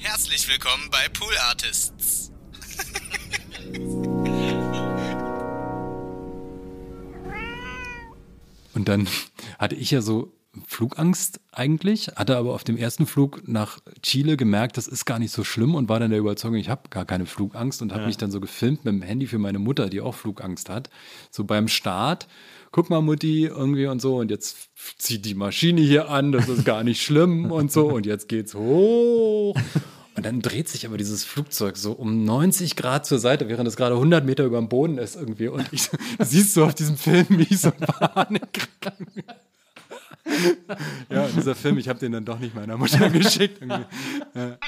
Herzlich willkommen bei Pool Artists. Und dann hatte ich ja so Flugangst eigentlich, hatte aber auf dem ersten Flug nach Chile gemerkt, das ist gar nicht so schlimm und war dann der Überzeugung, ich habe gar keine Flugangst und habe mich dann so gefilmt mit dem Handy für meine Mutter, die auch Flugangst hat. So beim Start, guck mal Mutti irgendwie und so und jetzt zieht die Maschine hier an, das ist gar nicht schlimm und so und jetzt geht's hoch. Und dann dreht sich aber dieses Flugzeug so um 90 Grad zur Seite, während es gerade 100 Meter über dem Boden ist irgendwie. Und ich, siehst du auf diesem Film, wie ich so Panik. Ja, und dieser Film, ich habe den dann doch nicht meiner Mutter geschickt. Irgendwie. Ja.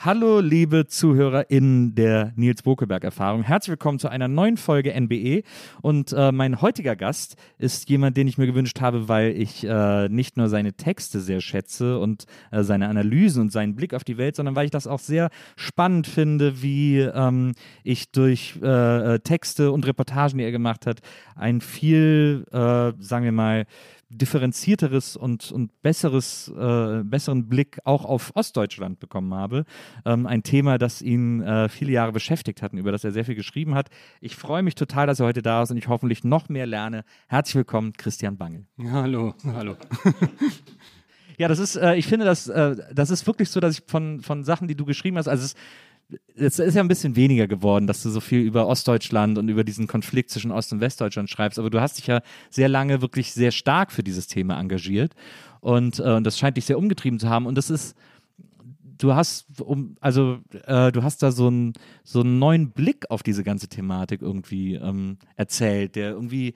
Hallo, liebe Zuhörer in der Nils Bokelberg-Erfahrung. Herzlich willkommen zu einer neuen Folge NBE. Und äh, mein heutiger Gast ist jemand, den ich mir gewünscht habe, weil ich äh, nicht nur seine Texte sehr schätze und äh, seine Analysen und seinen Blick auf die Welt, sondern weil ich das auch sehr spannend finde, wie ähm, ich durch äh, äh, Texte und Reportagen, die er gemacht hat, ein viel, äh, sagen wir mal, differenzierteres und, und besseres, äh, besseren Blick auch auf Ostdeutschland bekommen habe. Ähm, ein Thema, das ihn äh, viele Jahre beschäftigt hat und über das er sehr viel geschrieben hat. Ich freue mich total, dass er heute da ist und ich hoffentlich noch mehr lerne. Herzlich willkommen, Christian Bangel. Hallo, hallo. Ja, das ist, äh, ich finde, das, äh, das ist wirklich so, dass ich von, von Sachen, die du geschrieben hast, also es, es ist ja ein bisschen weniger geworden, dass du so viel über Ostdeutschland und über diesen Konflikt zwischen Ost- und Westdeutschland schreibst, aber du hast dich ja sehr lange wirklich sehr stark für dieses Thema engagiert und, äh, und das scheint dich sehr umgetrieben zu haben und das ist, du hast, um, also äh, du hast da so, ein, so einen neuen Blick auf diese ganze Thematik irgendwie ähm, erzählt, der irgendwie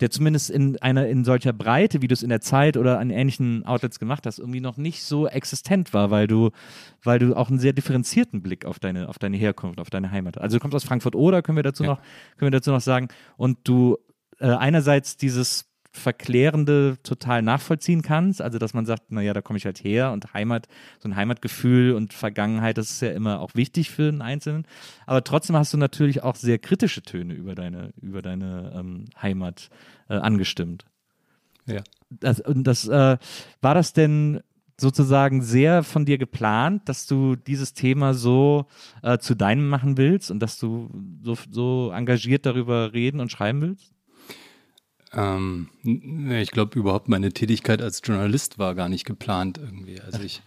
der zumindest in einer in solcher Breite, wie du es in der Zeit oder an ähnlichen Outlets gemacht hast, irgendwie noch nicht so existent war, weil du, weil du auch einen sehr differenzierten Blick auf deine, auf deine Herkunft, auf deine Heimat. Also du kommst aus Frankfurt oder können wir dazu Ja. noch, können wir dazu noch sagen, und du äh, einerseits dieses Verklärende total nachvollziehen kannst, also dass man sagt, naja, da komme ich halt her und Heimat, so ein Heimatgefühl und Vergangenheit, das ist ja immer auch wichtig für einen Einzelnen, aber trotzdem hast du natürlich auch sehr kritische Töne über deine, über deine ähm, Heimat äh, angestimmt. Ja. Das, und das, äh, war das denn sozusagen sehr von dir geplant, dass du dieses Thema so äh, zu deinem machen willst und dass du so, so engagiert darüber reden und schreiben willst? Ähm, ich glaube überhaupt meine Tätigkeit als Journalist war gar nicht geplant irgendwie. Also ich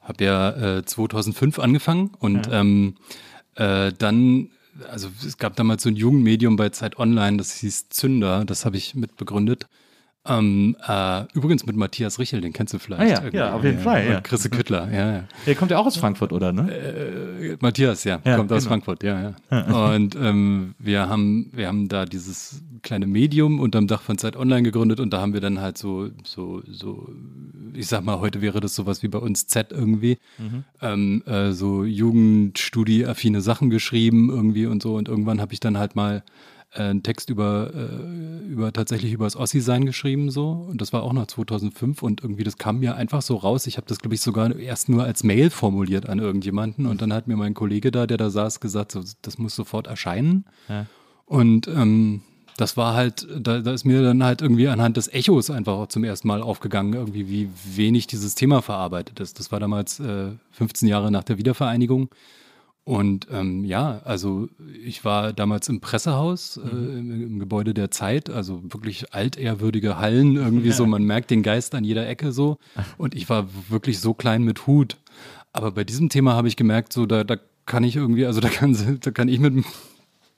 habe ja äh, 2005 angefangen und ähm, äh, dann, also es gab damals so ein Jugendmedium bei Zeit Online, das hieß Zünder, das habe ich mitbegründet. Ähm, äh, übrigens mit Matthias Richel, den kennst du vielleicht. Ah ja, irgendwie. ja, auf jeden Fall, Und ja. Chrisse Küttler, ja, ja. Der kommt ja auch aus Frankfurt, oder? Ne? Äh, Matthias, ja, Ja, kommt aus genau. Frankfurt, ja, ja. Und ähm, wir haben, wir haben da dieses kleine Medium unterm Dach von Zeit Online gegründet und da haben wir dann halt so, so, so, ich sag mal, heute wäre das sowas wie bei uns Z irgendwie, ähm, äh, so Jugendstudie-affine Sachen geschrieben irgendwie und so und irgendwann habe ich dann halt mal äh, einen Text über, äh, über tatsächlich über das Ossi-Sein geschrieben so und das war auch nach 2005 und irgendwie das kam mir einfach so raus. Ich habe das glaube ich sogar erst nur als Mail formuliert an irgendjemanden und dann hat mir mein Kollege da, der da saß, gesagt, so, das muss sofort erscheinen. Ja. Und ähm, das war halt, da, da ist mir dann halt irgendwie anhand des Echos einfach auch zum ersten Mal aufgegangen, irgendwie, wie wenig dieses Thema verarbeitet ist. Das war damals äh, 15 Jahre nach der Wiedervereinigung. Und ähm, ja, also ich war damals im Pressehaus, äh, im, im, Gebäude der Zeit, also wirklich altehrwürdige Hallen, irgendwie so, man merkt den Geist an jeder Ecke so. Und ich war wirklich so klein mit Hut. Aber bei diesem Thema habe ich gemerkt, so da, da kann ich irgendwie, also da kann, da kann ich mit ein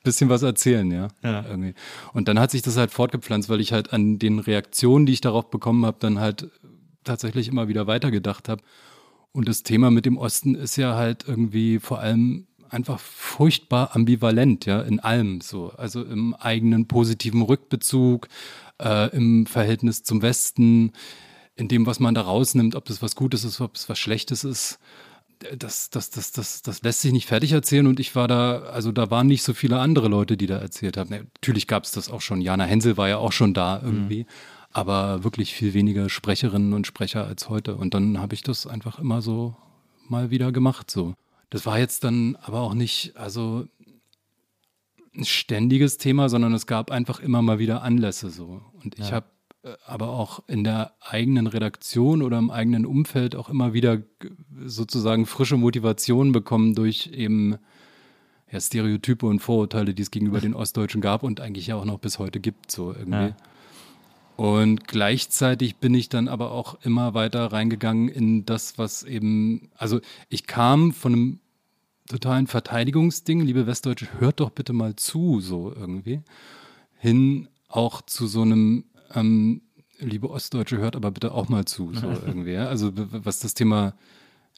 bisschen was erzählen, ja. ja. Irgendwie. Und dann hat sich das halt fortgepflanzt, weil ich halt an den Reaktionen, die ich darauf bekommen habe, dann halt tatsächlich immer wieder weitergedacht habe. Und das Thema mit dem Osten ist ja halt irgendwie vor allem einfach furchtbar ambivalent, ja, in allem so. Also im eigenen positiven Rückbezug, äh, im Verhältnis zum Westen, in dem, was man da rausnimmt, ob das was Gutes ist, ob es was Schlechtes ist. Das, das, das, das, das lässt sich nicht fertig erzählen und ich war da, also da waren nicht so viele andere Leute, die da erzählt haben. Natürlich gab es das auch schon. Jana Hensel war ja auch schon da irgendwie. Mhm aber wirklich viel weniger Sprecherinnen und Sprecher als heute. Und dann habe ich das einfach immer so mal wieder gemacht. So. Das war jetzt dann aber auch nicht, also ein ständiges Thema, sondern es gab einfach immer mal wieder Anlässe so. Und ich ja. habe äh, aber auch in der eigenen Redaktion oder im eigenen Umfeld auch immer wieder sozusagen frische Motivation bekommen durch eben ja, Stereotype und Vorurteile, die es gegenüber den Ostdeutschen gab und eigentlich ja auch noch bis heute gibt, so irgendwie. Ja. Und gleichzeitig bin ich dann aber auch immer weiter reingegangen in das, was eben, also ich kam von einem totalen Verteidigungsding, liebe Westdeutsche, hört doch bitte mal zu, so irgendwie, hin auch zu so einem, ähm, liebe Ostdeutsche, hört aber bitte auch mal zu, so irgendwie. Also was das Thema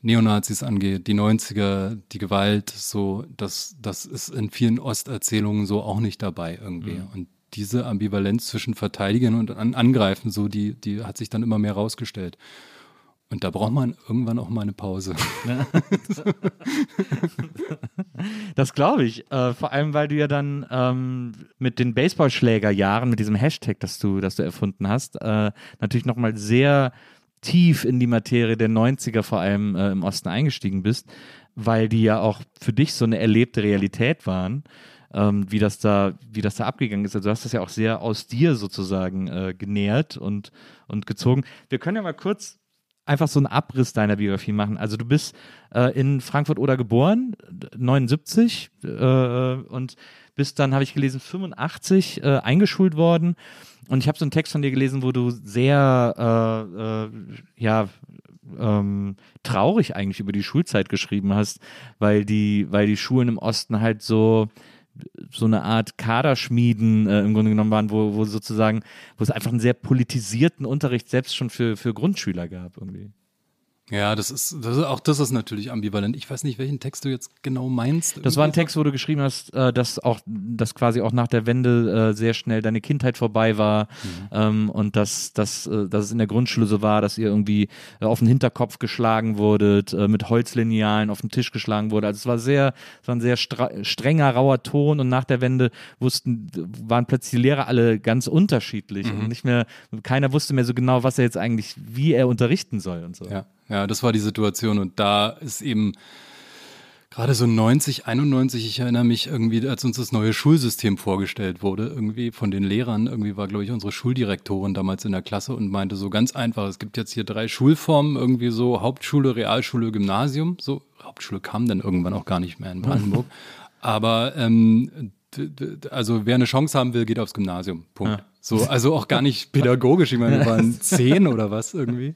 Neonazis angeht, die 90er, die Gewalt, so, das, das ist in vielen Osterzählungen so auch nicht dabei irgendwie. Mhm. Und diese Ambivalenz zwischen Verteidigen und an Angreifen, so die, die hat sich dann immer mehr rausgestellt. Und da braucht man irgendwann auch mal eine Pause. das glaube ich. Äh, vor allem, weil du ja dann ähm, mit den Baseballschlägerjahren, mit diesem Hashtag, das du, das du erfunden hast, äh, natürlich nochmal sehr tief in die Materie der 90er vor allem äh, im Osten eingestiegen bist, weil die ja auch für dich so eine erlebte Realität waren ähm, wie, das da, wie das da abgegangen ist. Also du hast das ja auch sehr aus dir sozusagen äh, genährt und, und gezogen. Wir können ja mal kurz einfach so einen Abriss deiner Biografie machen. Also du bist äh, in Frankfurt oder geboren, 79 äh, und bist dann, habe ich gelesen, 85 äh, eingeschult worden. Und ich habe so einen Text von dir gelesen, wo du sehr, äh, äh, ja, ähm, traurig eigentlich über die Schulzeit geschrieben hast, weil die, weil die Schulen im Osten halt so so eine Art Kaderschmieden äh, im Grunde genommen waren, wo, wo sozusagen, wo es einfach einen sehr politisierten Unterricht selbst schon für, für Grundschüler gab irgendwie. Ja, das ist, das ist, auch das ist natürlich ambivalent. Ich weiß nicht, welchen Text du jetzt genau meinst. Das war ein Text, wo du geschrieben hast, äh, dass auch, dass quasi auch nach der Wende äh, sehr schnell deine Kindheit vorbei war mhm. ähm, und dass, dass, äh, dass es in der Grundschule so war, dass ihr irgendwie auf den Hinterkopf geschlagen wurdet, mit Holzlinealen auf den Tisch geschlagen wurde. Also es war sehr, es war ein sehr strenger, rauer Ton und nach der Wende wussten, waren plötzlich die Lehrer alle ganz unterschiedlich mhm. und nicht mehr, keiner wusste mehr so genau, was er jetzt eigentlich, wie er unterrichten soll und so. Ja. Ja, das war die Situation und da ist eben gerade so 90, 91, ich erinnere mich irgendwie, als uns das neue Schulsystem vorgestellt wurde, irgendwie von den Lehrern, irgendwie war, glaube ich, unsere Schuldirektorin damals in der Klasse und meinte so ganz einfach, es gibt jetzt hier drei Schulformen, irgendwie so Hauptschule, Realschule, Gymnasium, so Hauptschule kam dann irgendwann auch gar nicht mehr in Brandenburg, aber ähm, also wer eine Chance haben will, geht aufs Gymnasium. Punkt. Ja. So, also auch gar nicht pädagogisch. Ich meine, wir waren zehn oder was irgendwie.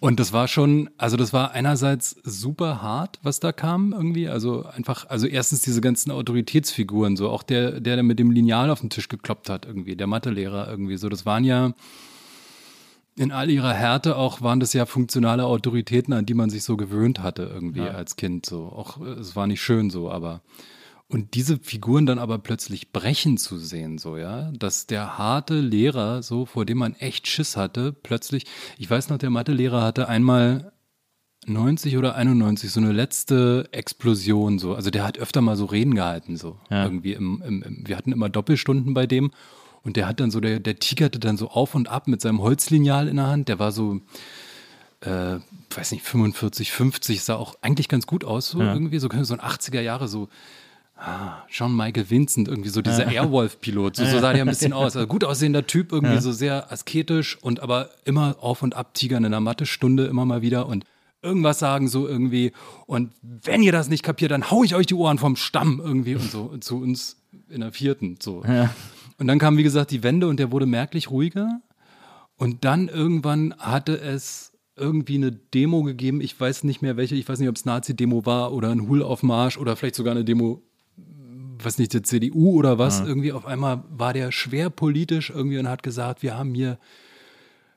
Und das war schon, also das war einerseits super hart, was da kam irgendwie. Also einfach, also erstens diese ganzen Autoritätsfiguren, so auch der, der, mit dem Lineal auf den Tisch gekloppt hat irgendwie, der Mathelehrer irgendwie. So, das waren ja in all ihrer Härte auch waren das ja funktionale Autoritäten, an die man sich so gewöhnt hatte irgendwie ja. als Kind. So, auch es war nicht schön so, aber und diese Figuren dann aber plötzlich brechen zu sehen, so, ja, dass der harte Lehrer, so, vor dem man echt Schiss hatte, plötzlich, ich weiß noch, der Mathelehrer hatte einmal 90 oder 91 so eine letzte Explosion, so, also der hat öfter mal so Reden gehalten, so, ja. irgendwie im, im, im, wir hatten immer Doppelstunden bei dem. Und der hat dann so, der, der tigerte dann so auf und ab mit seinem Holzlineal in der Hand, der war so, äh, weiß nicht, 45, 50, sah auch eigentlich ganz gut aus, so ja. irgendwie, so, so ein 80er Jahre, so ah, John Michael Vincent, irgendwie so dieser Airwolf-Pilot, so, so sah der ein bisschen aus. Also gut aussehender Typ, irgendwie Ja. so sehr asketisch und aber immer auf und ab tigern in der Mathestunde immer mal wieder und irgendwas sagen so irgendwie. Und wenn ihr das nicht kapiert, dann hau ich euch die Ohren vom Stamm irgendwie und so und zu uns in der vierten so. Und dann kam wie gesagt die Wende und der wurde merklich ruhiger. Und dann irgendwann hatte es irgendwie eine Demo gegeben, ich weiß nicht mehr welche, ich weiß nicht, ob es Nazi-Demo war oder ein Hulaufmarsch oder vielleicht sogar eine Demo, weiß nicht, der CDU oder was. Irgendwie auf einmal war der schwer politisch irgendwie und hat gesagt, wir haben hier,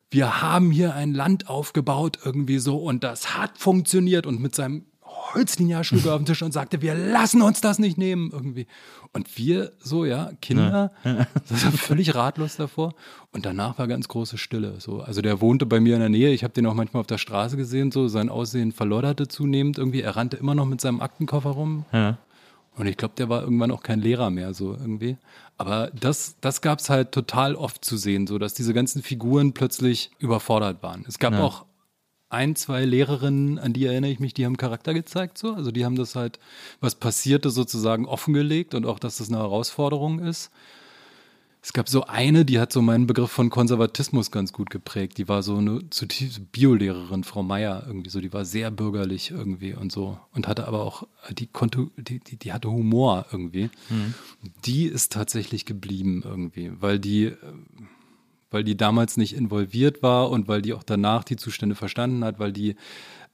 wir haben hier ein Land aufgebaut irgendwie so und das hat funktioniert und mit seinem er auf den Tisch und sagte, wir lassen uns das nicht nehmen irgendwie. Und wir so, ja, Kinder, war völlig ratlos davor. Und danach war ganz große Stille. So. Also der wohnte bei mir in der Nähe. Ich habe den auch manchmal auf der Straße gesehen. So sein Aussehen verlodderte zunehmend irgendwie. Er rannte immer noch mit seinem Aktenkoffer rum. Ja. Und ich glaube, der war irgendwann auch kein Lehrer mehr, so irgendwie. Aber das, das gab es halt total oft zu sehen, so dass diese ganzen Figuren plötzlich überfordert waren. Es gab Ja. auch ein, zwei Lehrerinnen, an die erinnere ich mich, die haben Charakter gezeigt, so. Also die haben das halt, was passierte, sozusagen offengelegt und auch, dass das eine Herausforderung ist. Es gab so eine, die hat so meinen Begriff von Konservatismus ganz gut geprägt. Die war so eine zutiefst Biolehrerin, Frau Meier, irgendwie so. Die war sehr bürgerlich irgendwie und so. Und hatte aber auch, die konnte, die, die, die hatte Humor irgendwie. Die ist tatsächlich geblieben irgendwie, weil die, äh, weil die damals nicht involviert war und weil die auch danach die Zustände verstanden hat, weil die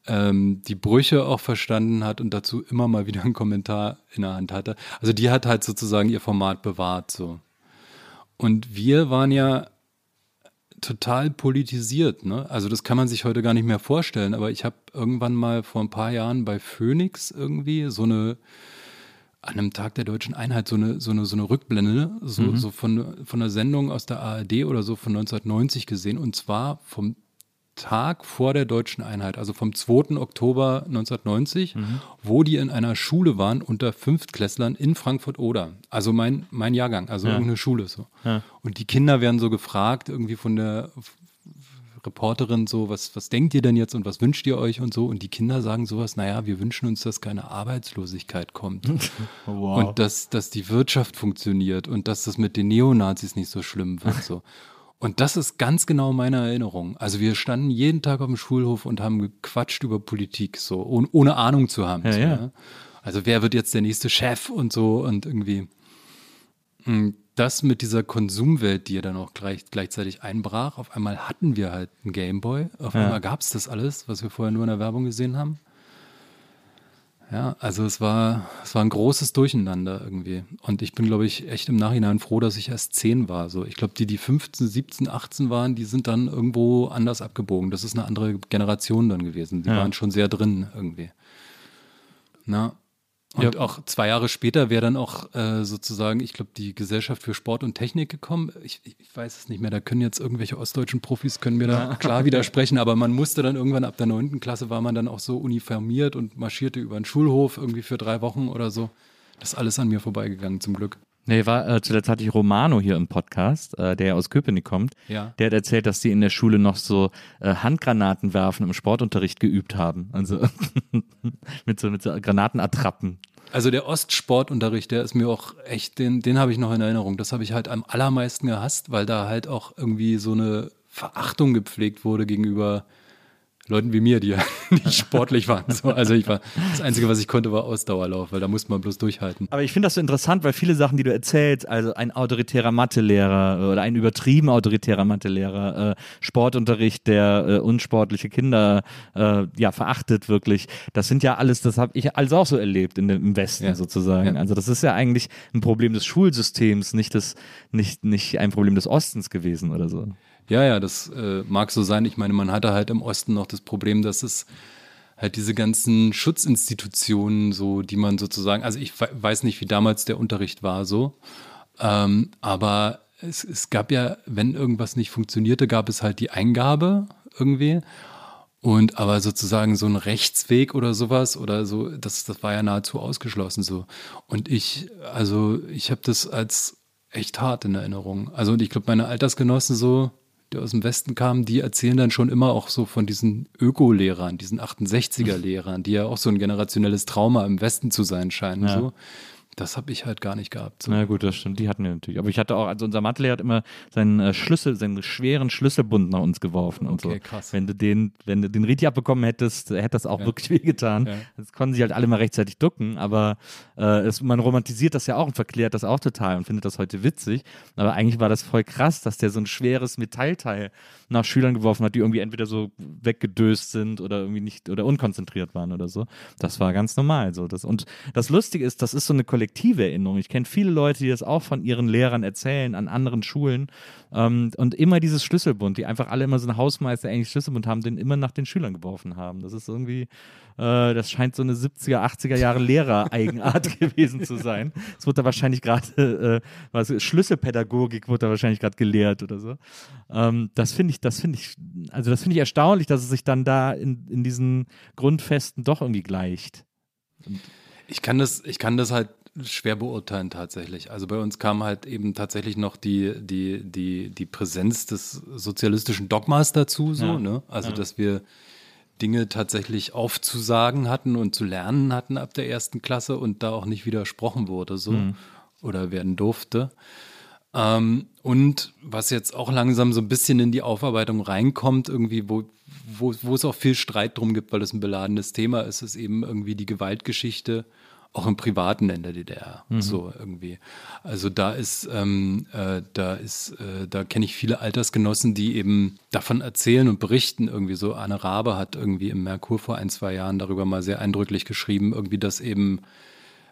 ähm, die Brüche auch verstanden hat und dazu immer mal wieder einen Kommentar in der Hand hatte. Also die hat halt sozusagen ihr Format bewahrt so. Und wir waren ja total politisiert, ne? Also das kann man sich heute gar nicht mehr vorstellen, aber ich habe irgendwann mal vor ein paar Jahren bei Phoenix irgendwie so eine an einem Tag der deutschen Einheit so eine, so eine, so eine Rückblende, so, so von, von einer Sendung aus der ARD oder so von 1990 gesehen und zwar vom Tag vor der deutschen Einheit, also vom 2. Oktober 1990, wo die in einer Schule waren unter Fünftklässlern in Frankfurt-Oder. Also mein, mein Jahrgang, also irgendeine Schule so. Und die Kinder werden so gefragt, irgendwie von der Reporterin so, was, was denkt ihr denn jetzt und was wünscht ihr euch und so? Und die Kinder sagen sowas, naja, wir wünschen uns, dass keine Arbeitslosigkeit kommt. Und dass, dass die Wirtschaft funktioniert und dass das mit den Neonazis nicht so schlimm wird. So. Und das ist ganz genau meine Erinnerung. Also wir standen jeden Tag auf dem Schulhof und haben gequatscht über Politik, so, ohne, ohne Ahnung zu haben. Ja, so, ja. Also wer wird jetzt der nächste Chef und so und irgendwie mh, das mit dieser Konsumwelt, die ja dann auch gleich, gleichzeitig einbrach. Auf einmal hatten wir halt einen Gameboy. Auf einmal gab es das alles, was wir vorher nur in der Werbung gesehen haben. Ja, also es war, es war ein großes Durcheinander irgendwie. Und ich bin, glaube ich, echt im Nachhinein froh, dass ich erst 10 war. So, ich glaube, die, die 15, 17, 18 waren, die sind dann irgendwo anders abgebogen. Das ist eine andere Generation dann gewesen. Die Ja. waren schon sehr drin irgendwie. Na. Und Ja. auch zwei Jahre später wäre dann auch äh, sozusagen, ich glaube, die Gesellschaft für Sport und Technik gekommen. Ich, ich weiß es nicht mehr, da können jetzt irgendwelche ostdeutschen Profis, können mir da klar widersprechen, aber man musste dann irgendwann ab der neunten Klasse war man dann auch so uniformiert und marschierte über den Schulhof irgendwie für drei Wochen oder so. Das ist alles an mir vorbeigegangen, zum Glück. Nee, war, äh, zuletzt hatte ich Romano hier im Podcast, äh, der aus Köpenick kommt. Ja. Der hat erzählt, dass die in der Schule noch so äh, Handgranaten werfen im Sportunterricht geübt haben. Also mit so, mit so Granatenattrappen. Also der Ostsportunterricht, der ist mir auch echt, den, den habe ich noch in Erinnerung. Das habe ich halt am allermeisten gehasst, weil da halt auch irgendwie so eine Verachtung gepflegt wurde gegenüber Leuten wie mir, die ja nicht sportlich waren. So, also ich war, das Einzige, was ich konnte, war Ausdauerlauf, weil da musste man bloß durchhalten. Aber ich finde das so interessant, weil viele Sachen, die du erzählst, also ein autoritärer Mathelehrer oder ein übertrieben autoritärer Mathelehrer, äh, Sportunterricht, der äh, unsportliche Kinder äh, ja verachtet wirklich, das sind ja alles, das habe ich alles auch so erlebt in dem, im Westen Ja. sozusagen. Ja. Also das ist ja eigentlich ein Problem des Schulsystems, nicht, des, nicht, nicht ein Problem des Ostens gewesen oder so. Ja, ja, das äh, mag so sein. Ich meine, man hatte halt im Osten noch das Problem, dass es halt diese ganzen Schutzinstitutionen, so, die man sozusagen, also ich we- weiß nicht, wie damals der Unterricht war, so, ähm, aber es, es gab ja, wenn irgendwas nicht funktionierte, gab es halt die Eingabe irgendwie. Und aber sozusagen so ein Rechtsweg oder sowas oder so, das, das war ja nahezu ausgeschlossen so. Und ich, also ich habe das als echt hart in Erinnerung. Also und ich glaube, meine Altersgenossen so, die aus dem Westen kamen, die erzählen dann schon immer auch so von diesen Öko-Lehrern, diesen 68er-Lehrern, die ja auch so ein generationelles Trauma im Westen zu sein scheinen. Ja. So. Das habe ich halt gar nicht gehabt. So. Na gut, das stimmt. Die hatten wir natürlich. Aber ich hatte auch, also unser Mathelehrer hat immer seinen äh, Schlüssel, seinen schweren Schlüsselbund nach uns geworfen und Okay, so. krass. Wenn du den, wenn du den richtig abbekommen hättest, hätte das auch Ja. wirklich wehgetan. Ja. Das konnten sie halt alle mal rechtzeitig ducken, aber äh, es, man romantisiert das ja auch und verklärt das auch total und findet das heute witzig. Aber eigentlich war das voll krass, dass der so ein schweres Metallteil nach Schülern geworfen hat, die irgendwie entweder so weggedöst sind oder irgendwie nicht oder unkonzentriert waren oder so. Das war ganz normal so. Das, und das Lustige ist, das ist so eine kollektive Erinnerung. Ich kenne viele Leute, die das auch von ihren Lehrern erzählen an anderen Schulen. Ähm, und immer dieses Schlüsselbund, die einfach alle immer so einen Hausmeister eigentlich Schlüsselbund haben, den immer nach den Schülern geworfen haben. Das ist irgendwie, äh, das scheint so eine 70er, 80er Jahre Lehrer-Eigenart gewesen zu sein. Es wurde da wahrscheinlich gerade, äh, was, Schlüsselpädagogik wurde da wahrscheinlich gerade gelehrt oder so. Ähm, das finde ich, das finde ich, also das finde ich erstaunlich, dass es sich dann da in, in diesen Grundfesten doch irgendwie gleicht. Ich kann das, ich kann das halt schwer beurteilen tatsächlich. Also bei uns kam halt eben tatsächlich noch die, die, die, die Präsenz des sozialistischen Dogmas dazu, so, Ja. ne? Also Ja. dass wir Dinge tatsächlich aufzusagen hatten und zu lernen hatten ab der ersten Klasse und da auch nicht widersprochen wurde, so oder werden durfte. Ähm, und was jetzt auch langsam so ein bisschen in die Aufarbeitung reinkommt, irgendwie, wo, wo, wo es auch viel Streit drum gibt, weil es ein beladenes Thema ist, ist eben irgendwie die Gewaltgeschichte, auch im Privaten in der DDR. So irgendwie. Also da ist, ähm, äh, da ist, äh, da kenne ich viele Altersgenossen, die eben davon erzählen und berichten. Irgendwie so, Anne Rabe hat irgendwie im Merkur vor ein, zwei Jahren darüber mal sehr eindrücklich geschrieben, irgendwie, dass eben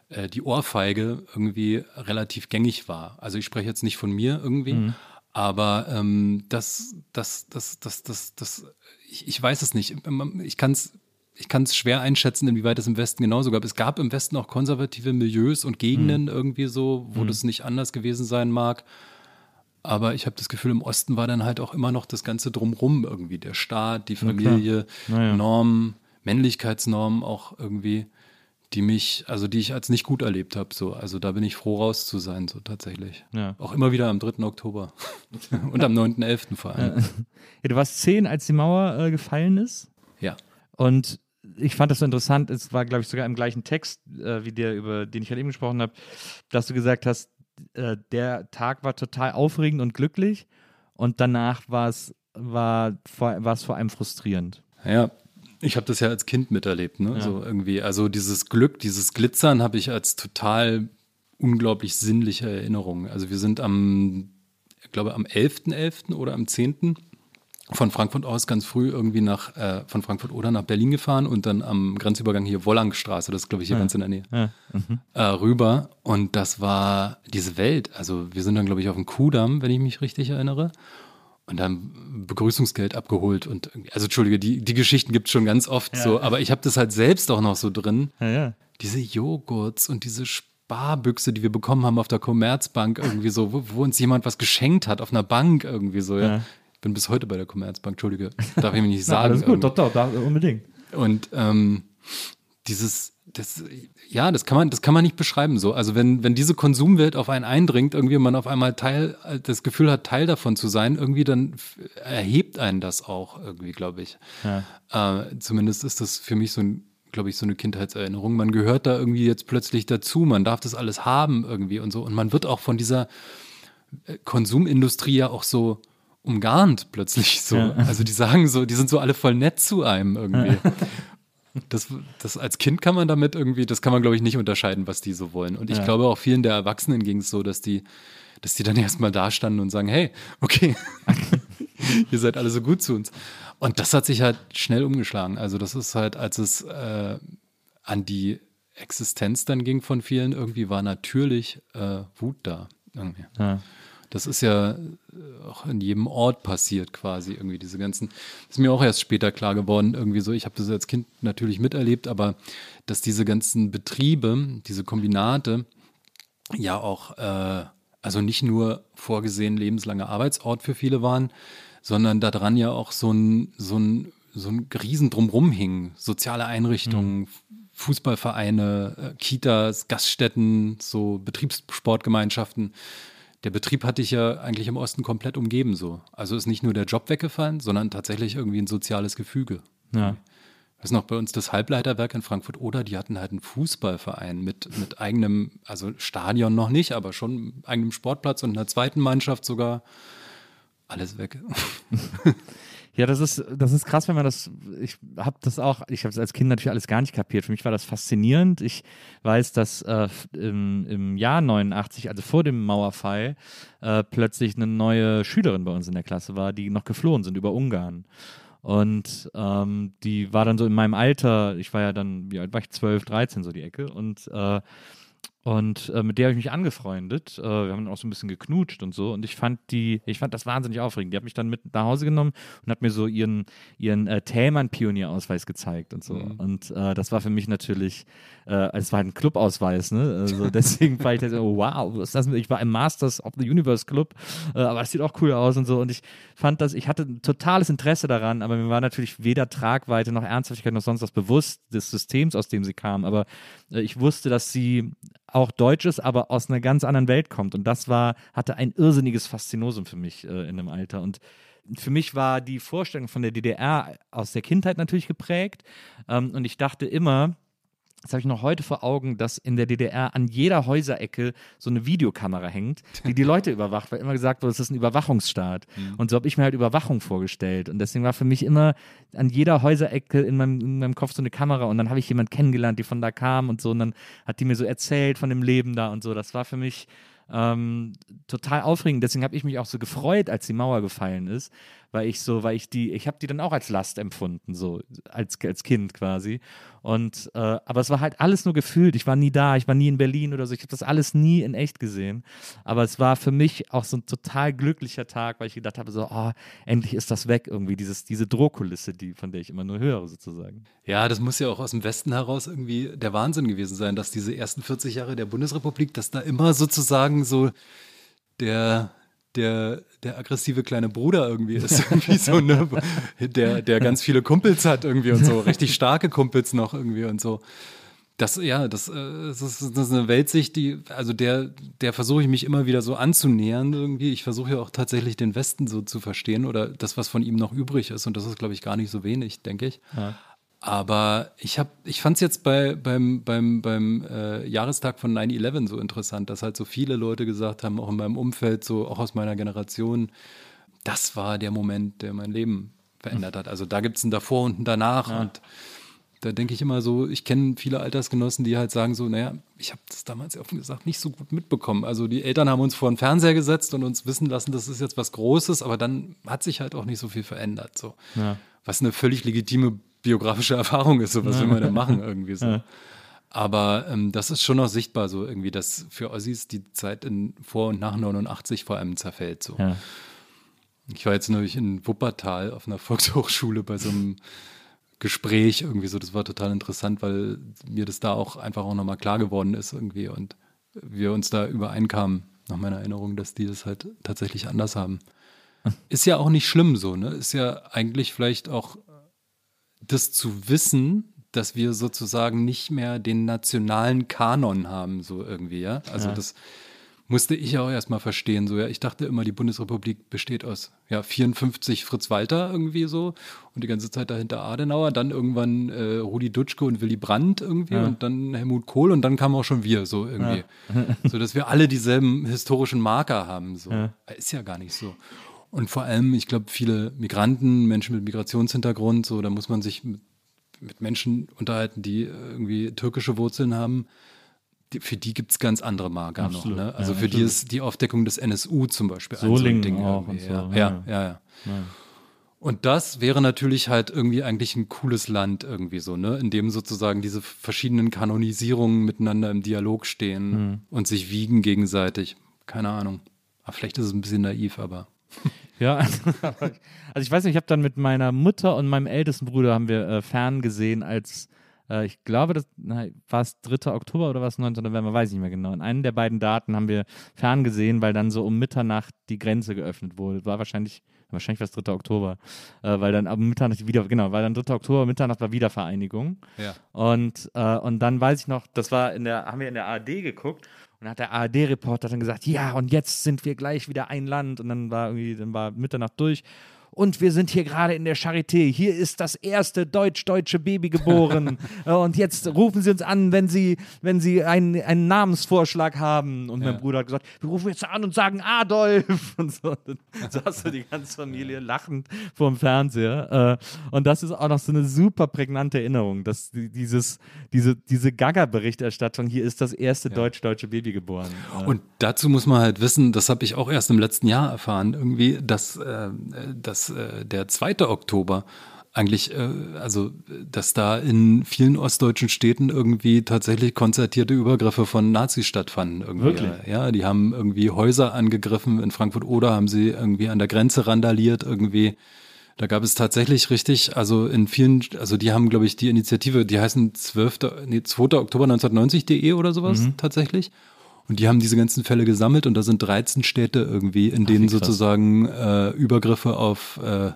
äh, die Ohrfeige irgendwie relativ gängig war. Also ich spreche jetzt nicht von mir irgendwie, aber ähm, das, das, das, das, das, das, ich, ich weiß es nicht. Ich kann es ich kann es schwer einschätzen, inwieweit es im Westen genauso gab. Es gab im Westen auch konservative Milieus und Gegenden irgendwie so, wo das nicht anders gewesen sein mag. Aber ich habe das Gefühl, im Osten war dann halt auch immer noch das Ganze drumrum irgendwie. Der Staat, die Familie, Na ja. Normen, Männlichkeitsnormen auch irgendwie, die mich, also die ich als nicht gut erlebt habe. So. Also da bin ich froh raus zu sein, so tatsächlich. Ja. Auch immer wieder am 3. Oktober. und am 9.11. vor allem. Ja, du warst zehn, als die Mauer äh, gefallen ist. Ja. Und ich fand das so interessant, es war, glaube ich, sogar im gleichen Text, äh, wie der, über den ich halt eben gesprochen habe, dass du gesagt hast, äh, der Tag war total aufregend und glücklich und danach war es war, vor- war vor allem frustrierend. Ja, ich habe das ja als Kind miterlebt, ne? Ja. So irgendwie. Also dieses Glück, dieses Glitzern habe ich als total unglaublich sinnliche Erinnerung. Also wir sind am, ich glaube, am 11.11. oder am 10. von Frankfurt aus ganz früh irgendwie nach, äh, von Frankfurt oder nach Berlin gefahren und dann am Grenzübergang hier Wollangstraße, das ist, glaube ich, hier ganz in der Nähe, Ja. äh, rüber. Und das war diese Welt. Also wir sind dann, glaube ich, auf dem Kudamm, wenn ich mich richtig erinnere. Und dann Begrüßungsgeld abgeholt und also entschuldige, die, die Geschichten gibt es schon ganz oft so, aber ich habe das halt selbst auch noch so drin. Ja, ja. Diese Joghurts und diese Sparbüchse, die wir bekommen haben auf der Commerzbank, irgendwie so, wo, wo uns jemand was geschenkt hat, auf einer Bank irgendwie so, ja. Ja. Bin bis heute bei der Commerzbank, entschuldige, darf ich mir nicht sagen. alles gut, irgendwie. doch, doch, da, unbedingt. Und ähm, dieses, das, ja, das kann man, das kann man nicht beschreiben so. Also wenn, wenn diese Konsumwelt auf einen eindringt, irgendwie man auf einmal Teil, das Gefühl hat, Teil davon zu sein, irgendwie dann erhebt einen das auch irgendwie, glaube ich. Äh, zumindest ist das für mich so ein, glaube ich, so eine Kindheitserinnerung. Man gehört da irgendwie jetzt plötzlich dazu, man darf das alles haben irgendwie und so. Und man wird auch von dieser äh, Konsumindustrie ja auch so umgarnt plötzlich so. Ja. Also die sagen so, die sind so alle voll nett zu einem irgendwie. Das, das als Kind kann man damit irgendwie, das kann man, glaube ich, nicht unterscheiden, was die so wollen. Und ich Ja. glaube auch vielen der Erwachsenen ging es so, dass die, dass die dann erstmal da standen und sagen, hey, okay, ihr seid alle so gut zu uns. Und das hat sich halt schnell umgeschlagen. Also das ist halt, als es äh, an die Existenz dann ging von vielen, irgendwie war natürlich äh, Wut da. Irgendwie. Ja. Das ist ja äh, auch in jedem Ort passiert quasi irgendwie diese ganzen. Ist mir auch erst später klar geworden irgendwie so. Ich habe das als Kind natürlich miterlebt, aber dass diese ganzen Betriebe, diese Kombinate ja auch äh, also nicht nur vorgesehen lebenslanger Arbeitsort für viele waren, sondern daran ja auch so ein so ein so ein Riesen drumrum hing. Soziale Einrichtungen, Fußballvereine, äh, Kitas, Gaststätten, so Betriebssportgemeinschaften der Betrieb hatte ich ja eigentlich im Osten komplett umgeben so. Also ist nicht nur der Job weggefallen, sondern tatsächlich irgendwie ein soziales Gefüge. Ja. weiß noch, bei uns das Halbleiterwerk in Frankfurt oder die hatten halt einen Fußballverein mit, mit eigenem, also Stadion noch nicht, aber schon eigenem Sportplatz und einer zweiten Mannschaft sogar. Alles weg. Ja, das ist, das ist krass, wenn man das, ich habe das auch, ich habe es als Kind natürlich alles gar nicht kapiert. Für mich war das faszinierend. Ich weiß, dass äh, im, im Jahr 89, also vor dem Mauerfall, äh, plötzlich eine neue Schülerin bei uns in der Klasse war, die noch geflohen sind über Ungarn. Und ähm, die war dann so in meinem Alter, ich war ja dann, wie alt war ich, 12, 13, so die Ecke. Und äh, und äh, mit der habe ich mich angefreundet. Äh, wir haben dann auch so ein bisschen geknutscht und so. Und ich fand die, ich fand das wahnsinnig aufregend. Die hat mich dann mit nach Hause genommen und hat mir so ihren, ihren äh, Thälmann-Pionierausweis gezeigt und so. Mhm. Und äh, das war für mich natürlich, äh, es war ein Clubausweis, ne? Also deswegen war ich da so, oh, wow, was das? Ich war im Masters of the Universe Club, äh, aber das sieht auch cool aus und so. Und ich fand das, ich hatte ein totales Interesse daran, aber mir war natürlich weder Tragweite noch Ernsthaftigkeit noch sonst was bewusst des Systems, aus dem sie kam. Aber äh, ich wusste, dass sie auch deutsch ist, aber aus einer ganz anderen Welt kommt. Und das war, hatte ein irrsinniges Faszinosum für mich äh, in dem Alter. Und für mich war die Vorstellung von der DDR aus der Kindheit natürlich geprägt. Ähm, und ich dachte immer, das habe ich noch heute vor Augen, dass in der DDR an jeder Häuserecke so eine Videokamera hängt, die die Leute überwacht, weil immer gesagt wurde, es ist ein Überwachungsstaat. Mhm. Und so habe ich mir halt Überwachung vorgestellt. Und deswegen war für mich immer an jeder Häuserecke in meinem, in meinem Kopf so eine Kamera. Und dann habe ich jemanden kennengelernt, die von da kam und so. Und dann hat die mir so erzählt von dem Leben da und so. Das war für mich ähm, total aufregend. Deswegen habe ich mich auch so gefreut, als die Mauer gefallen ist, weil ich so, weil ich die, ich habe die dann auch als Last empfunden, so als, als Kind quasi. Und äh, aber es war halt alles nur gefühlt. Ich war nie da, ich war nie in Berlin oder so. Ich habe das alles nie in echt gesehen. Aber es war für mich auch so ein total glücklicher Tag, weil ich gedacht habe, so, oh, endlich ist das weg irgendwie, dieses, diese Drohkulisse, die, von der ich immer nur höre, sozusagen. Ja, das muss ja auch aus dem Westen heraus irgendwie der Wahnsinn gewesen sein, dass diese ersten 40 Jahre der Bundesrepublik, dass da immer sozusagen so der der, der aggressive kleine Bruder irgendwie ist. irgendwie so, ne? der, der ganz viele Kumpels hat irgendwie und so, richtig starke Kumpels noch irgendwie und so. Das, ja, das, äh, das, ist, das ist eine Weltsicht, die, also der, der versuche ich mich immer wieder so anzunähern irgendwie. Ich versuche ja auch tatsächlich den Westen so zu verstehen oder das, was von ihm noch übrig ist. Und das ist, glaube ich, gar nicht so wenig, denke ich. Ja. Aber ich habe, ich fand es jetzt bei, beim, beim, beim äh, Jahrestag von 9-11 so interessant, dass halt so viele Leute gesagt haben, auch in meinem Umfeld, so auch aus meiner Generation, das war der Moment, der mein Leben verändert hat. Also da gibt es ein davor und ein danach. Ja. Und da denke ich immer so, ich kenne viele Altersgenossen, die halt sagen so, naja, ich habe das damals offen gesagt nicht so gut mitbekommen. Also die Eltern haben uns vor den Fernseher gesetzt und uns wissen lassen, das ist jetzt was Großes, aber dann hat sich halt auch nicht so viel verändert. So. Ja. Was eine völlig legitime biografische Erfahrung ist, so was will man da machen irgendwie so. Aber ähm, das ist schon noch sichtbar, so irgendwie, dass für Ossis die Zeit in vor und nach 89 vor allem zerfällt. So. Ja. Ich war jetzt neulich in Wuppertal auf einer Volkshochschule bei so einem Gespräch irgendwie so. Das war total interessant, weil mir das da auch einfach auch nochmal klar geworden ist irgendwie und wir uns da übereinkamen, nach meiner Erinnerung, dass die das halt tatsächlich anders haben. Ist ja auch nicht schlimm so, ne? Ist ja eigentlich vielleicht auch das zu wissen, dass wir sozusagen nicht mehr den nationalen Kanon haben, so irgendwie, ja. Also ja. das musste ich auch erstmal verstehen. So, ja, ich dachte immer, die Bundesrepublik besteht aus ja, 54 Fritz Walter irgendwie so und die ganze Zeit dahinter Adenauer, dann irgendwann äh, Rudi Dutschke und Willy Brandt irgendwie ja. und dann Helmut Kohl und dann kamen auch schon wir so irgendwie. Ja. so dass wir alle dieselben historischen Marker haben. So. Ist ja gar nicht so. Und vor allem, ich glaube, viele Migranten, Menschen mit Migrationshintergrund, so, da muss man sich mit, mit Menschen unterhalten, die irgendwie türkische Wurzeln haben. Die, für die gibt es ganz andere Marker noch. Ne? Also ja, für absolut. die ist die Aufdeckung des NSU zum Beispiel ein so ein Ding. Auch und so. ja, ja, ja. ja. Und das wäre natürlich halt irgendwie eigentlich ein cooles Land irgendwie so, ne? In dem sozusagen diese verschiedenen Kanonisierungen miteinander im Dialog stehen mhm. und sich wiegen gegenseitig. Keine Ahnung. Aber vielleicht ist es ein bisschen naiv, aber. Ja, also ich weiß nicht, ich habe dann mit meiner Mutter und meinem ältesten Bruder haben wir äh, fern gesehen, als äh, ich glaube, das war es 3. Oktober oder was 9. November, weiß ich nicht mehr genau. In einem der beiden Daten haben wir fern gesehen, weil dann so um Mitternacht die Grenze geöffnet wurde. War wahrscheinlich wahrscheinlich war es 3. Oktober, äh, weil dann ab Mitternacht wieder, genau, weil dann 3. Oktober, Mitternacht war Wiedervereinigung. Ja. Und, äh, und dann weiß ich noch, das war in der, haben wir in der ARD geguckt und hat der ARD-Reporter dann gesagt, ja, und jetzt sind wir gleich wieder ein Land. Und dann war irgendwie, dann war Mitternacht durch. Und wir sind hier gerade in der Charité. Hier ist das erste deutsch-deutsche Baby geboren. Äh, und jetzt rufen Sie uns an, wenn Sie, wenn Sie einen, einen Namensvorschlag haben. Und mein Bruder hat gesagt, wir rufen jetzt an und sagen Adolf. Und so, und saß so die ganze Familie lachend vorm Fernseher. Äh, und das ist auch noch so eine super prägnante Erinnerung, dass die, dieses, diese, diese Gaga-Berichterstattung, hier ist das erste deutsch-deutsche Baby geboren. Äh, Und dazu muss man halt wissen, das habe ich auch erst im letzten Jahr erfahren, irgendwie, dass, äh, dass äh, der 2. Oktober eigentlich, äh, also dass da in vielen ostdeutschen Städten irgendwie tatsächlich konzertierte Übergriffe von Nazis stattfanden. Irgendwie. Wirklich? Ja, die haben irgendwie Häuser angegriffen. In Frankfurt oder haben sie irgendwie an der Grenze randaliert irgendwie. Da gab es tatsächlich richtig, also in vielen, also die haben, glaube ich, die Initiative, die heißen 12. Nee, 2. Oktober 1990.de oder sowas tatsächlich. Und die haben diese ganzen Fälle gesammelt und da sind 13 Städte irgendwie, in denen wie krass. sozusagen äh, Übergriffe auf äh,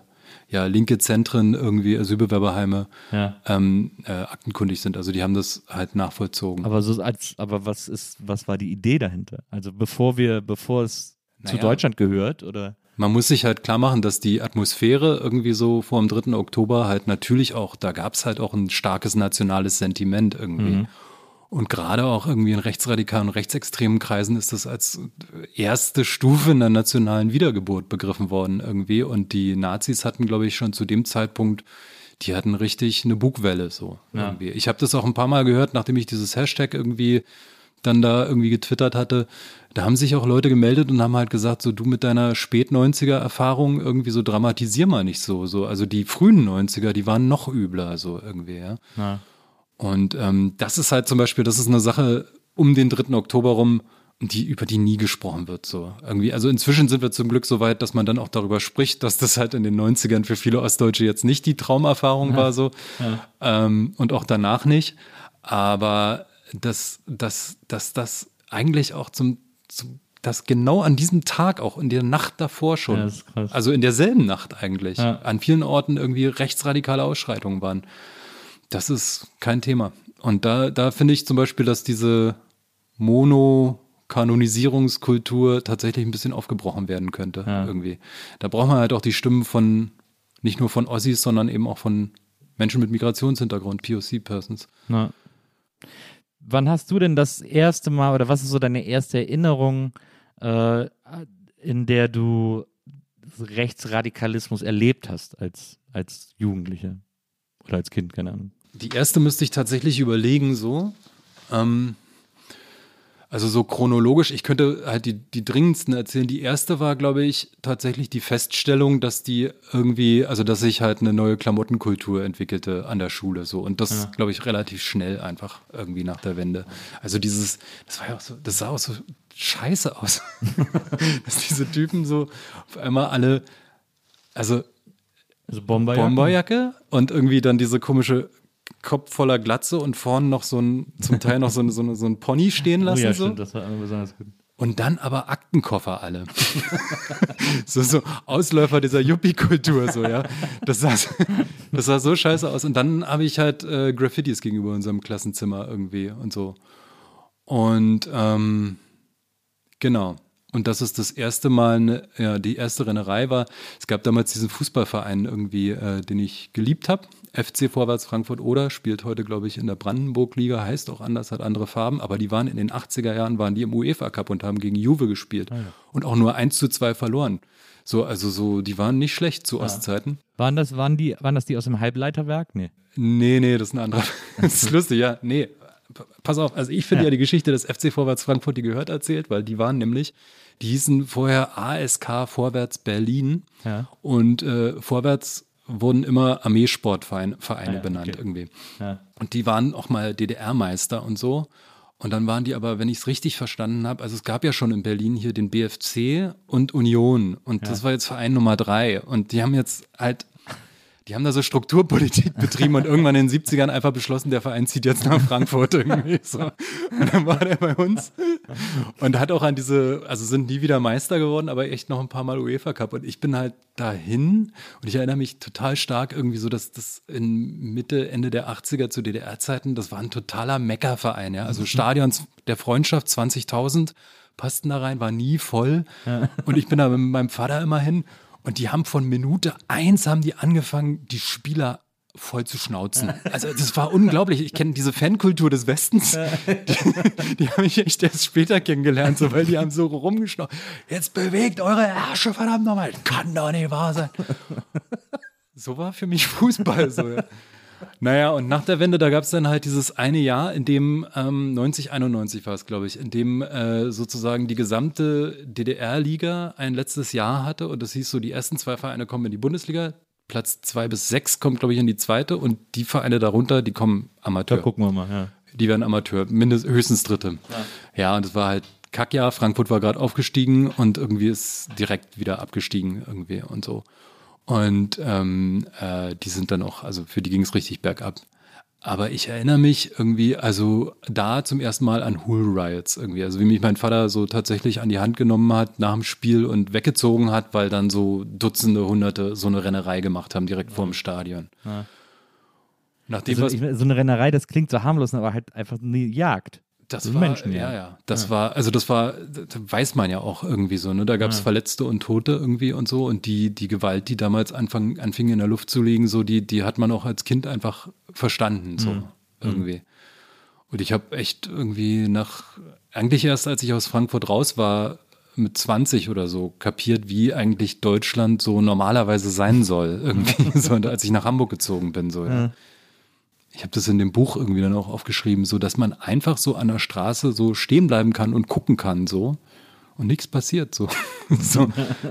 ja, linke Zentren, irgendwie Asylbewerberheime Ja. ähm, äh, aktenkundig sind. Also die haben das halt nachvollzogen. Aber so als, aber was ist, was war die Idee dahinter? Also bevor wir, bevor es zu Naja. Deutschland gehört, oder? Man muss sich halt klar machen, dass die Atmosphäre irgendwie so vor dem 3. Oktober halt natürlich auch, da gab es halt auch ein starkes nationales Sentiment irgendwie. Und gerade auch irgendwie in rechtsradikalen und rechtsextremen Kreisen ist das als erste Stufe in der nationalen Wiedergeburt begriffen worden irgendwie. Und die Nazis hatten, glaube ich, schon zu dem Zeitpunkt, die hatten richtig eine Bugwelle so irgendwie. Ich habe das auch ein paar Mal gehört, nachdem ich dieses Hashtag irgendwie dann da irgendwie getwittert hatte, da haben sich auch Leute gemeldet und haben halt gesagt, so du mit deiner Spät-90er-Erfahrung irgendwie so dramatisier mal nicht so. so. Also die frühen 90er, die waren noch übler, so irgendwie, ja. Ja. Und ähm, das ist halt zum Beispiel, das ist eine Sache um den 3. Oktober rum, die, über die nie gesprochen wird. So irgendwie. Also inzwischen sind wir zum Glück so weit, dass man dann auch darüber spricht, dass das halt in den 90ern für viele Ostdeutsche jetzt nicht die Traumerfahrung war, so. Ähm, und auch danach nicht. Aber dass, dass, dass das eigentlich auch zum, zum dass genau an diesem Tag, auch in der Nacht davor schon, Ja, also in derselben Nacht eigentlich, Ja. an vielen Orten irgendwie rechtsradikale Ausschreitungen waren. Das ist kein Thema. Und da, da finde ich zum Beispiel, dass diese Mono-Kanonisierungskultur tatsächlich ein bisschen aufgebrochen werden könnte. Ja. Irgendwie. Da braucht man halt auch die Stimmen von, nicht nur von Ossis, sondern eben auch von Menschen mit Migrationshintergrund, POC-Persons. Na. Wann hast du denn das erste Mal oder was ist so deine erste Erinnerung, äh, in der du Rechtsradikalismus erlebt hast als, als Jugendlicher oder als Kind, keine Ahnung? Die erste müsste ich tatsächlich überlegen, so. Ähm, also so chronologisch, ich könnte halt die, die dringendsten erzählen. Die erste war, glaube ich, tatsächlich die Feststellung, dass die irgendwie, also dass sich halt eine neue Klamottenkultur entwickelte an der Schule. So. Und das, glaube ich, relativ schnell einfach irgendwie nach der Wende. Also dieses, das war ja auch so, das sah auch so scheiße aus. dass diese Typen so auf einmal alle, also Also Bomberjacke? Bomberjacke und irgendwie dann diese komische Kopf voller Glatze und vorne noch so ein, zum Teil noch so, ein- so, ein- so ein Pony stehen Oh lassen. ja, so. stimmt, das war besonders gut. Und dann aber Aktenkoffer alle. so, so Ausläufer dieser Yuppie-Kultur, so, ja. Das sah, das sah so scheiße aus. Und dann habe ich halt äh, Graffitis gegenüber unserem Klassenzimmer irgendwie und so. Und ähm, genau. Und das ist das erste Mal, eine, ja, die erste Rennerei war. Es gab damals diesen Fußballverein irgendwie, äh, den ich geliebt habe. FC Vorwärts Frankfurt Oder spielt heute, glaube ich, in der Brandenburg-Liga, heißt auch anders, hat andere Farben, aber die waren in den 80er Jahren, waren die im UEFA Cup und haben gegen Juve gespielt und auch nur 1 zu 2 verloren. So, also so, die waren nicht schlecht zu Ostzeiten. Waren das, waren, die, waren das die aus dem Halbleiterwerk? Nee. Nee, nee, das ist ein anderer. das ist lustig, ja. Nee, pass auf. Also ich finde ja. die Geschichte des FC Vorwärts Frankfurt, die gehört erzählt, weil die waren nämlich, die hießen vorher ASK Vorwärts Berlin Ja. und äh, Vorwärts wurden immer Armeesportvereine Vereine Ah ja, benannt okay. irgendwie. Ja. Und die waren auch mal DDR-Meister und so. Und dann waren die aber, wenn ich es richtig verstanden habe, also es gab ja schon in Berlin hier den BFC und Union. Und das war jetzt Verein Nummer drei. Und die haben jetzt halt, die haben da so Strukturpolitik betrieben und irgendwann in den 70ern einfach beschlossen, der Verein zieht jetzt nach Frankfurt irgendwie. So. Und dann war der bei uns und hat auch an diese, also sind nie wieder Meister geworden, aber echt noch ein paar Mal UEFA Cup. Und ich bin halt dahin und ich erinnere mich total stark irgendwie so, dass das in Mitte, Ende der 80er zu DDR-Zeiten, das war ein totaler Meckerverein, ja. Also Stadions der Freundschaft, 20.000 passten da rein, war nie voll. Und ich bin da mit meinem Vater immer hin. Und die haben von Minute eins haben die angefangen, die Spieler voll zu schnauzen. Also das war unglaublich. Ich kenne diese Fankultur des Westens. Die, die habe ich echt erst später kennengelernt, so, weil die haben so rumgeschnauzt. Jetzt bewegt eure Ärsche, verdammt nochmal. Kann doch nicht wahr sein. So war für mich Fußball. So, ja. Naja, und nach der Wende, da gab es dann halt dieses eine Jahr, in dem ähm, 90, 91 war es, glaube ich, in dem äh, sozusagen die gesamte DDR-Liga ein letztes Jahr hatte und das hieß so, die ersten zwei Vereine kommen in die Bundesliga, Platz zwei bis sechs kommt, glaube ich, in die zweite und die Vereine darunter, die kommen Amateur. Da gucken wir mal, ja. Die werden Amateur, mindestens höchstens Dritte. Ja, ja und es war halt Kackjahr. Frankfurt war gerade aufgestiegen und irgendwie ist direkt wieder abgestiegen irgendwie und so. Und ähm, äh, die sind dann auch, also für die ging es richtig bergab. Aber ich erinnere mich irgendwie, also da zum ersten Mal an Hull Riots irgendwie. Also wie mich mein Vater so tatsächlich an die Hand genommen hat nach dem Spiel und weggezogen hat, weil dann so Dutzende, Hunderte so eine Rennerei gemacht haben direkt vor dem Stadion. Ja. Nachdem Also, ich, so eine Rennerei, das klingt so harmlos, aber halt einfach eine Jagd. Das war, Menschen, ja. ja, ja. Das war, also das war, das weiß man ja auch irgendwie so, ne? Da gab es Ja. Verletzte und Tote irgendwie und so. Und die, die Gewalt, die damals anfang, anfing in der Luft zu liegen, so, die, die hat man auch als Kind einfach verstanden, so Mhm. irgendwie. Und ich habe echt irgendwie nach, eigentlich erst als ich aus Frankfurt raus war, mit 20 oder so, kapiert, wie eigentlich Deutschland so normalerweise sein soll, irgendwie, so, und als ich nach Hamburg gezogen bin, so, ja. Ich habe das in dem Buch irgendwie dann auch aufgeschrieben, so dass man einfach so an der Straße so stehen bleiben kann und gucken kann, so und nichts passiert, so. so.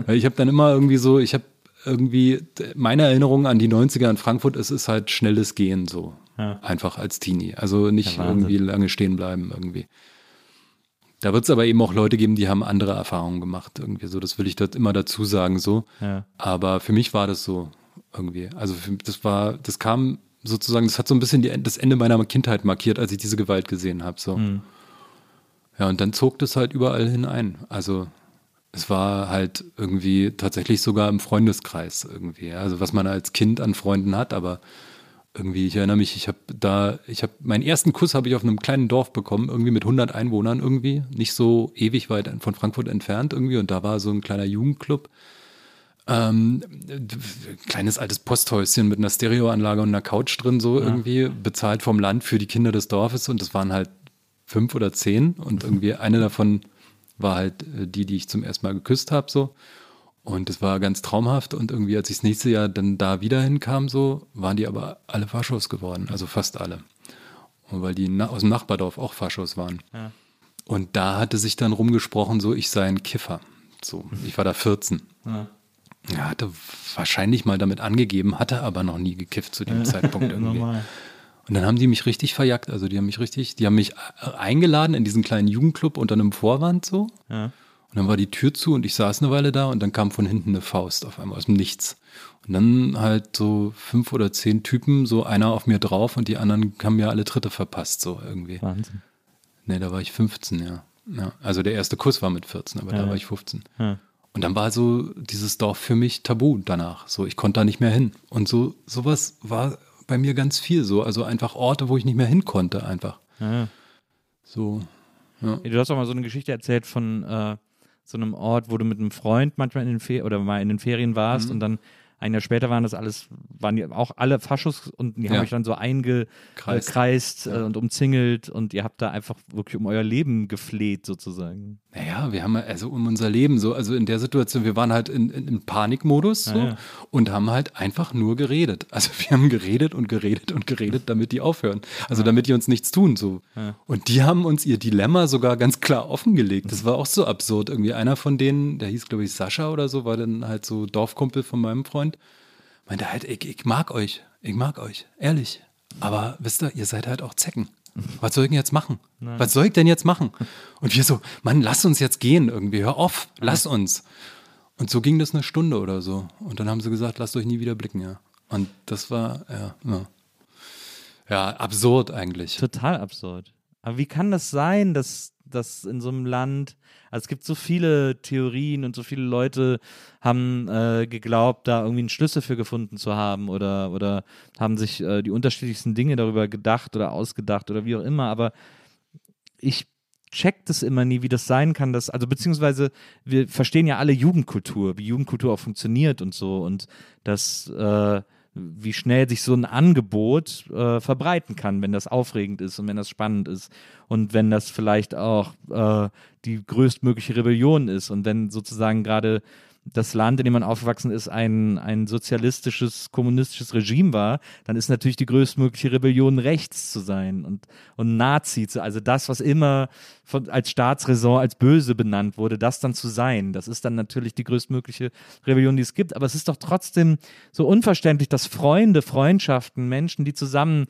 Weil ich habe dann immer irgendwie so, ich habe irgendwie meine Erinnerung an die 90er in Frankfurt, es ist halt schnelles Gehen, so Ja. einfach als Teenie. Also nicht Ja, irgendwie lange stehen bleiben irgendwie. Da wird es aber eben auch Leute geben, die haben andere Erfahrungen gemacht, irgendwie so. Das will ich dort immer dazu sagen, so. Ja. Aber für mich war das so irgendwie. Also für, das war, das kam sozusagen, das hat so ein bisschen die, das Ende meiner Kindheit markiert, als ich diese Gewalt gesehen habe. So. Ja, und dann zog das halt überall hinein. Also es war halt irgendwie tatsächlich sogar im Freundeskreis irgendwie. Also was man als Kind an Freunden hat, aber irgendwie, ich erinnere mich, ich habe da, ich habe meinen ersten Kuss habe ich auf einem kleinen Dorf bekommen, irgendwie mit 100 Einwohnern irgendwie, nicht so ewig weit von Frankfurt entfernt irgendwie und da war so ein kleiner Jugendclub. Ähm, kleines altes Posthäuschen mit einer Stereoanlage und einer Couch drin, so irgendwie, bezahlt vom Land für die Kinder des Dorfes und das waren halt fünf oder zehn und irgendwie eine davon war halt äh, die, die ich zum ersten Mal geküsst habe, so. Und das war ganz traumhaft und irgendwie, als ich das nächste Jahr dann da wieder hinkam, so, waren die aber alle Faschos geworden, also fast alle. Und weil die aus dem Nachbardorf auch Faschos waren. Ja. Und da hatte sich dann rumgesprochen, so, ich sei ein Kiffer. So, ich war da 14. Ja. Ja, hatte wahrscheinlich mal damit angegeben, hatte aber noch nie gekifft zu dem Zeitpunkt irgendwie. Normal. Und dann haben die mich richtig verjagt. Also die haben mich richtig, die haben mich eingeladen in diesen kleinen Jugendclub unter einem Vorwand so. Ja. Und dann war die Tür zu und ich saß eine Weile da und dann kam von hinten eine Faust auf einmal aus dem Nichts. Und dann halt so fünf oder zehn Typen, so einer auf mir drauf und die anderen haben mir alle Tritte verpasst, so irgendwie. Wahnsinn. Nee, da war ich 15, ja. ja. Also der erste Kuss war mit 14, aber da Ja. war ich 15. Ja. Und dann war so dieses Dorf für mich tabu danach. So, ich konnte da nicht mehr hin. Und so, sowas war bei mir ganz viel so. Also einfach Orte, wo ich nicht mehr hin konnte, einfach. Ja. So. Ja. Du hast auch mal so eine Geschichte erzählt von äh, so einem Ort, wo du mit einem Freund manchmal in den Ferien oder mal in den Ferien warst Mhm. und dann ein Jahr später waren das alles, waren die auch alle Faschos und die haben Ja. euch dann so eingekreist Kreist. äh, und umzingelt und ihr habt da einfach wirklich um euer Leben gefleht sozusagen. Naja, wir haben also um unser Leben so, also in der Situation, wir waren halt in, in, in Panikmodus so Ja, ja. und haben halt einfach nur geredet. Also wir haben geredet und geredet und geredet, damit die aufhören. Also damit die uns nichts tun so. Und die haben uns ihr Dilemma sogar ganz klar offengelegt. Das war auch so absurd. Irgendwie einer von denen, der hieß glaube ich Sascha oder so, war dann halt so Dorfkumpel von meinem Freund, meinte halt, ich, ich mag euch, ich mag euch, ehrlich. Aber wisst ihr, ihr seid halt auch Zecken. Was soll ich denn jetzt machen? Was soll ich denn jetzt machen? Und wir so, Mann, lass uns jetzt gehen irgendwie, hör auf, lass uns. Und so ging das eine Stunde oder so. Und dann haben sie gesagt, lasst euch nie wieder blicken, ja. Und das war, ja, ja. Ja, absurd eigentlich. Total absurd. Aber wie kann das sein, dass dass in so einem Land, also es gibt so viele Theorien und so viele Leute haben äh, geglaubt, da irgendwie einen Schlüssel für gefunden zu haben oder, oder haben sich äh, die unterschiedlichsten Dinge darüber gedacht oder ausgedacht oder wie auch immer. Aber ich checkt es immer nie, wie das sein kann, dass, also beziehungsweise wir verstehen ja alle Jugendkultur, wie Jugendkultur auch funktioniert und so und dass äh, wie schnell sich so ein Angebot äh, verbreiten kann, wenn das aufregend ist und wenn das spannend ist. Und wenn das vielleicht auch äh, die größtmögliche Rebellion ist und wenn sozusagen gerade das Land, in dem man aufgewachsen ist, ein, ein sozialistisches, kommunistisches Regime war, dann ist natürlich die größtmögliche Rebellion rechts zu sein und, und Nazi zu, also das, was immer von, als Staatsräson, als böse benannt wurde, das dann zu sein. Das ist dann natürlich die größtmögliche Rebellion, die es gibt. Aber es ist doch trotzdem so unverständlich, dass Freunde, Freundschaften, Menschen, die zusammen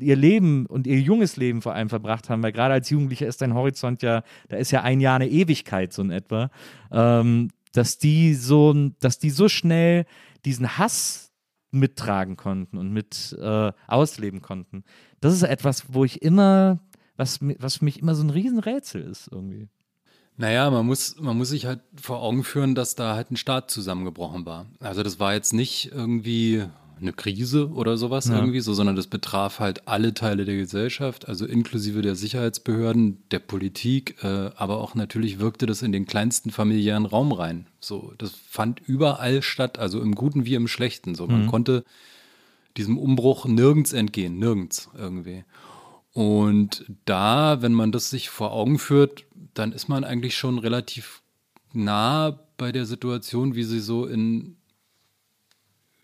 ihr Leben und ihr junges Leben vor allem verbracht haben, weil gerade als Jugendlicher ist dein Horizont ja, da ist ja ein Jahr eine Ewigkeit so in etwa. Ähm, dass die so, dass die so schnell diesen Hass mittragen konnten und mit äh, ausleben konnten. Das ist etwas, wo ich immer, was, was für mich immer so ein Riesenrätsel ist irgendwie. Naja, man muss, man muss sich halt vor Augen führen, dass da halt ein Staat zusammengebrochen war. Also das war jetzt nicht irgendwie eine Krise oder sowas ja. irgendwie so, sondern das betraf halt alle Teile der Gesellschaft, also inklusive der Sicherheitsbehörden, der Politik, äh, aber auch natürlich wirkte das in den kleinsten familiären Raum rein. So, das fand überall statt, also im Guten wie im Schlechten. So, man mhm. konnte diesem Umbruch nirgends entgehen, nirgends irgendwie. Und da, wenn man das sich vor Augen führt, dann ist man eigentlich schon relativ nah bei der Situation, wie sie so in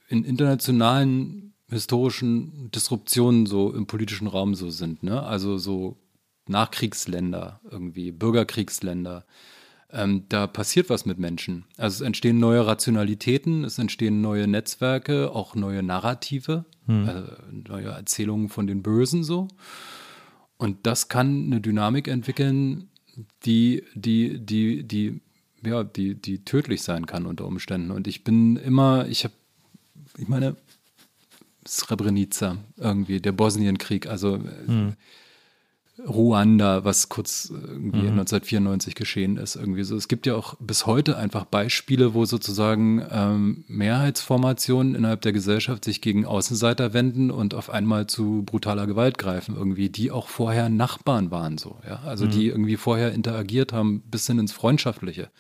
in internationalen historischen Disruptionen so im politischen Raum so sind, ne? Also so Nachkriegsländer irgendwie, Bürgerkriegsländer. Ähm, da passiert was mit Menschen. Also es entstehen neue Rationalitäten, es entstehen neue Netzwerke, auch neue Narrative, hm. äh, neue Erzählungen von den Bösen so. Und das kann eine Dynamik entwickeln, die, die, die, die, ja, die, die tödlich sein kann unter Umständen. Und ich bin immer, ich habe ich meine, Srebrenica irgendwie, der Bosnienkrieg, also hm. Ruanda, was kurz irgendwie mhm. 1994 geschehen ist, irgendwie so. Es gibt ja auch bis heute einfach Beispiele, wo sozusagen ähm, Mehrheitsformationen innerhalb der Gesellschaft sich gegen Außenseiter wenden und auf einmal zu brutaler Gewalt greifen, irgendwie, die auch vorher Nachbarn waren, so, ja. Also mhm. die irgendwie vorher interagiert haben, bis hin ins Freundschaftliche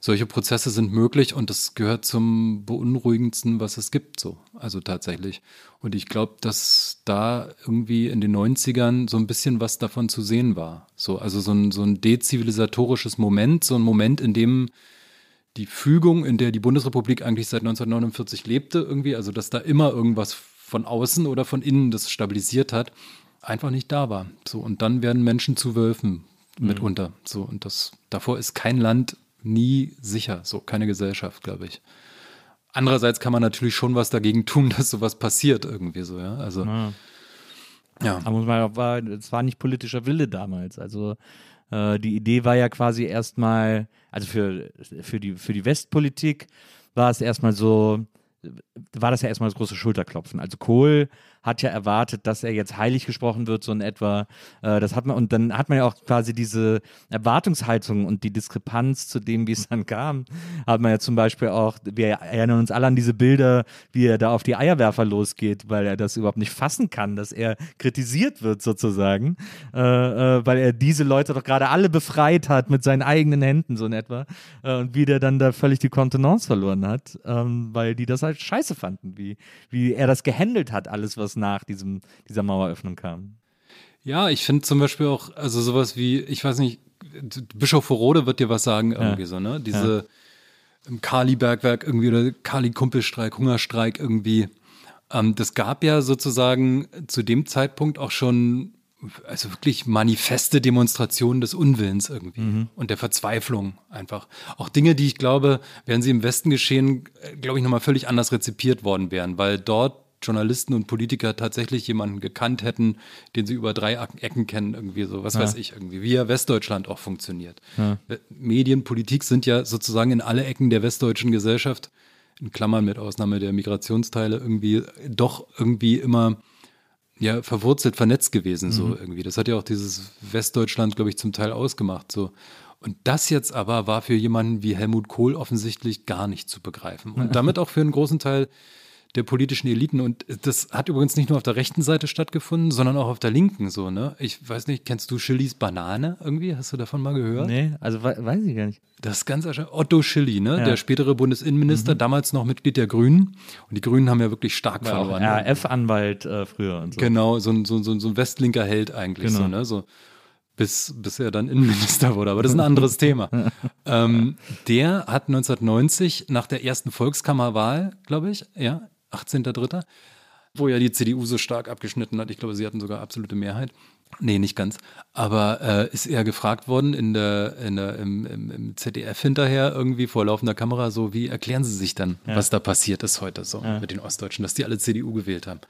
solche Prozesse sind möglich und das gehört zum beunruhigendsten, was es gibt, so. Also tatsächlich. Und ich glaube, dass da irgendwie in den 90ern so ein bisschen was davon zu sehen war. So, also so ein, so ein dezivilisatorisches Moment, so ein Moment, in dem die Fügung, in der die Bundesrepublik eigentlich seit 1949 lebte, irgendwie, also dass da immer irgendwas von außen oder von innen das stabilisiert hat, einfach nicht da war. So, und dann werden Menschen zu Wölfen mhm. mitunter. So, und das, davor ist kein Land nie sicher, so keine Gesellschaft, glaube ich. Andererseits kann man natürlich schon was dagegen tun, dass sowas passiert irgendwie so, ja. Also ja. ja. Aber man war, es war nicht politischer Wille damals. Also äh, die Idee war ja quasi erstmal, also für, für, die, für die Westpolitik war es erstmal so, war das ja erstmal das große Schulterklopfen. Also Kohl hat ja erwartet, dass er jetzt heilig gesprochen wird, so in etwa. Äh, das hat man, und dann hat man ja auch quasi diese Erwartungshaltung und die Diskrepanz zu dem, wie es dann kam, hat man ja zum Beispiel auch, wir erinnern uns alle an diese Bilder, wie er da auf die Eierwerfer losgeht, weil er das überhaupt nicht fassen kann, dass er kritisiert wird sozusagen, äh, äh, weil er diese Leute doch gerade alle befreit hat mit seinen eigenen Händen, so in etwa. Äh, und wie der dann da völlig die Kontenance verloren hat, ähm, weil die das halt scheiße fanden, wie, wie er das gehandelt hat, alles, was nach diesem, dieser Maueröffnung kam. Ja, ich finde zum Beispiel auch, also sowas wie, ich weiß nicht, Bischof Rode wird dir was sagen, irgendwie ja. so, ne? Diese ja. Kali-Bergwerk irgendwie oder Kali-Kumpelstreik, Hungerstreik irgendwie. Ähm, das gab ja sozusagen zu dem Zeitpunkt auch schon also wirklich manifeste Demonstrationen des Unwillens irgendwie mhm. und der Verzweiflung einfach. Auch Dinge, die ich glaube, wären sie im Westen geschehen, äh, glaube ich, nochmal völlig anders rezipiert worden wären, weil dort Journalisten und Politiker tatsächlich jemanden gekannt hätten, den sie über drei Ecken kennen, irgendwie so, was ja. weiß ich, irgendwie, wie ja Westdeutschland auch funktioniert. Ja. Äh, Medien, Politik sind ja sozusagen in alle Ecken der westdeutschen Gesellschaft, in Klammern mit Ausnahme der Migrationsteile, irgendwie doch irgendwie immer ja, verwurzelt, vernetzt gewesen, mhm. so irgendwie. Das hat ja auch dieses Westdeutschland, glaube ich, zum Teil ausgemacht, so. Und das jetzt aber war für jemanden wie Helmut Kohl offensichtlich gar nicht zu begreifen. Und damit auch für einen großen Teil der politischen Eliten. Und das hat übrigens nicht nur auf der rechten Seite stattgefunden, sondern auch auf der linken so, ne? Ich weiß nicht, kennst du Chilis Banane irgendwie? Hast du davon mal gehört? Nee, also weiß ich gar nicht. Das ist ganz erschreckend. Otto Schilly, ne? Ja. Der spätere Bundesinnenminister, mhm. damals noch Mitglied der Grünen. Und die Grünen haben ja wirklich stark War verloren. Ne? RAF-Anwalt äh, früher und so. Genau, so ein, so, so, so ein westlinker Held eigentlich genau. so, ne? So bis, bis er dann Innenminister wurde, aber das ist ein anderes Thema. ähm, der hat 1990 nach der ersten Volkskammerwahl, glaube ich, ja, 18.03., wo ja die CDU so stark abgeschnitten hat. Ich glaube, sie hatten sogar absolute Mehrheit. Nee, nicht ganz. Aber äh, ist er gefragt worden in der, in der, im, im, im, ZDF hinterher, irgendwie vor laufender Kamera, so wie erklären Sie sich dann, ja. was da passiert ist heute so ja. mit den Ostdeutschen, dass die alle CDU gewählt haben.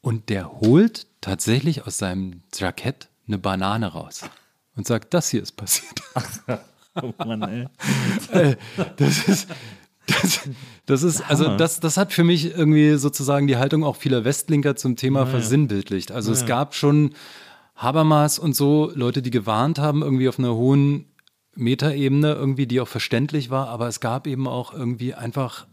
Und der holt tatsächlich aus seinem Jackett eine Banane raus und sagt, das hier ist passiert. oh Mann, ey. Äh, das ist, das, das ist, also das, das hat für mich irgendwie sozusagen die Haltung auch vieler Westlinker zum Thema ja, versinnbildlicht. Also ja. es gab schon Habermas und so Leute, die gewarnt haben, irgendwie auf einer hohen Metaebene, irgendwie, die auch verständlich war, aber es gab eben auch irgendwie einfach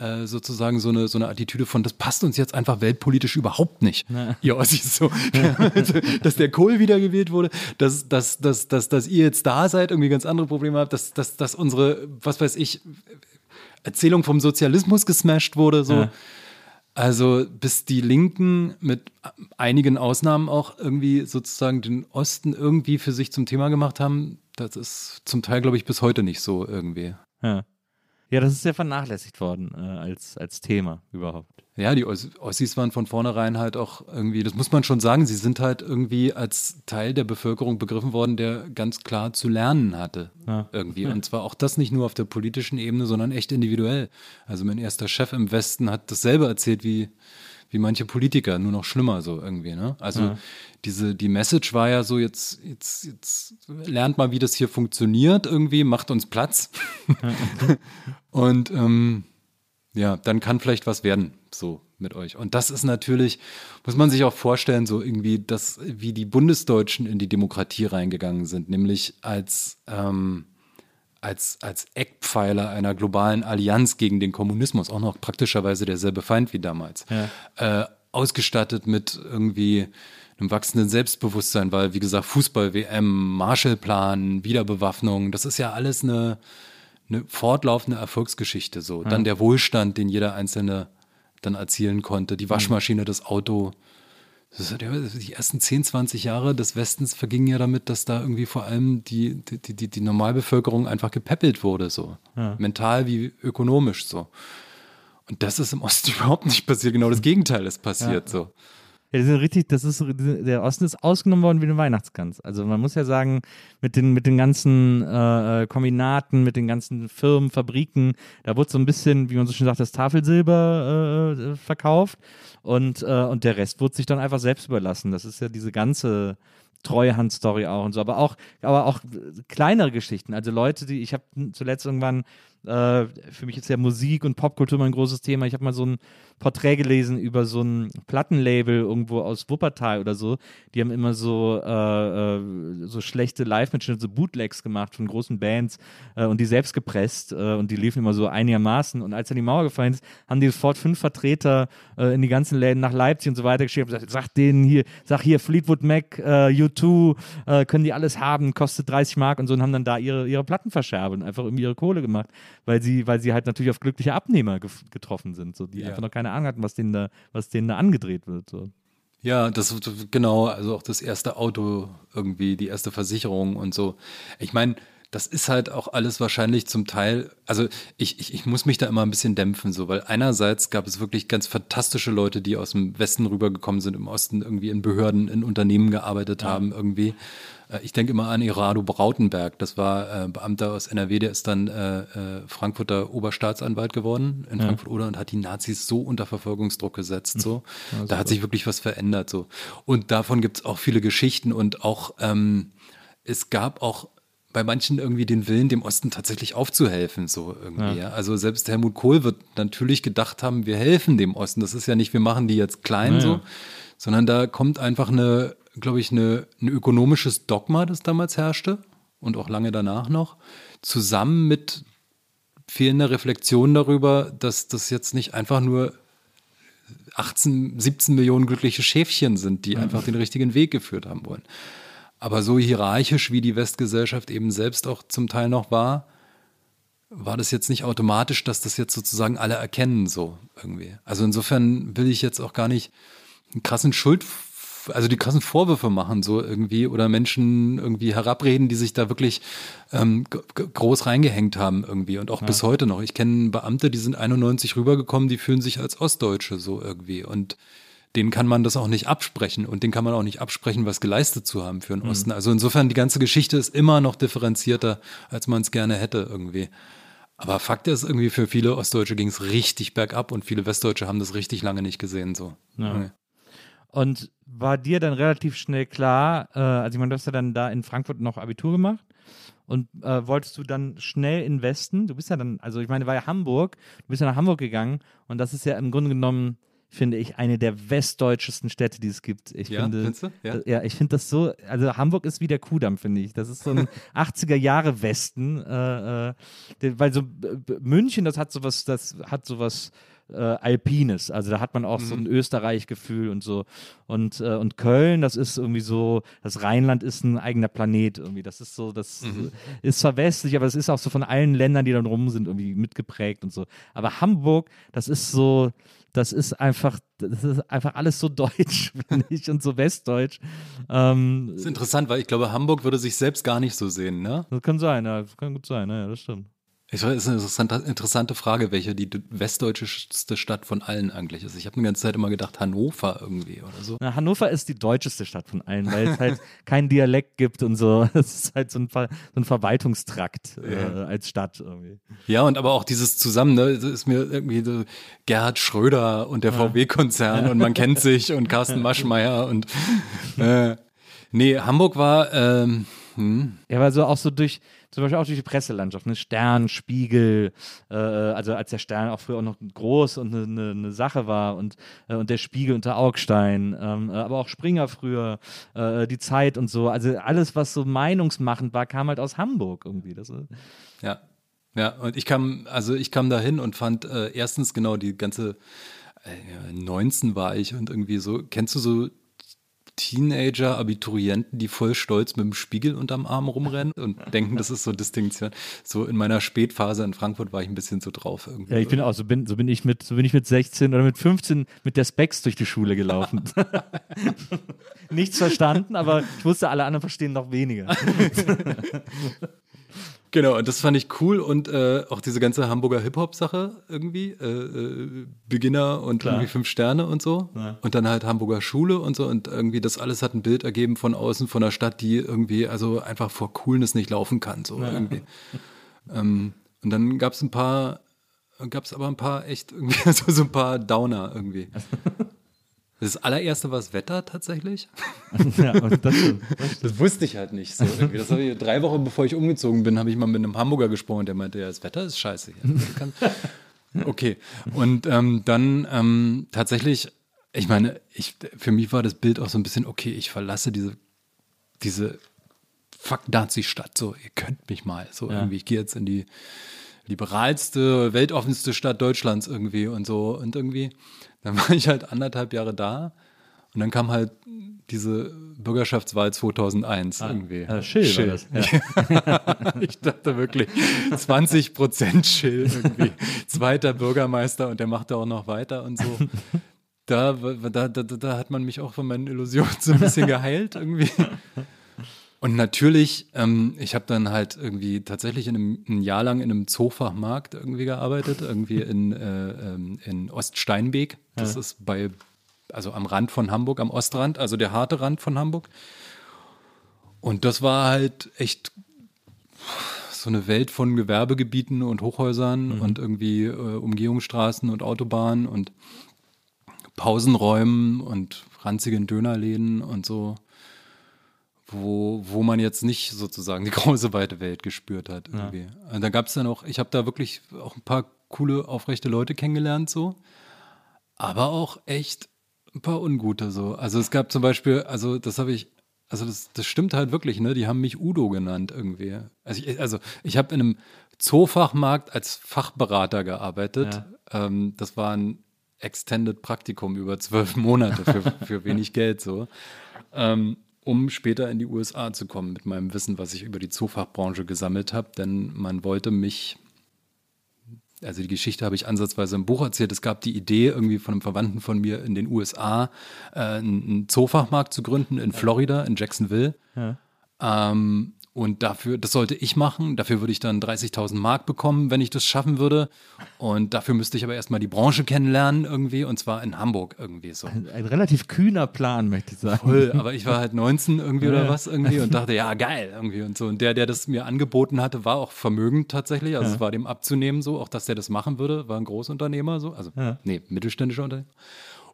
äh, sozusagen so eine, so eine Attitüde von, das passt uns jetzt einfach weltpolitisch überhaupt nicht. Ja, Ihr Ossis so. Also, dass der Kohl wiedergewählt wurde, dass, dass, dass, dass, dass ihr jetzt da seid, irgendwie ganz andere Probleme habt, dass, dass, dass unsere, was weiß ich, Erzählung vom Sozialismus gesmasht wurde, so. Ja. Also bis die Linken mit einigen Ausnahmen auch irgendwie sozusagen den Osten irgendwie für sich zum Thema gemacht haben, das ist zum Teil, glaube ich, bis heute nicht so irgendwie. Ja. Ja, das ist ja vernachlässigt worden äh, als, als Thema überhaupt. Ja, die Ossis waren von vornherein halt auch irgendwie, das muss man schon sagen, sie sind halt irgendwie als Teil der Bevölkerung begriffen worden, der ganz klar zu lernen hatte. Ja. Irgendwie. Und zwar auch das nicht nur auf der politischen Ebene, sondern echt individuell. Also mein erster Chef im Westen hat dasselbe erzählt wie, wie manche Politiker, nur noch schlimmer so irgendwie. Ne? Also ja. diese, die Message war ja so, jetzt, jetzt, jetzt lernt mal, wie das hier funktioniert irgendwie, macht uns Platz. und ähm, ja, dann kann vielleicht was werden, so mit euch. Und das ist natürlich, muss man sich auch vorstellen, so irgendwie, dass, wie die Bundesdeutschen in die Demokratie reingegangen sind, nämlich als ähm, als, als Eckpfeiler einer globalen Allianz gegen den Kommunismus, auch noch praktischerweise derselbe Feind wie damals, ja. äh, ausgestattet mit irgendwie einem wachsenden Selbstbewusstsein, weil, wie gesagt, Fußball, WM, Marshallplan, Wiederbewaffnung, das ist ja alles eine, eine fortlaufende Erfolgsgeschichte so. Ja. Dann der Wohlstand, den jeder Einzelne dann erzielen konnte, die Waschmaschine, das Auto, die ersten 10, 20 Jahre des Westens vergingen ja damit, dass da irgendwie vor allem die, die, die, die Normalbevölkerung einfach gepäppelt wurde, so. Ja. Mental wie ökonomisch, so. Und das ist im Osten überhaupt nicht passiert. Genau das Gegenteil ist passiert, ja. so. Ja, die sind richtig, das ist, der Osten ist ausgenommen worden wie eine Weihnachtsgans. Also man muss ja sagen, mit den, mit den ganzen äh, Kombinaten, mit den ganzen Firmen, Fabriken, da wurde so ein bisschen, wie man so schön sagt, das Tafelsilber äh, verkauft und, äh, und der Rest wurde sich dann einfach selbst überlassen. Das ist ja diese ganze Treuhand-Story auch und so, aber auch, aber auch kleinere Geschichten. Also Leute, die, ich habe zuletzt irgendwann, äh, für mich ist ja Musik und Popkultur mein großes Thema. Ich habe mal so ein Porträt gelesen über so ein Plattenlabel irgendwo aus Wuppertal oder so. Die haben immer so, äh, äh, so schlechte Live-Mitschnitte, so Bootlegs gemacht von großen Bands äh, und die selbst gepresst äh, und die liefen immer so einigermaßen. Und als dann die Mauer gefallen ist, haben die sofort fünf Vertreter äh, in die ganzen Läden nach Leipzig und so weiter geschickt und gesagt, sag denen hier, sag hier Fleetwood Mac, U2, können die alles haben, kostet 30 Mark und so und haben dann da ihre, ihre Platten verscherbelt und einfach irgendwie ihre Kohle gemacht, weil sie, weil sie halt natürlich auf glückliche Abnehmer getroffen sind, so die ja. einfach noch keine Ahnung hatten, was denen da, was denen da angedreht wird. So. Ja, das genau, also auch das erste Auto irgendwie, die erste Versicherung und so. Ich meine, das ist halt auch alles wahrscheinlich zum Teil, also ich, ich, ich muss mich da immer ein bisschen dämpfen, so, weil einerseits gab es wirklich ganz fantastische Leute, die aus dem Westen rübergekommen sind, im Osten irgendwie in Behörden, in Unternehmen gearbeitet ja. haben, irgendwie. Äh, ich denke immer an Irado Brautenberg, das war äh, Beamter aus NRW, der ist dann äh, äh, Frankfurter Oberstaatsanwalt geworden in ja. Frankfurt-Oder und hat die Nazis so unter Verfolgungsdruck gesetzt. So. Ja, da hat sich wirklich was verändert. So. Und davon gibt es auch viele Geschichten und auch ähm, es gab auch bei manchen irgendwie den Willen, dem Osten tatsächlich aufzuhelfen, so irgendwie. Ja. Also selbst Helmut Kohl wird natürlich gedacht haben, wir helfen dem Osten. Das ist ja nicht, wir machen die jetzt klein naja. so, sondern da kommt einfach eine, glaube ich, eine, ein ökonomisches Dogma, das damals herrschte und auch lange danach noch, zusammen mit fehlender Reflexion darüber, dass das jetzt nicht einfach nur 18, 17 Millionen glückliche Schäfchen sind, die einfach den richtigen Weg geführt haben wollen. Aber so hierarchisch, wie die Westgesellschaft eben selbst auch zum Teil noch war, war das jetzt nicht automatisch, dass das jetzt sozusagen alle erkennen, so irgendwie. Also insofern will ich jetzt auch gar nicht einen krassen Schuld, also die krassen Vorwürfe machen, so irgendwie, oder Menschen irgendwie herabreden, die sich da wirklich ähm, groß reingehängt haben irgendwie und auch ja. bis heute noch. Ich kenne Beamte, die sind 91 rübergekommen, die fühlen sich als Ostdeutsche so irgendwie und denen kann man das auch nicht absprechen und denen kann man auch nicht absprechen, was geleistet zu haben für den mhm. Osten. Also insofern, die ganze Geschichte ist immer noch differenzierter, als man es gerne hätte irgendwie. Aber Fakt ist, irgendwie für viele Ostdeutsche ging es richtig bergab und viele Westdeutsche haben das richtig lange nicht gesehen. So. Ja. Okay. Und war dir dann relativ schnell klar, äh, also ich meine, du hast ja dann da in Frankfurt noch Abitur gemacht und äh, wolltest du dann schnell in Westen? Du bist ja dann, also ich meine, war ja Hamburg, du bist ja nach Hamburg gegangen und das ist ja im Grunde genommen finde ich, eine der westdeutschesten Städte, die es gibt. Ich ja, finde, ja. ja. ich finde das so, also Hamburg ist wie der Kudamm, finde ich. Das ist so ein 80er Jahre Westen, äh, äh, weil so München, das hat sowas, das hat sowas äh, Alpines. Also da hat man auch mhm. so ein Österreich-Gefühl und so. Und, äh, und Köln, das ist irgendwie so, das Rheinland ist ein eigener Planet irgendwie. Das ist so, das mhm. ist zwar westlich, aber es ist auch so von allen Ländern, die dann rum sind, irgendwie mitgeprägt und so. Aber Hamburg, das ist so, das ist einfach, das ist einfach alles so deutsch, finde ich, und so westdeutsch. Ähm, das ist interessant, weil ich glaube, Hamburg würde sich selbst gar nicht so sehen, ne? Das kann sein, ja, das kann gut sein, ja, das stimmt. Ich weiß, das ist eine interessante Frage, welche die westdeutscheste Stadt von allen eigentlich ist. Ich habe eine ganze Zeit immer gedacht, Hannover irgendwie oder so. Na, Hannover ist die deutscheste Stadt von allen, weil es halt keinen Dialekt gibt und so. Es ist halt so ein, Ver so ein Verwaltungstrakt äh, ja. als Stadt irgendwie. Ja, und aber auch dieses zusammen, ne, ist mir irgendwie so Gerhard Schröder und der ja. VW-Konzern und man kennt sich und Carsten Maschmeyer und äh, nee, Hamburg war ähm, hm. Ja, aber so auch so durch zum Beispiel auch durch die Presselandschaft, ne? Stern, Spiegel, äh, also als der Stern auch früher auch noch groß und eine, eine, eine Sache war und, äh, und der Spiegel unter Augstein, ähm, äh, aber auch Springer früher, äh, die Zeit und so, also alles, was so meinungsmachend war, kam halt aus Hamburg irgendwie. Das, äh. ja, ja, und ich kam, also ich kam da hin und fand äh, erstens genau die ganze 19 war ich und irgendwie so, kennst du so Teenager, Abiturienten, die voll stolz mit dem Spiegel unterm Arm rumrennen und denken, das ist so Distinktion. So in meiner Spätphase in Frankfurt war ich ein bisschen so drauf. Irgendwie. Ja, ich bin auch, so bin, so bin ich mit, so bin ich mit 16 oder mit 15 mit der Specs durch die Schule gelaufen. Nichts verstanden, aber ich wusste, alle anderen verstehen noch weniger. Genau, und das fand ich cool und äh, auch diese ganze Hamburger Hip-Hop-Sache irgendwie, äh, äh, Beginner und Klar. irgendwie fünf Sterne und so. Ja. Und dann halt Hamburger Schule und so und irgendwie das alles hat ein Bild ergeben von außen, von einer Stadt, die irgendwie also einfach vor Coolness nicht laufen kann, so ja. irgendwie. Ähm, und dann gab es ein paar, gab es aber ein paar echt irgendwie, also so ein paar Downer irgendwie. Das allererste war das Wetter tatsächlich. ja, das, das, das, wusste ich halt nicht. So Das ich, drei Wochen bevor ich umgezogen bin, habe ich mal mit einem Hamburger gesprochen, der meinte, ja, das Wetter ist scheiße hier. Okay. Und ähm, dann ähm, tatsächlich, ich meine, ich, für mich war das Bild auch so ein bisschen, okay, ich verlasse diese, diese Fuck-Nazi-Stadt. So, ihr könnt mich mal. So ja. irgendwie, ich gehe jetzt in die liberalste, weltoffenste Stadt Deutschlands irgendwie und so. Und irgendwie dann war ich halt anderthalb Jahre da und dann kam halt diese Bürgerschaftswahl 2001 ah, irgendwie. Äh, Schill, Schill. Das, ja. ich dachte wirklich, 20 Prozent Schill irgendwie. Zweiter Bürgermeister und der machte auch noch weiter und so. Da, da, da, da hat man mich auch von meinen Illusionen so ein bisschen geheilt irgendwie. Und natürlich, ähm, ich habe dann halt irgendwie tatsächlich in einem, ein Jahr lang in einem Zoofachmarkt irgendwie gearbeitet, irgendwie in, äh, ähm, in Oststeinbeek. Das ja. ist bei, also am Rand von Hamburg, am Ostrand, also der harte Rand von Hamburg. Und das war halt echt so eine Welt von Gewerbegebieten und Hochhäusern mhm. und irgendwie äh, Umgehungsstraßen und Autobahnen und Pausenräumen und ranzigen Dönerläden und so wo, wo man jetzt nicht sozusagen die große weite Welt gespürt hat. Irgendwie. Ja. Da gab es dann auch, ich habe da wirklich auch ein paar coole, aufrechte Leute kennengelernt, so. Aber auch echt ein paar ungute so. Also es gab zum Beispiel, also das habe ich, also das, das stimmt halt wirklich, ne? Die haben mich Udo genannt irgendwie. Also ich, also ich habe in einem Zoofachmarkt als Fachberater gearbeitet. Ja. Ähm, das war ein Extended Praktikum über zwölf Monate für, für wenig Geld so, ähm, um später in die USA zu kommen mit meinem Wissen, was ich über die Zoofachbranche gesammelt habe. Denn man wollte mich also die Geschichte habe ich ansatzweise im Buch erzählt. Es gab die Idee, irgendwie von einem Verwandten von mir in den USA äh, einen Zoofachmarkt zu gründen in Florida, in Jacksonville. Ja. Ähm, und dafür, das sollte ich machen. Dafür würde ich dann 30.000 Mark bekommen, wenn ich das schaffen würde. Und dafür müsste ich aber erstmal die Branche kennenlernen irgendwie. Und zwar in Hamburg irgendwie so. Ein, ein relativ kühner Plan, möchte ich sagen. Voll, aber ich war halt 19 irgendwie ja. oder was irgendwie und dachte, ja, geil irgendwie und so. Und der, der das mir angeboten hatte, war auch vermögend tatsächlich. Also ja. es war dem abzunehmen so, auch dass der das machen würde. War ein Großunternehmer so. Also, ja. nee, mittelständischer Unternehmer.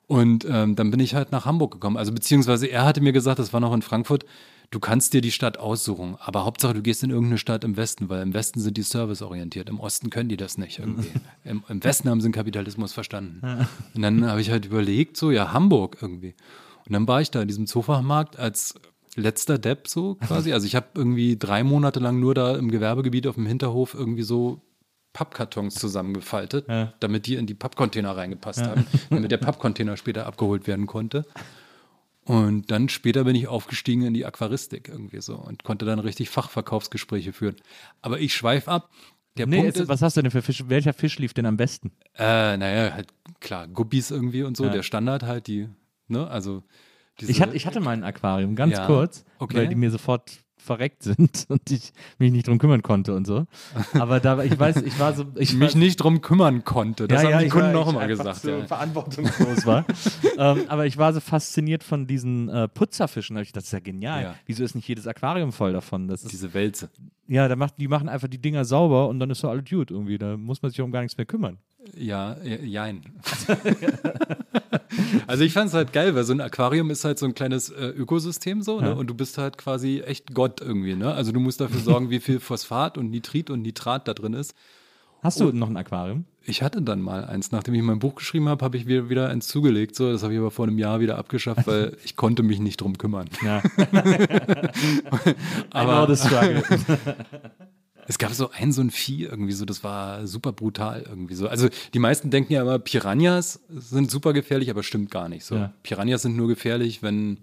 Und ähm, dann bin ich halt nach Hamburg gekommen. Also beziehungsweise er hatte mir gesagt, das war noch in Frankfurt, du kannst dir die Stadt aussuchen, aber Hauptsache du gehst in irgendeine Stadt im Westen, weil im Westen sind die serviceorientiert, im Osten können die das nicht irgendwie. Im, Im, Westen haben sie den Kapitalismus verstanden. Und dann habe ich halt überlegt, so ja, Hamburg irgendwie. Und dann war ich da in diesem Zoofachmarkt als letzter Depp so quasi. Also ich habe irgendwie drei Monate lang nur da im Gewerbegebiet auf dem Hinterhof irgendwie so Pappkartons zusammengefaltet, ja. damit die in die Pappcontainer reingepasst ja. haben, damit der Pappcontainer später abgeholt werden konnte. Und dann später bin ich aufgestiegen in die Aquaristik irgendwie so und konnte dann richtig Fachverkaufsgespräche führen. Aber ich schweife ab. Der nee, Punkt ist, was hast du denn für Fisch? Welcher Fisch lief denn am besten? Äh, naja, halt klar, Guppies irgendwie und so, ja. der Standard halt, die, ne, also. Diese, ich, hatte, ich hatte mal ein Aquarium, ganz ja, kurz, okay. weil die mir sofort verreckt sind und ich mich nicht drum kümmern konnte und so. Aber da, ich weiß, ich war so. Ich mich war, nicht drum kümmern konnte. Das ja, haben ja, die Kunden war, auch immer gesagt. So ja. verantwortungslos war. ähm, aber ich war so fasziniert von diesen äh, Putzerfischen. Ich, das ist ja genial. Ja. Wieso ist nicht jedes Aquarium voll davon? Das ist, Diese Wälze. Ja, da macht, die machen einfach die Dinger sauber und dann ist so alles gut irgendwie. Da muss man sich um gar nichts mehr kümmern. Ja, jein. also ich fand es halt geil, weil so ein Aquarium ist halt so ein kleines äh, Ökosystem so, ne? Und du bist halt quasi echt Gott irgendwie, ne? Also du musst dafür sorgen, wie viel Phosphat und Nitrit und Nitrat da drin ist. Hast du und noch ein Aquarium? Ich hatte dann mal eins. Nachdem ich mein Buch geschrieben habe, habe ich wieder, wieder eins zugelegt. So, das habe ich aber vor einem Jahr wieder abgeschafft, weil ich konnte mich nicht drum kümmern. Ja. aber, Es gab so ein, so ein Vieh irgendwie so, das war super brutal irgendwie so. Also die meisten denken ja immer, Piranhas sind super gefährlich, aber stimmt gar nicht so. Ja. Piranhas sind nur gefährlich, wenn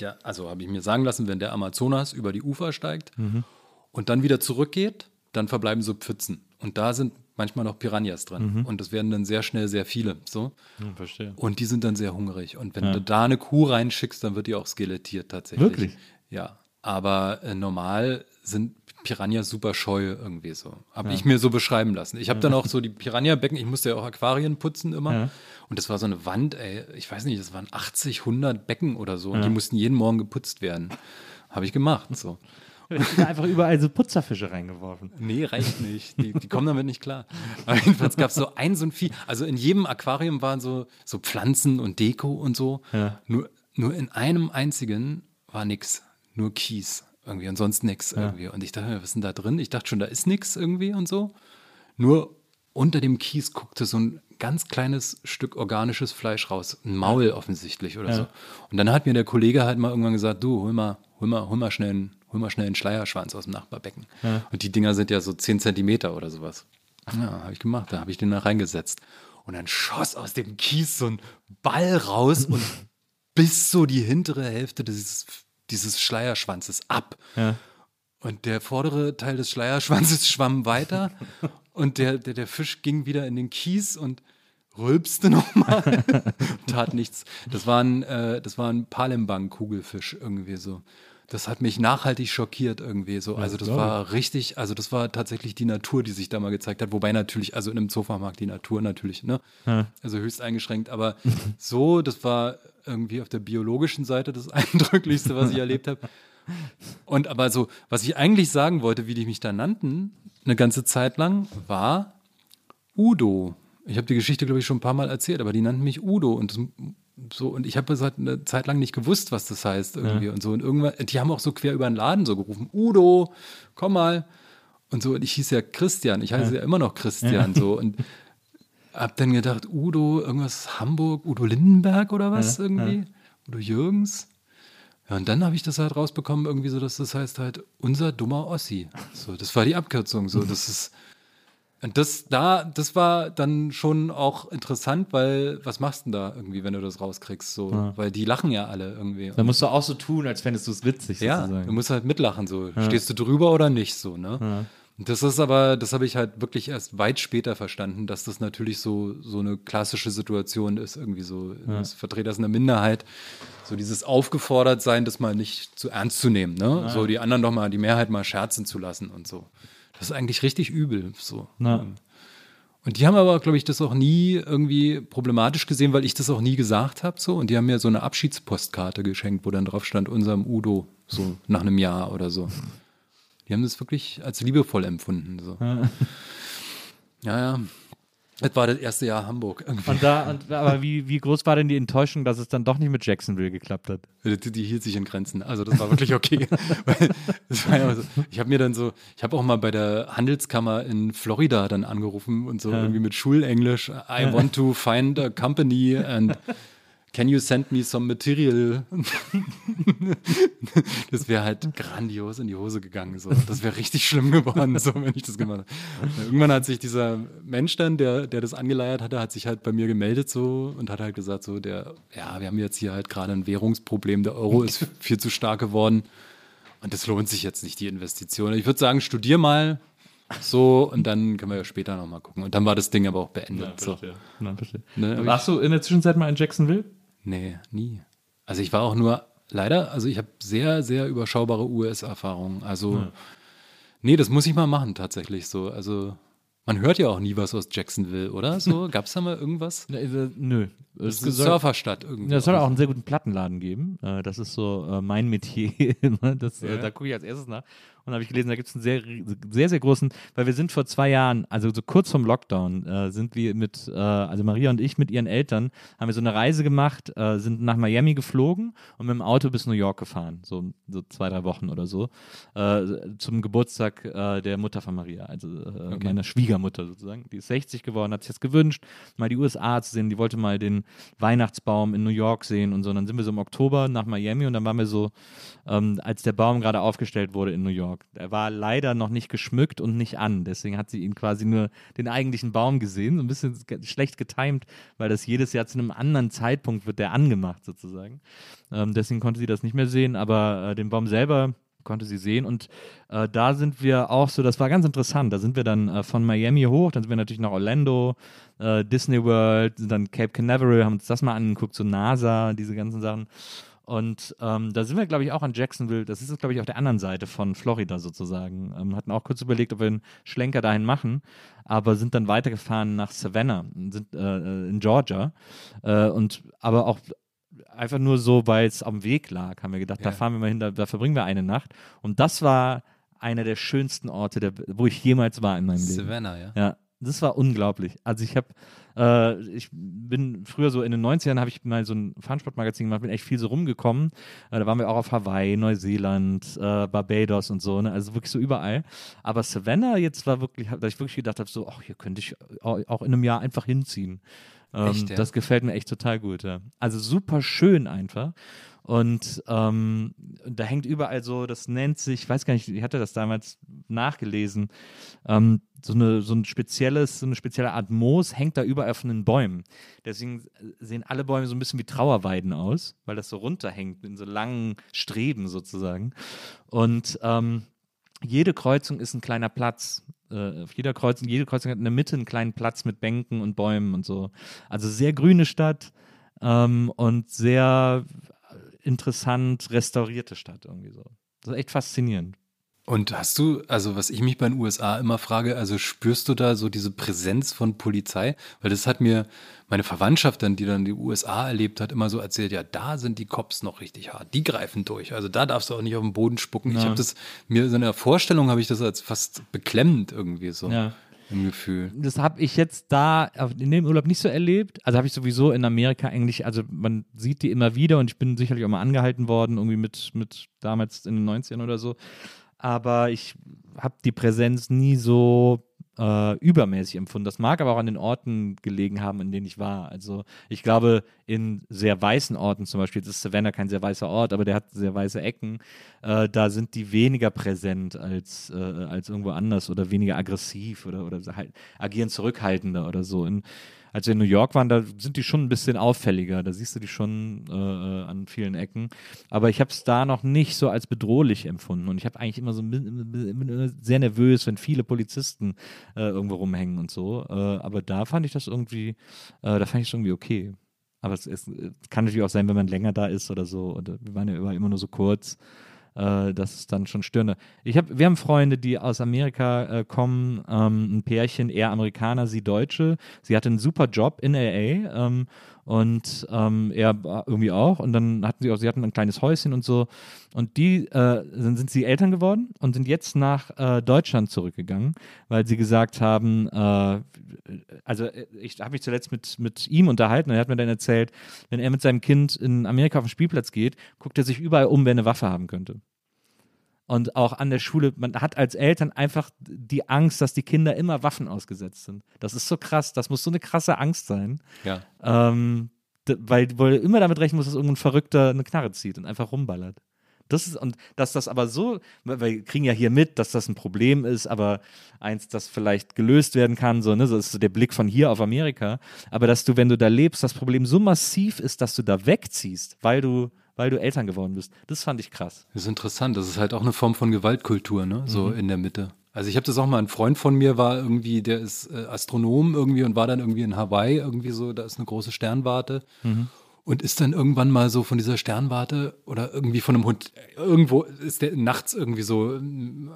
der, also habe ich mir sagen lassen, wenn der Amazonas über die Ufer steigt mhm. und dann wieder zurückgeht, dann verbleiben so Pfützen. Und da sind manchmal noch Piranhas drin. Mhm. Und das werden dann sehr schnell sehr viele. So. Ja, verstehe. Und die sind dann sehr hungrig. Und wenn ja. du da eine Kuh reinschickst, dann wird die auch skelettiert tatsächlich. Wirklich? Ja. Aber äh, normal sind Piranha super scheu irgendwie so. Habe ja. ich mir so beschreiben lassen. Ich habe dann auch so die Piranha-Becken, ich musste ja auch Aquarien putzen immer. Ja. Und das war so eine Wand, ey, ich weiß nicht, das waren 80, 100 Becken oder so. Und die mussten jeden Morgen geputzt werden. Habe ich gemacht, so. einfach überall so Putzerfische reingeworfen. Nee, reicht nicht. Die, die kommen damit nicht klar. Aber jedenfalls gab es so ein, so ein Vieh. Also in jedem Aquarium waren so, so Pflanzen und Deko und so. Nur, nur in einem einzigen war nichts. Nur Kies irgendwie und sonst nichts ja. irgendwie. Und ich dachte, was ist denn da drin? Ich dachte schon, da ist nichts irgendwie und so. Nur unter dem Kies guckte so ein ganz kleines Stück organisches Fleisch raus. Ein Maul offensichtlich oder ja. so. Und dann hat mir der Kollege halt mal irgendwann gesagt, du, hol mal, hol mal, hol mal schnell einen, hol mal schnell einen Schleierschwanz aus dem Nachbarbecken. Ja. Und die Dinger sind ja so 10 Zentimeter oder sowas. Ja, habe ich gemacht. Da habe ich den da reingesetzt. Und dann schoss aus dem Kies so ein Ball raus und bis so die hintere Hälfte dieses dieses Schleierschwanzes ab. Ja. Und der vordere Teil des Schleierschwanzes schwamm weiter und der, der, der Fisch ging wieder in den Kies und rülpste nochmal. Tat nichts. Das war ein, äh, das war ein Palembang-Kugelfisch irgendwie so. Das hat mich nachhaltig schockiert irgendwie so. Also das war richtig, also das war tatsächlich die Natur, die sich da mal gezeigt hat. Wobei natürlich, also in einem Zoofachmarkt die Natur natürlich, ne? Ja. Also höchst eingeschränkt. Aber so, das war irgendwie auf der biologischen Seite das Eindrücklichste, was ich erlebt habe. Und aber so, was ich eigentlich sagen wollte, wie die mich da nannten, eine ganze Zeit lang, war Udo. Ich habe die Geschichte, glaube ich, schon ein paar Mal erzählt, aber die nannten mich Udo und das, so und ich habe seit eine Zeit lang nicht gewusst, was das heißt irgendwie ja. und so und irgendwann, die haben auch so quer über den Laden so gerufen, Udo, komm mal und so und ich hieß ja Christian, ich heiße ja, ja immer noch Christian ja. so und hab dann gedacht, Udo, irgendwas Hamburg, Udo Lindenberg oder was irgendwie? Udo Jürgens. Ja, und dann habe ich das halt rausbekommen, irgendwie so, dass das heißt halt unser dummer Ossi. So, das war die Abkürzung. So, das ist, Und das da, das war dann schon auch interessant, weil was machst du denn da irgendwie, wenn du das rauskriegst? So, Ja. weil die lachen ja alle irgendwie. Da musst du auch so tun, als fändest du es witzig. ja, sozusagen. du musst halt mitlachen. So, stehst du drüber oder nicht? So, ne? Und das ist aber, das habe ich halt wirklich erst weit später verstanden, dass das natürlich so so eine klassische Situation ist, irgendwie so als Vertreter einer Minderheit, so dieses aufgefordert sein, das mal nicht zu ernst zu nehmen, ne? So die anderen doch mal, die Mehrheit mal scherzen zu lassen und so. Das ist eigentlich richtig übel, so. Na, Und die haben aber, glaube ich, das auch nie irgendwie problematisch gesehen, weil ich das auch nie gesagt habe. So. Und die haben mir so eine Abschiedspostkarte geschenkt, wo dann drauf stand, unserem Udo, so nach einem Jahr oder so. Die haben das wirklich als liebevoll empfunden. So. Ja, ja. Das war das erste Jahr Hamburg. Irgendwie. und da, und, aber wie, wie groß war denn die Enttäuschung, dass es dann doch nicht mit Jacksonville geklappt hat? Die, die hielt sich in Grenzen. Also das war wirklich okay. War ja so, ich habe mir dann so, ich habe auch mal bei der Handelskammer in Florida dann angerufen und so irgendwie mit Schulenglisch. I want to find a company and can you send me some material? das wäre halt grandios in die Hose gegangen. So. Das wäre richtig schlimm geworden, so, wenn ich das gemacht habe. Irgendwann hat sich dieser Mensch dann, der, der das angeleiert hatte, hat sich halt bei mir gemeldet so und hat halt gesagt, so, der, ja, wir haben jetzt hier halt gerade ein Währungsproblem, der Euro ist viel zu stark geworden und das lohnt sich jetzt nicht, die Investition. Ich würde sagen, studier mal so und dann können wir ja später nochmal gucken. Und dann war das Ding aber auch beendet. so. Na, bitte. Ne, Warst du in der Zwischenzeit mal in Jacksonville? Nee, nie. Also ich war auch nur, leider, also ich habe sehr, sehr überschaubare US-Erfahrungen. Also, nee, das muss ich mal machen tatsächlich so. Also man hört ja auch nie was aus Jacksonville, oder? So, gab es da mal irgendwas? Äh, Nö. Das ist eine soll- Surferstadt irgendwie. Ja, es soll auch einen sehr guten Plattenladen geben. Äh, Das ist so äh, mein Metier. das, Ja. Da gucke ich als erstes nach. Und habe ich gelesen, da gibt es einen sehr, sehr, sehr großen, weil wir sind vor zwei Jahren, also so kurz vom Lockdown, äh, sind wir mit, äh, also Maria und ich mit ihren Eltern, haben wir so eine Reise gemacht, äh, sind nach Miami geflogen und mit dem Auto bis New York gefahren, so, so zwei, drei Wochen oder so, äh, zum Geburtstag äh, der Mutter von Maria, also äh, meiner Schwiegermutter sozusagen. Die ist 60 geworden, hat sich das gewünscht, mal die USA zu sehen, die wollte mal den Weihnachtsbaum in New York sehen und so. Und dann sind wir so im Oktober nach Miami und dann waren wir so, ähm, als der Baum gerade aufgestellt wurde in New York. Er war leider noch nicht geschmückt und nicht an. Deswegen hat sie ihn quasi nur den eigentlichen Baum gesehen. So ein bisschen schlecht getimt, weil das jedes Jahr zu einem anderen Zeitpunkt wird der angemacht sozusagen. Ähm, deswegen konnte sie das nicht mehr sehen, aber äh, den Baum selber konnte sie sehen und äh, da sind wir auch so, das war ganz interessant, da sind wir dann äh, von Miami hoch, dann sind wir natürlich nach Orlando, äh, Disney World, dann Cape Canaveral, haben uns das mal angeguckt, so NASA, diese ganzen Sachen und ähm, da sind wir, glaube ich, auch an Jacksonville, das ist, glaube ich, auf der anderen Seite von Florida sozusagen. Ähm, hatten auch kurz überlegt, ob wir einen Schlenker dahin machen, aber sind dann weitergefahren nach Savannah, sind äh, in Georgia äh, und aber auch einfach nur so, weil es am Weg lag, haben wir gedacht, da Ja. fahren wir mal hin, da, da verbringen wir eine Nacht. Und das war einer der schönsten Orte, der, wo ich jemals war in meinem Leben. Savannah, ja. Ja, das war unglaublich. Also ich habe, äh, ich bin früher so in den 90ern habe ich mal so ein Fernsportmagazin gemacht, bin echt viel so rumgekommen. Äh, da waren wir auch auf Hawaii, Neuseeland, äh, Barbados und so, ne? also wirklich so überall. Aber Savannah jetzt war wirklich, dass ich wirklich gedacht habe, so, ach, hier könnte ich au- auch in einem Jahr einfach hinziehen. Ähm, Echt, ja? Das gefällt mir echt total gut. Ja. Also super schön einfach. Und ähm, da hängt überall so, das nennt sich, ich weiß gar nicht, ich hatte das damals nachgelesen, ähm, so, eine, so ein spezielles, so eine spezielle Art Moos hängt da überall von den Bäumen. Deswegen sehen alle Bäume so ein bisschen wie Trauerweiden aus, weil das so runterhängt in so langen Streben sozusagen. Und ähm, jede Kreuzung ist ein kleiner Platz. Äh, auf jeder Kreuzung, jede Kreuzung hat in der Mitte einen kleinen Platz mit Bänken und Bäumen und so. Also sehr grüne Stadt ähm, und sehr interessant restaurierte Stadt irgendwie so. Das ist echt faszinierend. Und hast du, also was ich mich bei den USA immer frage, also spürst du da so diese Präsenz von Polizei? Weil das hat mir meine Verwandtschaft dann, die dann die USA erlebt hat, immer so erzählt, ja, da sind die Cops noch richtig hart, die greifen durch. Also da darfst du auch nicht auf den Boden spucken. Ich Ja. habe das, mir so in der Vorstellung habe ich das als fast beklemmend irgendwie so Ja. Im Gefühl. Das habe ich jetzt da in dem Urlaub nicht so erlebt. Also habe ich sowieso in Amerika eigentlich, also man sieht die immer wieder und ich bin sicherlich auch mal angehalten worden, irgendwie mit, mit damals in den 90ern oder so. Aber ich habe die Präsenz nie so äh, übermäßig empfunden. Das mag aber auch an den Orten gelegen haben, in denen ich war. Also ich glaube, in sehr weißen Orten, zum Beispiel, jetzt ist Savannah kein sehr weißer Ort, aber der hat sehr weiße Ecken, äh, da sind die weniger präsent als, äh, als irgendwo anders oder weniger aggressiv oder, oder halt agieren zurückhaltender oder so. In, als wir in New York waren, da sind die schon ein bisschen auffälliger. Da siehst du die schon äh, äh an vielen Ecken. Aber ich habe es da noch nicht so als bedrohlich empfunden. Und ich habe eigentlich immer so sehr nervös, wenn viele Polizisten äh, irgendwo rumhängen und so. Äh, aber da fand ich das irgendwie, äh, da fand ich es irgendwie okay. Aber es, es, kann natürlich auch sein, wenn man länger da ist oder so. Und wir waren ja immer nur so kurz äh, das ist dann schon störender. Ich hab, wir haben Freunde, die aus Amerika äh, kommen, ähm, ein Pärchen, er Amerikaner, sie Deutsche. Sie hatte einen super Job in LA ähm, und ähm, er irgendwie auch. Und dann hatten sie auch, sie hatten ein kleines Häuschen und so. Und die äh, dann sind sie Eltern geworden und sind jetzt nach äh, Deutschland zurückgegangen, weil sie gesagt haben, äh, also äh, ich habe mich zuletzt mit, mit ihm unterhalten und er hat mir dann erzählt, wenn er mit seinem Kind in Amerika auf den Spielplatz geht, guckt er sich überall um, wer eine Waffe haben könnte und auch an der Schule, man hat als Eltern einfach die Angst, dass die Kinder immer Waffen ausgesetzt sind. Das ist so krass, das muss so eine krasse Angst sein. Ja. Ähm, weil, weil du immer damit rechnen musst, dass irgendein Verrückter eine Knarre zieht und einfach rumballert. Das ist, und dass das aber so, wir kriegen ja hier mit, dass das ein Problem ist, aber eins, das vielleicht gelöst werden kann, so, ne, das ist so der Blick von hier auf Amerika. Aber dass du, wenn du da lebst, das Problem so massiv ist, dass du da wegziehst, weil du weil du Eltern geworden bist. Das fand ich krass. Das ist interessant. Das ist halt auch eine Form von Gewaltkultur, ne? So mhm. in der Mitte. Also ich habe das auch mal, ein Freund von mir war irgendwie, der ist äh, Astronom irgendwie und war dann irgendwie in Hawaii irgendwie so, da ist eine große Sternwarte. Mhm und ist dann irgendwann mal so von dieser Sternwarte oder irgendwie von einem Hund, irgendwo ist der nachts irgendwie so ähm,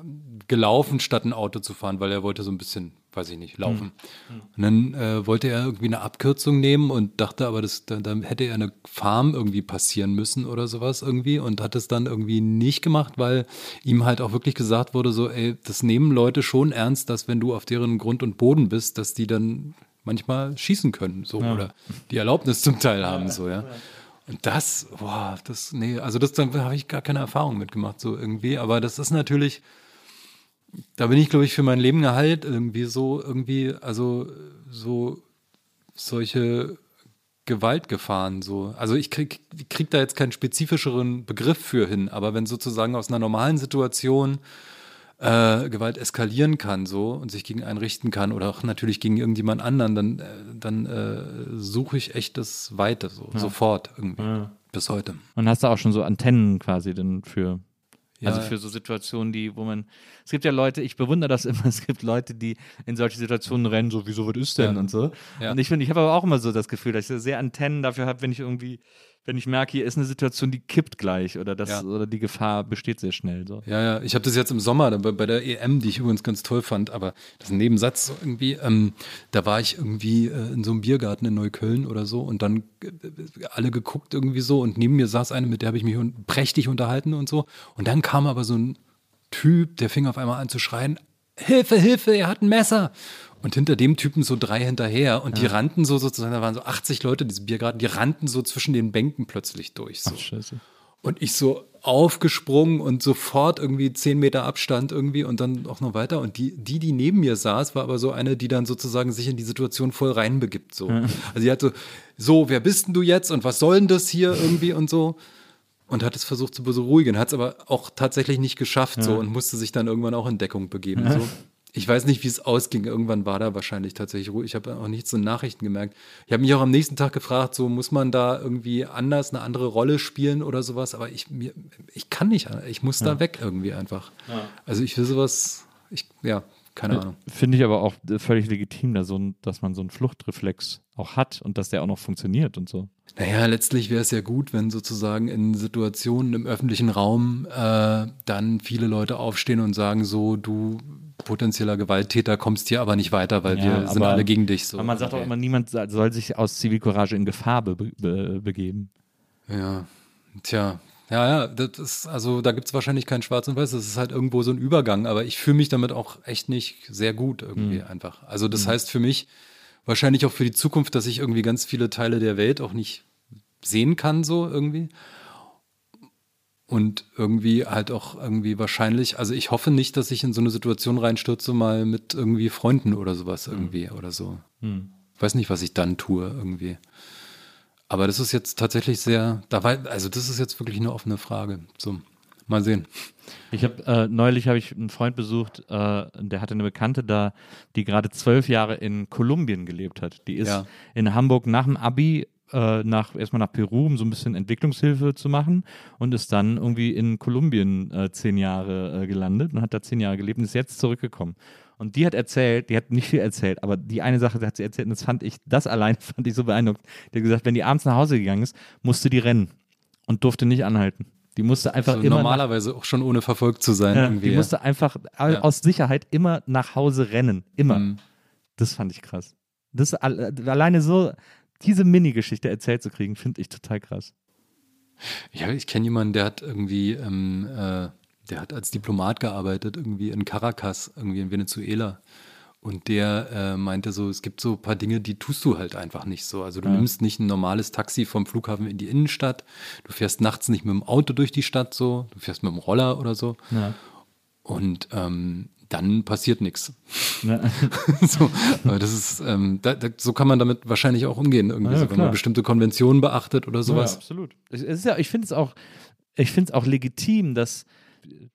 gelaufen, statt ein Auto zu fahren, weil er wollte so ein bisschen, weiß ich nicht, laufen. Mhm. Und dann äh, wollte er irgendwie eine Abkürzung nehmen und dachte aber, das, da, da hätte er eine Farm irgendwie passieren müssen oder sowas irgendwie und hat es dann irgendwie nicht gemacht, weil ihm halt auch wirklich gesagt wurde, so, ey, das nehmen Leute schon ernst, dass wenn du auf deren Grund und Boden bist, dass die dann manchmal schießen können, so ja. oder die Erlaubnis zum Teil haben, so ja. Und das, boah, das, nee, also das, da habe ich gar keine Erfahrung mitgemacht, so irgendwie. Aber das ist natürlich, da bin ich, glaube ich, für mein Leben geheilt, irgendwie so, irgendwie, also so solche Gewaltgefahren, so. Also ich krieg, krieg da jetzt keinen spezifischeren Begriff für hin, aber wenn sozusagen aus einer normalen Situation äh, Gewalt eskalieren kann so und sich gegen einen richten kann oder auch natürlich gegen irgendjemand anderen, dann, äh, dann äh, suche ich echt das Weite so, ja. sofort irgendwie. Ja. Bis heute. Und hast du auch schon so Antennen quasi denn für ja. Also für so Situationen, die, wo man, es gibt ja Leute, ich bewundere das immer, es gibt Leute, die in solche Situationen rennen, so, wieso, was ist denn und so. Und ich finde, ich habe aber auch immer so das Gefühl, dass ich sehr Antennen dafür habe, wenn ich irgendwie wenn ich merke, hier ist eine Situation, die kippt gleich oder das ja. oder die Gefahr besteht sehr schnell. So. Ja, ja, ich habe das jetzt im Sommer bei, bei, der EM, die ich übrigens ganz toll fand, aber das ist ein Nebensatz irgendwie. Ähm, da war ich irgendwie äh, in so einem Biergarten in Neukölln oder so und dann äh, alle geguckt irgendwie so und neben mir saß eine, mit der habe ich mich un prächtig unterhalten und so. Und dann kam aber so ein Typ, der fing auf einmal an zu schreien, Hilfe, Hilfe, er hat ein Messer. Und hinter dem Typen so drei hinterher und ja. die rannten so sozusagen, da waren so 80 Leute, diese Biergarten, die rannten so zwischen den Bänken plötzlich durch. So. Ach, scheiße. Und ich so aufgesprungen und sofort irgendwie zehn Meter Abstand irgendwie und dann auch noch weiter. Und die, die, die neben mir saß, war aber so eine, die dann sozusagen sich in die Situation voll reinbegibt. So. Ja. Also sie hat so, so, wer bist denn du jetzt und was soll denn das hier irgendwie und so und hat es versucht zu beruhigen, hat es aber auch tatsächlich nicht geschafft ja. so und musste sich dann irgendwann auch in Deckung begeben. Ja. So. Ich weiß nicht, wie es ausging. Irgendwann war da wahrscheinlich tatsächlich ruhig. Ich habe auch nichts in Nachrichten gemerkt. Ich habe mich auch am nächsten Tag gefragt, so muss man da irgendwie anders eine andere Rolle spielen oder sowas. Aber ich, mir, ich kann nicht. Ich muss ja. da weg irgendwie einfach. Ja. Also ich will sowas, ich, ja, keine Ahnung. Finde ich aber auch völlig legitim, so dass man so einen Fluchtreflex auch hat und dass der auch noch funktioniert und so. Naja, letztlich wäre es ja gut, wenn sozusagen in Situationen im öffentlichen Raum äh, dann viele Leute aufstehen und sagen so, du potenzieller Gewalttäter kommst hier aber nicht weiter, weil ja, wir sind alle gegen dich. So. Aber man sagt okay. auch immer, niemand soll sich aus Zivilcourage in Gefahr be be begeben. Ja, tja. Ja, ja, das ist, also da gibt es wahrscheinlich kein Schwarz und Weiß, das ist halt irgendwo so ein Übergang, aber ich fühle mich damit auch echt nicht sehr gut irgendwie mhm. einfach. Also das mhm. heißt für mich wahrscheinlich auch für die Zukunft, dass ich irgendwie ganz viele Teile der Welt auch nicht sehen kann, so irgendwie. und irgendwie halt auch irgendwie wahrscheinlich, also ich hoffe nicht, dass ich in so eine Situation reinstürze, mal mit irgendwie Freunden oder sowas irgendwie mhm. oder so. Mhm. Weiß nicht, was ich dann tue irgendwie. Aber das ist jetzt tatsächlich sehr, da war, also das ist jetzt wirklich eine offene Frage. So, mal sehen. Ich habe äh, neulich habe ich einen Freund besucht, äh, der hatte eine Bekannte da, die gerade zwölf Jahre in Kolumbien gelebt hat. Die ist ja. in Hamburg nach dem Abi äh, nach, erstmal nach Peru, um so ein bisschen Entwicklungshilfe zu machen und ist dann irgendwie in Kolumbien äh, zehn Jahre äh, gelandet und hat da zehn Jahre gelebt und ist jetzt zurückgekommen. Und die hat erzählt, die hat nicht viel erzählt, aber die eine Sache hat sie erzählt und das fand ich, das allein fand ich so beeindruckend. Die hat gesagt, wenn die abends nach Hause gegangen ist, musste die rennen und durfte nicht anhalten. Die musste einfach also immer. Normalerweise auch schon ohne verfolgt zu sein. Ja, irgendwie, die musste einfach ja. aus Sicherheit immer nach Hause rennen. Immer. Mhm. Das fand ich krass. Das alleine so, diese Mini-Geschichte erzählt zu kriegen, finde ich total krass. Ja, ich kenne jemanden, der hat irgendwie, ähm, äh, der hat als Diplomat gearbeitet, irgendwie in Caracas, irgendwie in Venezuela. Und der äh, meinte so, es gibt so ein paar Dinge, die tust du halt einfach nicht so. Also du ja. nimmst nicht ein normales Taxi vom Flughafen in die Innenstadt, du fährst nachts nicht mit dem Auto durch die Stadt so, du fährst mit dem Roller oder so. Ja. Und ähm, dann passiert nichts. Ja. so, aber das ist, ähm, da, da, so kann man damit wahrscheinlich auch umgehen, irgendwie, so, wenn man bestimmte Konventionen beachtet oder sowas. Ja, absolut. Es ist ja, ich finde es auch, ich finde es auch legitim, dass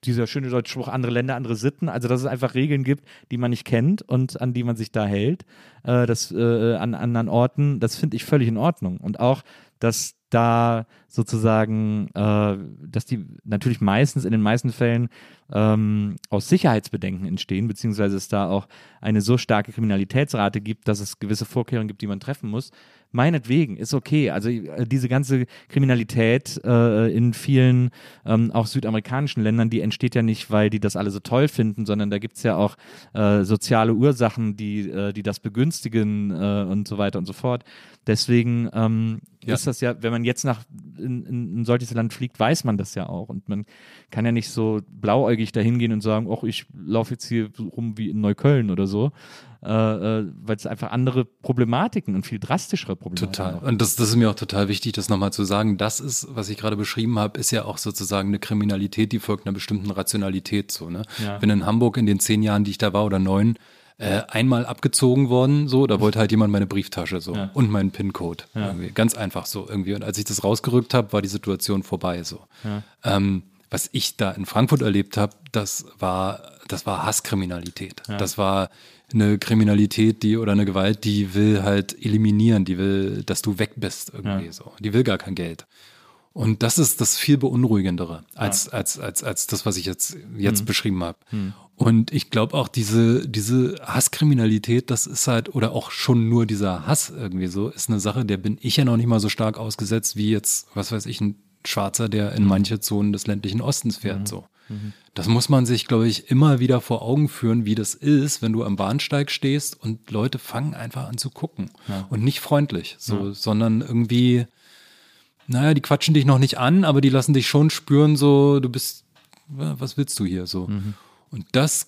dieser schöne deutsche Spruch, andere Länder, andere Sitten, also dass es einfach Regeln gibt, die man nicht kennt und an die man sich da hält, äh, das äh, an anderen Orten, das finde ich völlig in Ordnung. Und auch, dass da sozusagen, äh, dass die natürlich meistens, in den meisten Fällen ähm, aus Sicherheitsbedenken entstehen, beziehungsweise es da auch eine so starke Kriminalitätsrate gibt, dass es gewisse Vorkehrungen gibt, die man treffen muss. Meinetwegen, ist okay. Also äh, diese ganze Kriminalität äh, in vielen, ähm, auch südamerikanischen Ländern, die entsteht ja nicht, weil die das alle so toll finden, sondern da gibt es ja auch äh, soziale Ursachen, die, äh, die das begünstigen äh, und so weiter und so fort. Deswegen ähm, ja. ist das ja, wenn man jetzt nach in, in, ein solches Land fliegt, weiß man das ja auch. Und man kann ja nicht so blauäugig dahin gehen und sagen, ach, ich laufe jetzt hier rum wie in Neukölln oder so. Äh, äh, weil es einfach andere Problematiken und viel drastischere Problematiken Total. Und das, das ist mir auch total wichtig, das nochmal zu sagen. Das ist, was ich gerade beschrieben habe, ist ja auch sozusagen eine Kriminalität, die folgt einer bestimmten Rationalität. So, ne? Ja. Wenn in Hamburg in den zehn Jahren, die ich da war, oder neun, äh, einmal abgezogen worden, so, da wollte halt jemand meine Brieftasche so ja. und meinen PIN-Code. Ja. Ganz einfach so irgendwie. Und als ich das rausgerückt habe, war die Situation vorbei so. Ja. Ähm, was ich da in Frankfurt erlebt habe, das war, das war Hasskriminalität. Das war eine Kriminalität, die oder eine Gewalt, die will halt eliminieren, die will, dass du weg bist irgendwie so. Die will gar kein Geld. Und das ist das viel beunruhigendere als, als, als, als das, was ich jetzt, jetzt mhm. beschrieben habe. Mhm. Und ich glaube auch diese, diese Hasskriminalität, das ist halt, oder auch schon nur dieser Hass irgendwie so, ist eine Sache, der bin ich ja noch nicht mal so stark ausgesetzt wie jetzt, was weiß ich, ein Schwarzer, der in mhm. manche Zonen des ländlichen Ostens fährt, mhm. so. Mhm. Das muss man sich, glaube ich, immer wieder vor Augen führen, wie das ist, wenn du am Bahnsteig stehst und Leute fangen einfach an zu gucken. Ja. Und nicht freundlich, so, ja. sondern irgendwie, naja, die quatschen dich noch nicht an, aber die lassen dich schon spüren, so, du bist, was willst du hier, so. Mhm. Und das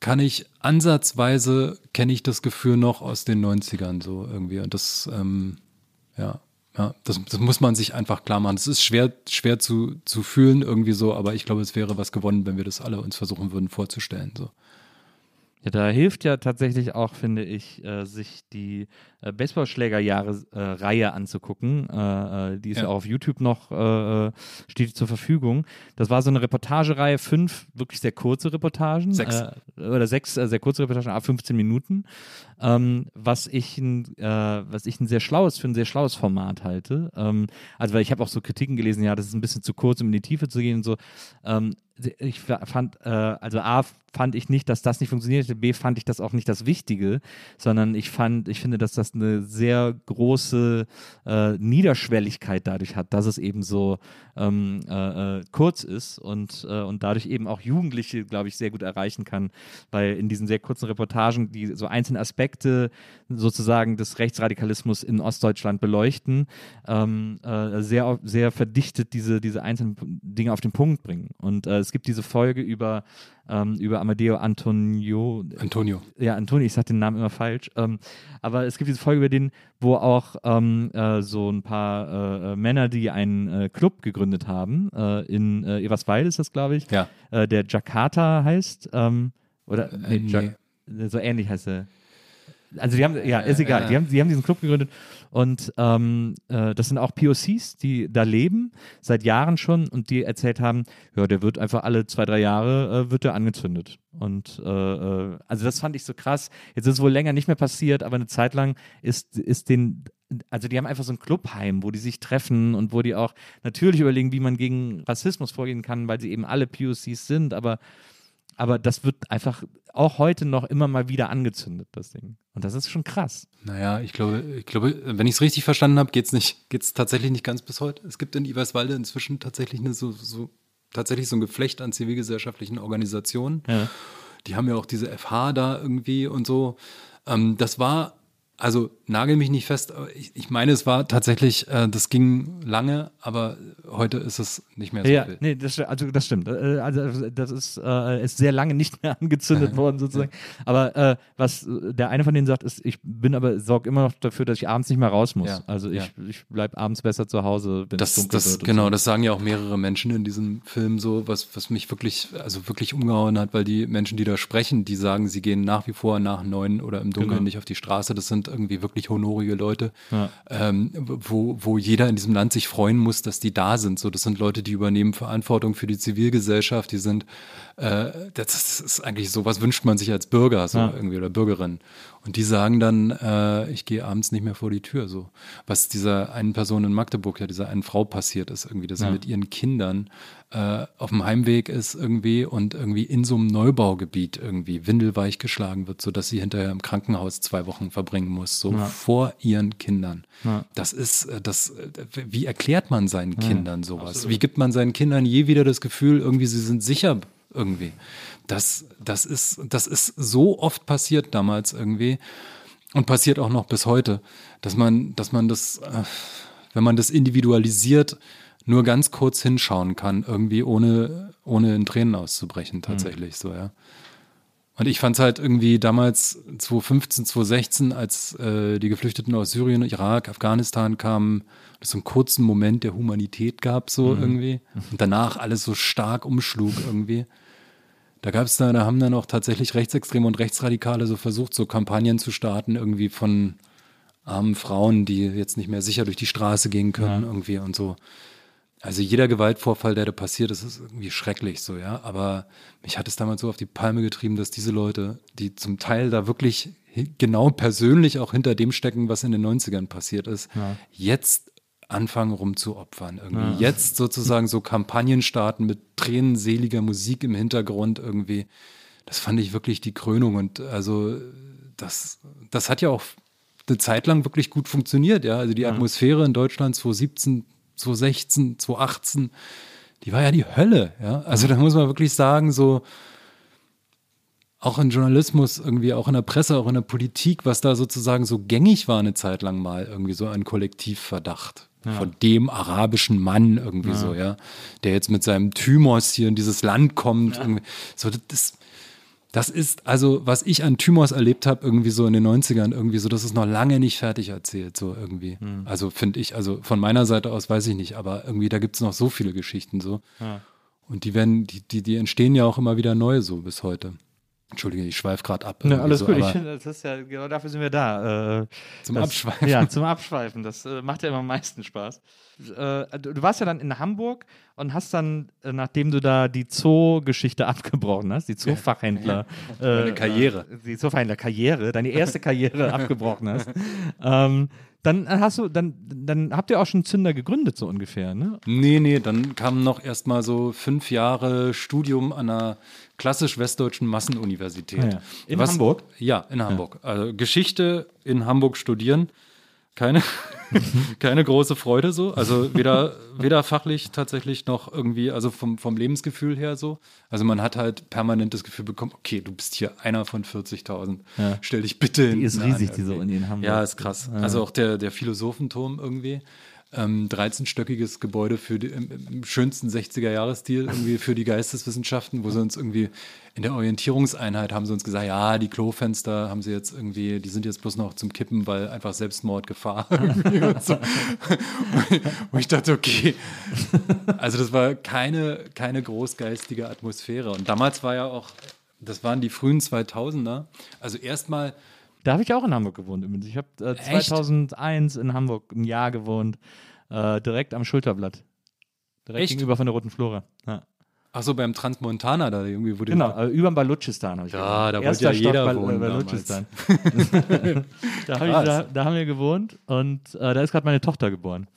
kann ich ansatzweise, kenne ich das Gefühl noch aus den 90ern, so irgendwie. Und das, ähm, ja, ja, das, das muss man sich einfach klar machen. Es ist schwer, schwer zu, zu fühlen irgendwie so, aber ich glaube, es wäre was gewonnen, wenn wir das alle uns versuchen würden vorzustellen, so. Ja, da hilft ja tatsächlich auch, finde ich, äh, sich die äh, Baseballschlägerjahre-Reihe äh, anzugucken. Äh, äh, die ist ja. ja. auch auf YouTube noch, äh, steht zur Verfügung. Das war so eine Reportagereihe, fünf wirklich sehr kurze Reportagen. Sechs. oder sechs sehr kurze Reportagen, ab 15 Minuten. Ähm, was, ich ein, was ich ein sehr schlaues, für ein sehr schlaues Format halte. Ähm, also, weil ich habe auch so Kritiken gelesen, ja, das ist ein bisschen zu kurz, um in die Tiefe zu gehen und so. Ähm, ich fand, äh, also A, fand ich nicht, dass das nicht funktionierte, B, fand ich das auch nicht das Wichtige, sondern ich fand, ich finde, dass das eine sehr große äh, Niederschwelligkeit dadurch hat, dass es eben so ähm, äh, äh kurz ist und, äh, und dadurch eben auch Jugendliche, glaube ich, sehr gut erreichen kann, weil in diesen sehr kurzen Reportagen, die so einzelne Aspekte sozusagen des Rechtsradikalismus in Ostdeutschland beleuchten, ähm, äh, sehr, sehr verdichtet diese, diese einzelnen Dinge auf den Punkt bringen. Und es es gibt diese Folge über, ähm, über Amadeo Antonio. Antonio. Ja, Antonio, ich sag den Namen immer falsch. Ähm, aber es gibt diese Folge über den, wo auch ähm, äh, so ein paar äh, Männer, die einen äh, Club gegründet haben, äh, in äh, Everswalde ist das, glaube ich, Ja. äh, der Jakarta heißt. Ähm, oder Äh, nee, Ja- nee. so ähnlich heißt er. Also die haben, ja, ist egal, die haben, die haben diesen Club gegründet und ähm, äh, das sind auch POCs, die da leben, seit Jahren schon und die erzählt haben, ja, der wird einfach alle zwei, drei Jahre äh, wird der angezündet. Und äh, äh, also das fand ich so krass. Jetzt ist es wohl länger nicht mehr passiert, aber eine Zeit lang ist, ist den, also die haben einfach so ein Clubheim, wo die sich treffen und wo die auch natürlich überlegen, wie man gegen Rassismus vorgehen kann, weil sie eben alle POCs sind, aber aber das wird einfach auch heute noch immer mal wieder angezündet, das Ding. Und das ist schon krass. Naja, ich glaube, ich glaube, wenn ich es richtig verstanden habe, geht es nicht, geht's tatsächlich nicht ganz bis heute. Es gibt in Iverswalde inzwischen tatsächlich eine so, so tatsächlich so ein Geflecht an zivilgesellschaftlichen Organisationen. Ja. Die haben ja auch diese FH da irgendwie und so. Ähm, das war, also nagel mich nicht fest, ich, ich meine, es war tatsächlich, äh, das ging lange, aber heute ist es nicht mehr so Ja, viel. nee, das, also das stimmt. Äh, Also das ist, äh, ist sehr lange nicht mehr angezündet worden sozusagen. Aber äh, was der eine von denen sagt, ist, ich bin aber sorge immer noch dafür, dass ich abends nicht mehr raus muss. Ja, Also ich, ja. ich bleibe abends besser zu Hause, wenn es Das, dunkel das, wird. genau, so. das sagen ja auch mehrere Menschen in diesem Film so, was, was mich wirklich, also wirklich umgehauen hat, weil die Menschen, die da sprechen, die sagen, sie gehen nach wie vor nach neun oder im Dunkeln Genau. nicht auf die Straße. Das sind irgendwie wirklich honorige Leute, Ja. ähm, wo, wo jeder in diesem Land sich freuen muss, dass die da sind. So, das sind Leute, die übernehmen Verantwortung für die Zivilgesellschaft, die sind, äh, das ist eigentlich so, was wünscht man sich als Bürger so Ja. irgendwie oder Bürgerin. Und die sagen dann, äh, ich gehe abends nicht mehr vor die Tür. So, was dieser einen Person in Magdeburg, ja, dieser einen Frau passiert ist, irgendwie, dass sie Ja. mit ihren Kindern äh, auf dem Heimweg ist irgendwie und irgendwie in so einem Neubaugebiet irgendwie windelweich geschlagen wird, sodass sie hinterher im Krankenhaus zwei Wochen verbringen muss, so vor ihren Kindern. Ja. Das ist, äh, das, äh, wie erklärt man seinen Kindern sowas? Wie gibt man seinen Kindern je wieder das Gefühl, irgendwie sie sind sicher irgendwie? Das, das ist, das ist so oft passiert damals irgendwie und passiert auch noch bis heute, dass man, dass man das, äh, wenn man das individualisiert, nur ganz kurz hinschauen kann, irgendwie ohne, ohne in Tränen auszubrechen, tatsächlich so, ja. Und ich fand es halt irgendwie damals 2015, 2016, als äh, die Geflüchteten aus Syrien, Irak, Afghanistan kamen, dass es so einen kurzen Moment der Humanität gab, so irgendwie. Und danach alles so stark umschlug irgendwie. Da gab es da, da haben dann auch tatsächlich Rechtsextreme und Rechtsradikale so versucht, so Kampagnen zu starten, irgendwie von armen Frauen, die jetzt nicht mehr sicher durch die Straße gehen können, irgendwie und so. Also jeder Gewaltvorfall, der da passiert, ist, ist irgendwie schrecklich so, ja. Aber mich hat es damals so auf die Palme getrieben, dass diese Leute, die zum Teil da wirklich genau persönlich auch hinter dem stecken, was in den 90ern passiert ist, jetzt anfangen rumzuopfern. Irgendwie. Jetzt sozusagen so Kampagnen starten mit tränenseliger Musik im Hintergrund irgendwie. Das fand ich wirklich die Krönung. Und also das, das hat ja auch eine Zeit lang wirklich gut funktioniert, ja. Also die Atmosphäre in Deutschland 2017, 2016, 2018, die war ja die Hölle, ja. Also da muss man wirklich sagen, so auch in Journalismus, irgendwie auch in der Presse, auch in der Politik, was da sozusagen so gängig war eine Zeit lang mal, irgendwie so ein Kollektivverdacht. Von dem arabischen Mann irgendwie so, ja, der jetzt mit seinem Thymos hier in dieses Land kommt. Irgendwie. So, das, das ist, also, was ich an Thymos erlebt habe, irgendwie so in den 90ern, irgendwie so, das ist noch lange nicht fertig erzählt, so irgendwie. Also finde ich, also von meiner Seite aus weiß ich nicht, aber irgendwie, da gibt es noch so viele Geschichten so. Und die werden, die, die, die entstehen ja auch immer wieder neu so bis heute. Entschuldige, ich schweife gerade ab. Ja, irgendwie alles so, gut. Ich das ist ja, genau dafür sind wir da. Äh, Zum das, Abschweifen. Ja, zum Abschweifen. Das äh, macht ja immer am meisten Spaß. Äh, du, warst ja dann in Hamburg und hast dann, äh, nachdem du da die Zoo-Geschichte abgebrochen hast, die Zoofachhändler. Meine Karriere. Äh, die Zoofachhändler-Karriere, deine erste Karriere abgebrochen hast. Ähm, dann hast du, dann, dann habt ihr auch schon Zünder gegründet, so ungefähr, ne? Nee, nee, dann kam noch erst mal so fünf Jahre Studium an einer klassisch westdeutschen Massenuniversität. Ah ja. In Hamburg? Ja, in Hamburg. Also Geschichte in Hamburg studieren. Keine, keine große Freude so. Also weder, weder fachlich tatsächlich noch irgendwie, also vom, vom Lebensgefühl her so. Also man hat halt permanent das Gefühl bekommen, okay, du bist hier einer von 40.000. Ja. Stell dich bitte Die ist hinten an riesig, diese. Uni in Hamburg. Ja, ist krass. Also auch der, der Philosophenturm irgendwie. Ähm, 13-stöckiges Gebäude für die, im, im schönsten 60er-Jahres-Stil irgendwie für die Geisteswissenschaften, wo sie uns irgendwie in der Orientierungseinheit haben sie uns gesagt, ja, die Klofenster haben sie jetzt irgendwie, die sind jetzt bloß noch zum Kippen, weil einfach Selbstmordgefahr und so. Und ich dachte, okay, also das war keine, keine großgeistige Atmosphäre. Und damals war ja auch, das waren die frühen 2000er, also erstmal Da habe ich auch in Hamburg gewohnt. übrigens. Ich habe äh, Echt? 2001 in Hamburg ein Jahr gewohnt, äh, direkt am Schulterblatt. Direkt Echt? gegenüber von der Roten Flora. Ja. Ach so, beim Transmontana da irgendwie, wo die Genau, äh, über dem Balutschistan habe ich Ja, da wollte ja jeder Stock wohnen äh. Balutschistan. da, hab ich, da, da haben wir gewohnt und äh, da ist gerade meine Tochter geboren.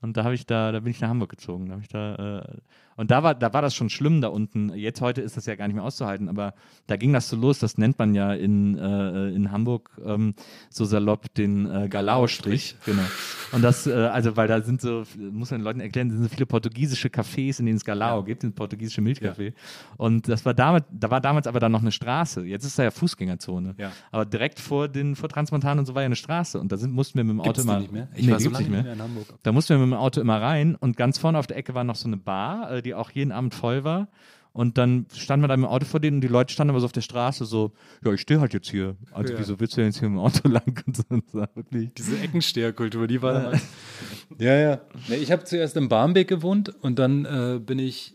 Und da habe ich da, da bin ich nach Hamburg gezogen. Da hab ich da, äh, und da war, da war das schon schlimm da unten. Jetzt heute ist das ja gar nicht mehr auszuhalten, aber da ging das so los. Das nennt man ja in, äh, in Hamburg ähm, so salopp den äh, Galao-Strich. Genau. Und das, äh, also weil da sind so, muss man den Leuten erklären, sind so viele portugiesische Cafés, in denen es Galao gibt, den portugiesische Milchkaffee. Und das war damals, da war damals aber dann noch eine Straße. Jetzt ist da ja Fußgängerzone. Ja. Aber direkt vor den vor Transmontan und so war ja eine Straße. Und da sind, mussten wir mit dem Auto Gibt's die immer. nicht mehr? Ich nee, war die so lange nicht mehr in Hamburg. Da mussten wir mit dem Auto immer rein und ganz vorne auf der Ecke war noch so eine Bar, äh, die auch jeden Abend voll war. Und dann standen wir da dem Auto vor denen und die Leute standen aber so auf der Straße so, ja, ich stehe halt jetzt hier. Also Ja. wieso willst du denn jetzt hier dem Auto lang? Und so, und so, wirklich. Diese Eckensteherkultur, die war damals. ja, ja. Ich habe zuerst in Barmbek gewohnt und dann äh, bin ich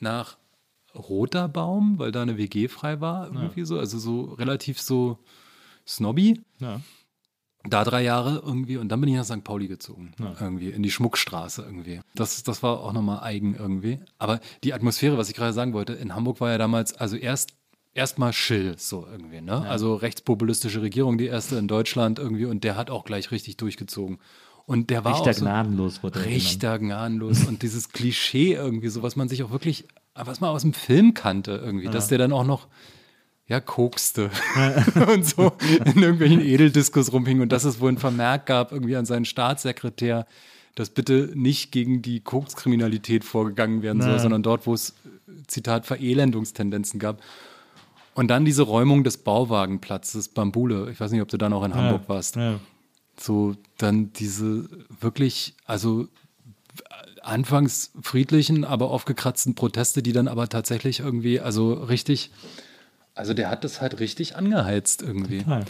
nach Roter Baum, weil da eine WG frei war, irgendwie so. Also so relativ so snobby. Ja. Da drei Jahre irgendwie und dann bin ich nach St. Pauli gezogen. Irgendwie in die Schmuckstraße irgendwie. Das, das war auch nochmal eigen irgendwie. Aber die Atmosphäre, was ich gerade sagen wollte, in Hamburg war ja damals, also erst erstmal Schill, so irgendwie, ne? Also rechtspopulistische Regierung, die erste in Deutschland irgendwie und der hat auch gleich richtig durchgezogen. Und der war Richter auch so, gnadenlos wurde er. Richter gnadenlos und dieses Klischee irgendwie, so was man sich auch wirklich, was man aus dem Film kannte irgendwie, dass der dann auch noch ja, kokste und so in irgendwelchen Edeldiskos rumhing und dass es wohl ein Vermerk gab irgendwie an seinen Staatssekretär, dass bitte nicht gegen die Kokskriminalität vorgegangen werden soll, Na. sondern dort, wo es, Zitat, Verelendungstendenzen gab. Und dann diese Räumung des Bauwagenplatzes Bambule. Ich weiß nicht, ob du dann auch in Hamburg warst Ja. so dann diese wirklich, also anfangs friedlichen, aber aufgekratzten Proteste, die dann aber tatsächlich irgendwie, also richtig, also der hat das halt richtig angeheizt irgendwie. Total.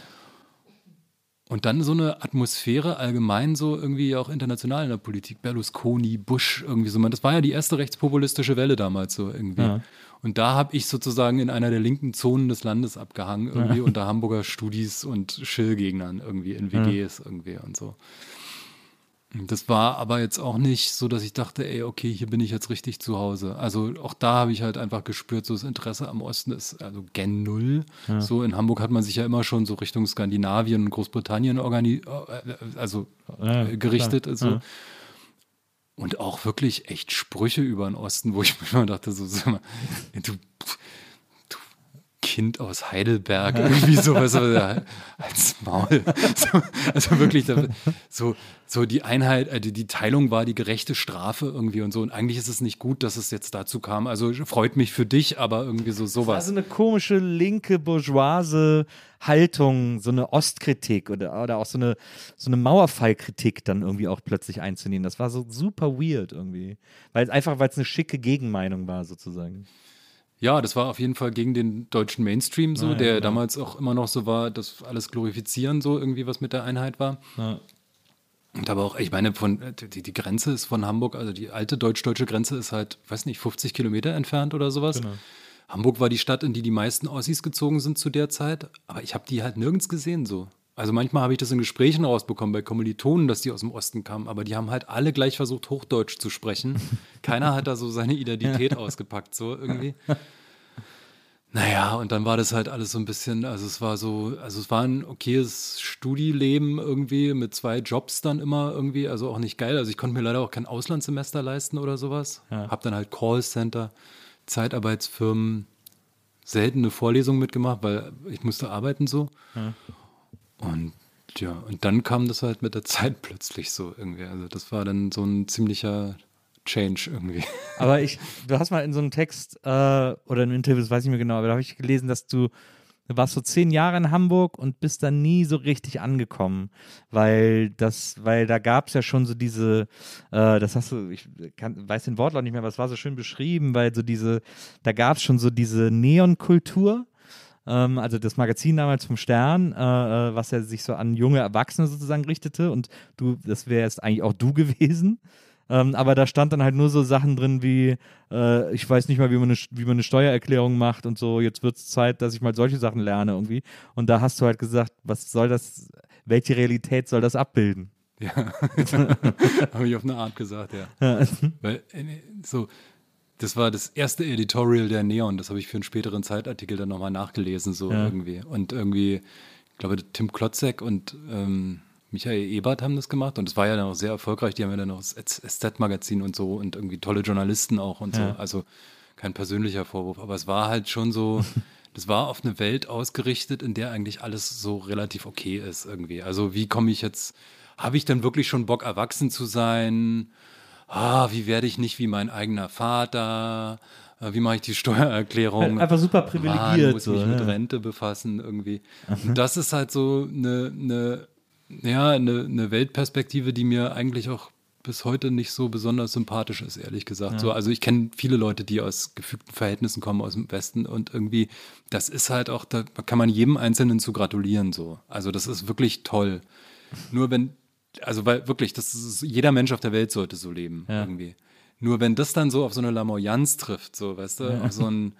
Und dann so eine Atmosphäre allgemein so irgendwie auch international in der Politik, Berlusconi, Bush irgendwie so, das war ja die erste rechtspopulistische Welle damals so irgendwie. Ja. Und da habe ich sozusagen in einer der linken Zonen des Landes abgehangen irgendwie unter Hamburger Studis und Schill-Gegnern irgendwie in WGs irgendwie und so. Das war aber jetzt auch nicht so, dass ich dachte, ey, okay, hier bin ich jetzt richtig zu Hause. Also auch da habe ich halt einfach gespürt, so das Interesse am Osten ist also gen Null. So in Hamburg hat man sich ja immer schon so Richtung Skandinavien und Großbritannien organi äh, also Ja, äh, gerichtet. klar. So. Ja. Und auch wirklich echt Sprüche über den Osten, wo ich mir immer dachte, so, sag mal, du Kind aus Heidelberg, irgendwie sowas, aber als Maul. So, also wirklich, so, so die Einheit, äh, die, die Teilung war die gerechte Strafe irgendwie und so. Und eigentlich ist es nicht gut, dass es jetzt dazu kam. Also freut mich für dich, aber irgendwie so sowas. Also eine komische linke bourgeoise Haltung, so eine Ostkritik oder, oder auch so eine, so eine Mauerfallkritik dann irgendwie auch plötzlich einzunehmen. Das war so super weird irgendwie. Weil einfach, weil es eine schicke Gegenmeinung war sozusagen. Ja, das war auf jeden Fall gegen den deutschen Mainstream so, Ja, ja, der genau. damals auch immer noch so war, dass alles glorifizieren so irgendwie, was mit der Einheit war. Ja. Und aber auch, ich meine, von, die, die Grenze ist von Hamburg, also die alte deutsch-deutsche Grenze ist halt, weiß nicht, 50 Kilometer entfernt oder sowas. Genau. Hamburg war die Stadt, in die die meisten Ossis gezogen sind zu der Zeit, aber ich habe die halt nirgends gesehen so. Also manchmal habe ich das in Gesprächen rausbekommen bei Kommilitonen, dass die aus dem Osten kamen, aber die haben halt alle gleich versucht, Hochdeutsch zu sprechen. Keiner hat da so seine Identität ausgepackt, so irgendwie. Naja, und dann war das halt alles so ein bisschen, also es war so, also es war ein okayes Studieleben irgendwie mit zwei Jobs dann immer irgendwie, also auch nicht geil. Also ich konnte mir leider auch kein Auslandssemester leisten oder sowas. Hab dann halt Callcenter, Zeitarbeitsfirmen, seltene Vorlesungen mitgemacht, weil ich musste arbeiten so. Und ja, und dann kam das halt mit der Zeit plötzlich so irgendwie. Also das war dann so ein ziemlicher Change irgendwie. Aber ich, du hast mal in so einem Text äh, oder in das weiß ich mehr genau, aber da habe ich gelesen, dass du Du warst so zehn Jahre in Hamburg und bist dann nie so richtig angekommen, weil das, weil da gab es ja schon so diese, äh, das hast du, ich kann, weiß den Wortlaut nicht mehr, aber es war so schön beschrieben, weil so diese, da gab es schon so diese Neonkultur, ähm, also das Magazin damals vom Stern, äh, äh, was ja sich so an junge Erwachsene sozusagen richtete und du, das wäre jetzt eigentlich auch du gewesen. Ähm, aber da stand dann halt nur so Sachen drin wie, äh, ich weiß nicht mal, wie man, eine, wie man eine Steuererklärung macht und so, jetzt wird es Zeit, dass ich mal solche Sachen lerne irgendwie. Und da hast du halt gesagt, was soll das, welche Realität soll das abbilden? Ja, habe ich auf eine Art gesagt, ja. Weil, äh, so, das war das erste Editorial der Neon, das habe ich für einen späteren Zeitartikel dann nochmal nachgelesen, so ja. irgendwie. Und irgendwie, ich glaube, Tim Klotzek und ähm, Michael Ebert haben das gemacht und es war ja dann auch sehr erfolgreich. Die haben ja dann auch das SZ-Magazin und so und irgendwie tolle Journalisten auch und ja. so. Also kein persönlicher Vorwurf, aber es war halt schon so, das war auf eine Welt ausgerichtet, in der eigentlich alles so relativ okay ist irgendwie. Also wie komme ich jetzt, habe ich dann wirklich schon Bock, erwachsen zu sein? Ah, wie werde ich nicht wie mein eigener Vater? Äh, wie mache ich die Steuererklärung? Einfach super privilegiert. Man muss mich so, mit Rente befassen irgendwie. Und das ist halt so eine, eine ja, eine, eine Weltperspektive, die mir eigentlich auch bis heute nicht so besonders sympathisch ist, ehrlich gesagt. Ja. So, also ich kenne viele Leute, die aus gefügten Verhältnissen kommen aus dem Westen und irgendwie, das ist halt auch, da kann man jedem Einzelnen zu gratulieren so. Also das ist wirklich toll. Nur wenn, also weil wirklich, das ist, jeder Mensch auf der Welt sollte so leben ja. irgendwie. Nur wenn das dann so auf so eine Lamoyanz trifft, so, weißt du, ja. auf so ein,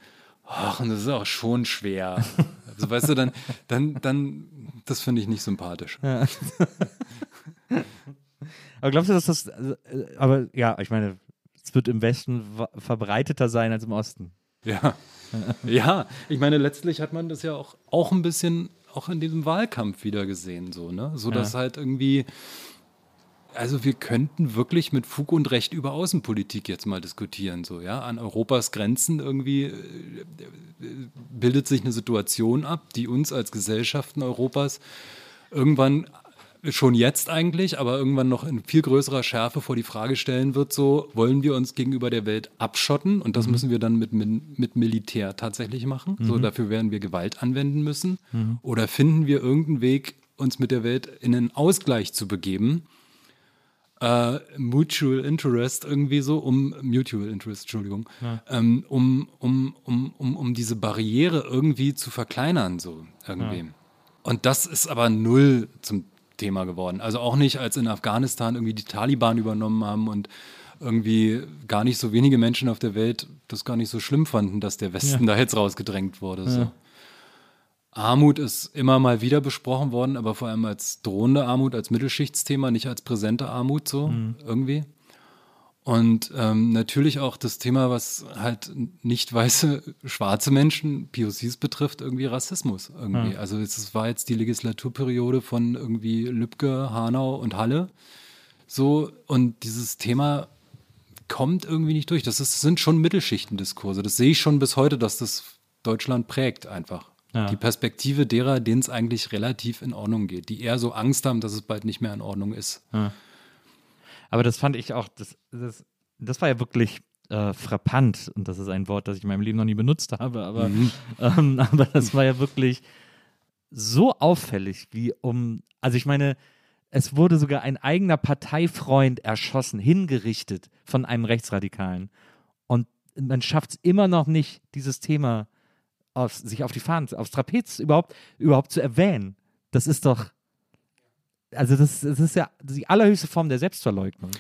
ach, und das ist auch schon schwer. also weißt du, dann, dann, dann das finde ich nicht sympathisch. Ja. aber glaubst du, dass das, äh, aber ja, ich meine, es wird im Westen verbreiteter sein als im Osten. Ja. ja, ich meine, letztlich hat man das ja auch, auch ein bisschen auch in diesem Wahlkampf wieder gesehen, so, ne? So dass ja. halt irgendwie, also wir könnten wirklich mit Fug und Recht über Außenpolitik jetzt mal diskutieren, so, ja. An Europas Grenzen irgendwie äh, bildet sich eine Situation ab, die uns als Gesellschaften Europas irgendwann schon jetzt eigentlich, aber irgendwann noch in viel größerer Schärfe vor die Frage stellen wird, so wollen wir uns gegenüber der Welt abschotten und das mhm. müssen wir dann mit, mit Militär tatsächlich machen. Mhm. So dafür werden wir Gewalt anwenden müssen. Mhm. Oder finden wir irgendeinen Weg, uns mit der Welt in einen Ausgleich zu begeben, äh, Mutual Interest irgendwie so, um Mutual Interest, Entschuldigung, ja. ähm, um, um, um, um, um diese Barriere irgendwie zu verkleinern, so irgendwie. Ja. Und das ist aber null zum Thema geworden. Also auch nicht, als in Afghanistan irgendwie die Taliban übernommen haben und irgendwie gar nicht so wenige Menschen auf der Welt das gar nicht so schlimm fanden, dass der Westen ja. da jetzt rausgedrängt wurde. So. Armut ist immer mal wieder besprochen worden, aber vor allem als drohende Armut, als Mittelschichtsthema, nicht als präsente Armut so mhm. irgendwie. Und ähm, natürlich auch das Thema, was halt nicht weiße, schwarze Menschen, POCs betrifft, irgendwie Rassismus irgendwie. Mhm. Also es war jetzt die Legislaturperiode von irgendwie Lübcke, Hanau und Halle. So, und dieses Thema kommt irgendwie nicht durch. Das ist, sind schon Mittelschichtendiskurse. Das sehe ich schon bis heute, dass das Deutschland prägt einfach. Ja. Die Perspektive derer, denen es eigentlich relativ in Ordnung geht, die eher so Angst haben, dass es bald nicht mehr in Ordnung ist. Ja. Aber das fand ich auch, das, das, das war ja wirklich äh, frappant und das ist ein Wort, das ich in meinem Leben noch nie benutzt habe, aber, mhm. ähm, aber das war ja wirklich so auffällig, wie um, also ich meine, es wurde sogar ein eigener Parteifreund erschossen, hingerichtet von einem Rechtsradikalen. Und man schafft es immer noch nicht, dieses Thema auf, sich auf die Fahnen, aufs Trapez überhaupt, überhaupt zu erwähnen. Das ist doch, also das, das ist ja die allerhöchste Form der Selbstverleugnung.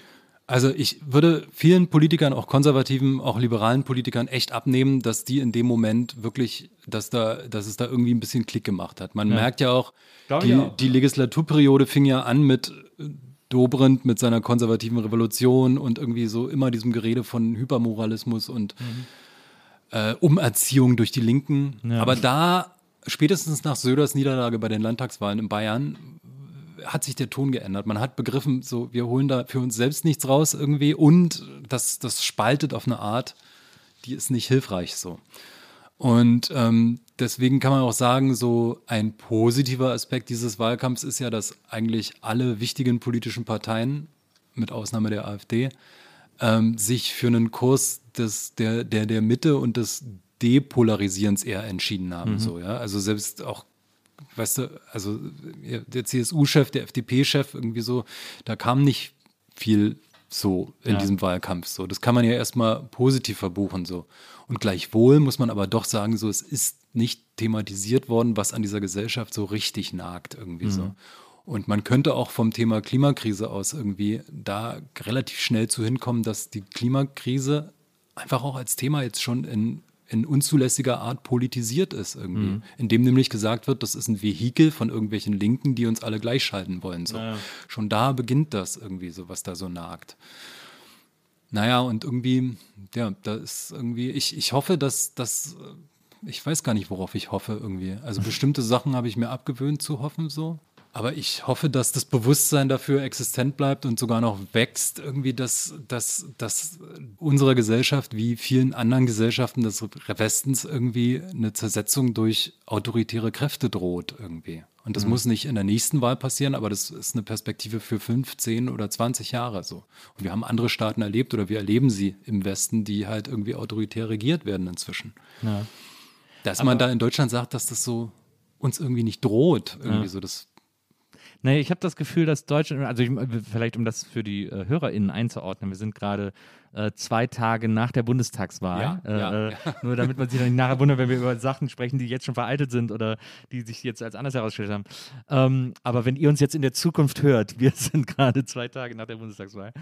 Also ich würde vielen Politikern, auch konservativen, auch liberalen Politikern echt abnehmen, dass die in dem Moment wirklich, dass da, dass es da irgendwie ein bisschen Klick gemacht hat. Man ja. merkt ja auch die, auch, die Legislaturperiode fing ja an mit Dobrindt mit seiner konservativen Revolution und irgendwie so immer diesem Gerede von Hypermoralismus und mhm äh, Umerziehung durch die Linken. Ja. Aber da, spätestens nach Söders Niederlage bei den Landtagswahlen in Bayern, hat sich der Ton geändert. Man hat begriffen, so wir holen da für uns selbst nichts raus irgendwie und das, das spaltet auf eine Art, die ist nicht hilfreich so. Und ähm, deswegen kann man auch sagen, so ein positiver Aspekt dieses Wahlkampfs ist ja, dass eigentlich alle wichtigen politischen Parteien, mit Ausnahme der AfD, ähm, sich für einen Kurs des, der, der, der Mitte und des Depolarisierens eher entschieden haben. So, ja? Also selbst auch weißt du, also der CSU-Chef, der FDP-Chef, irgendwie so, da kam nicht viel so in Ja. diesem Wahlkampf. So, das kann man ja erstmal positiv verbuchen. So. Und gleichwohl muss man aber doch sagen, so, es ist nicht thematisiert worden, was an dieser Gesellschaft so richtig nagt, irgendwie so. Und man könnte auch vom Thema Klimakrise aus irgendwie da relativ schnell zu hinkommen, dass die Klimakrise einfach auch als Thema jetzt schon in, in unzulässiger Art politisiert ist irgendwie. Indem nämlich gesagt wird, das ist ein Vehikel von irgendwelchen Linken, die uns alle gleichschalten wollen. So. Schon da beginnt das irgendwie so, was da so nagt. Naja, und irgendwie, ja, da ist irgendwie, ich, ich hoffe, dass das, ich weiß gar nicht, worauf ich hoffe irgendwie. Also bestimmte Sachen habe ich mir abgewöhnt zu hoffen so. Aber ich hoffe, dass das Bewusstsein dafür existent bleibt und sogar noch wächst, irgendwie, dass, dass, dass unserer Gesellschaft wie vielen anderen Gesellschaften des Westens irgendwie eine Zersetzung durch autoritäre Kräfte droht irgendwie. Und das muss nicht in der nächsten Wahl passieren, aber das ist eine Perspektive für fünf, zehn oder 20 Jahre so. Und wir haben andere Staaten erlebt oder wir erleben sie im Westen, die halt irgendwie autoritär regiert werden inzwischen. Ja. Dass man da in Deutschland sagt, dass das so uns irgendwie nicht droht, irgendwie so das Nee, ich habe das Gefühl, dass Deutschland, also ich, vielleicht um das für die äh, HörerInnen einzuordnen, wir sind gerade äh, zwei Tage nach der Bundestagswahl. Ja, äh, ja, äh, Nur damit man sich dann nicht nachher wundert, wenn wir über Sachen sprechen, die jetzt schon veraltet sind oder die sich jetzt als anders herausgestellt haben. Ähm, aber wenn ihr uns jetzt in der Zukunft hört, wir sind gerade zwei Tage nach der Bundestagswahl.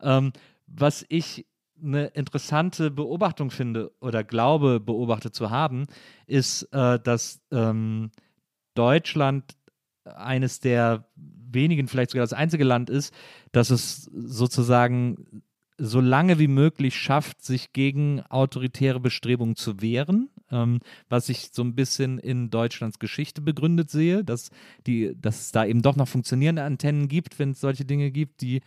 Ähm, was ich eine interessante Beobachtung finde oder glaube beobachtet zu haben, ist, äh, dass ähm, Deutschland eines der wenigen, vielleicht sogar das einzige Land ist, dass es sozusagen so lange wie möglich schafft, sich gegen autoritäre Bestrebungen zu wehren, ähm, was ich so ein bisschen in Deutschlands Geschichte begründet sehe, dass, die, dass es da eben doch noch funktionierende Antennen gibt, wenn es solche Dinge gibt, die,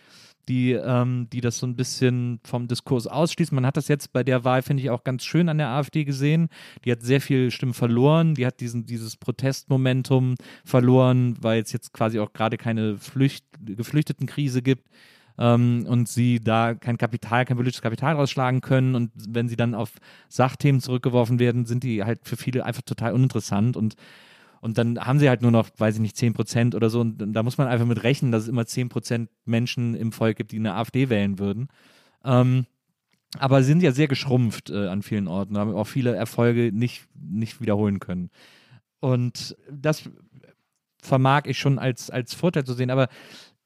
die, ähm, die das so ein bisschen vom Diskurs ausschließen. Man hat das jetzt bei der Wahl, finde ich, auch ganz schön an der AfD gesehen. Die hat sehr viele Stimmen verloren, die hat diesen, dieses Protestmomentum verloren, weil es jetzt quasi auch gerade keine Flücht, Geflüchtetenkrise gibt ähm, und sie da kein Kapital, kein politisches Kapital rausschlagen können und wenn sie dann auf Sachthemen zurückgeworfen werden, sind die halt für viele einfach total uninteressant und und dann haben sie halt nur noch, weiß ich nicht, 10 Prozent oder so. Und da muss man einfach mit rechnen, dass es immer 10 Prozent Menschen im Volk gibt, die eine AfD wählen würden. Ähm, aber sie sind ja sehr geschrumpft äh, an vielen Orten, haben auch viele Erfolge nicht, nicht wiederholen können. Und das vermag ich schon als, als Vorteil zu sehen. Aber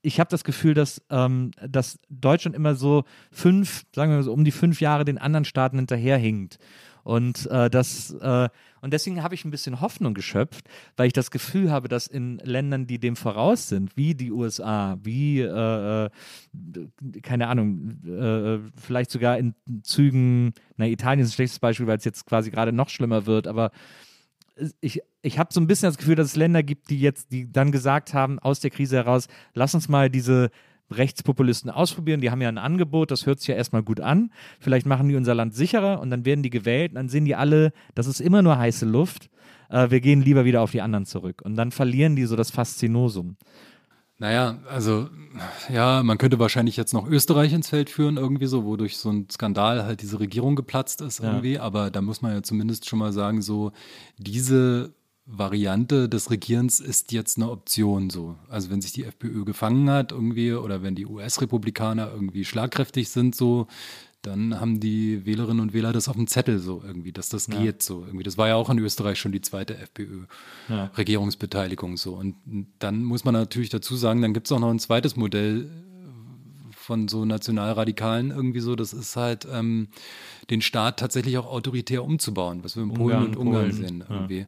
ich habe das Gefühl, dass, ähm, dass Deutschland immer so fünf, sagen wir mal so, um die fünf Jahre den anderen Staaten hinterherhinkt. Und äh, das äh, und deswegen habe ich ein bisschen Hoffnung geschöpft, weil ich das Gefühl habe, dass in Ländern, die dem voraus sind, wie die USA, wie äh, äh, keine Ahnung, äh, vielleicht sogar in Zügen, na Italien ist ein schlechtes Beispiel, weil es jetzt quasi gerade noch schlimmer wird, aber ich, ich habe so ein bisschen das Gefühl, dass es Länder gibt, die jetzt, die dann gesagt haben, aus der Krise heraus, lass uns mal diese Rechtspopulisten ausprobieren. Die haben ja ein Angebot, das hört sich ja erstmal gut an. Vielleicht machen die unser Land sicherer und dann werden die gewählt und dann sehen die alle, das ist immer nur heiße Luft. Äh, wir gehen lieber wieder auf die anderen zurück. Und dann verlieren die so das Faszinosum. Naja, also ja, man könnte wahrscheinlich jetzt noch Österreich ins Feld führen, irgendwie so, wodurch so ein Skandal halt diese Regierung geplatzt ist Ja. irgendwie. Aber da muss man ja zumindest schon mal sagen, so diese Variante des Regierens ist jetzt eine Option so. Also wenn sich die FPÖ gefangen hat irgendwie oder wenn die US-Republikaner irgendwie schlagkräftig sind so, dann haben die Wählerinnen und Wähler das auf dem Zettel so irgendwie, dass das geht so irgendwie. Das war ja auch in Österreich schon die zweite FPÖ. Ja. So. Und dann muss man natürlich dazu sagen, dann gibt es auch noch ein zweites Modell von so Nationalradikalen irgendwie so, das ist halt ähm, den Staat tatsächlich auch autoritär umzubauen, was wir in Polen Ungarn, und Ungarn Polen, sehen ja.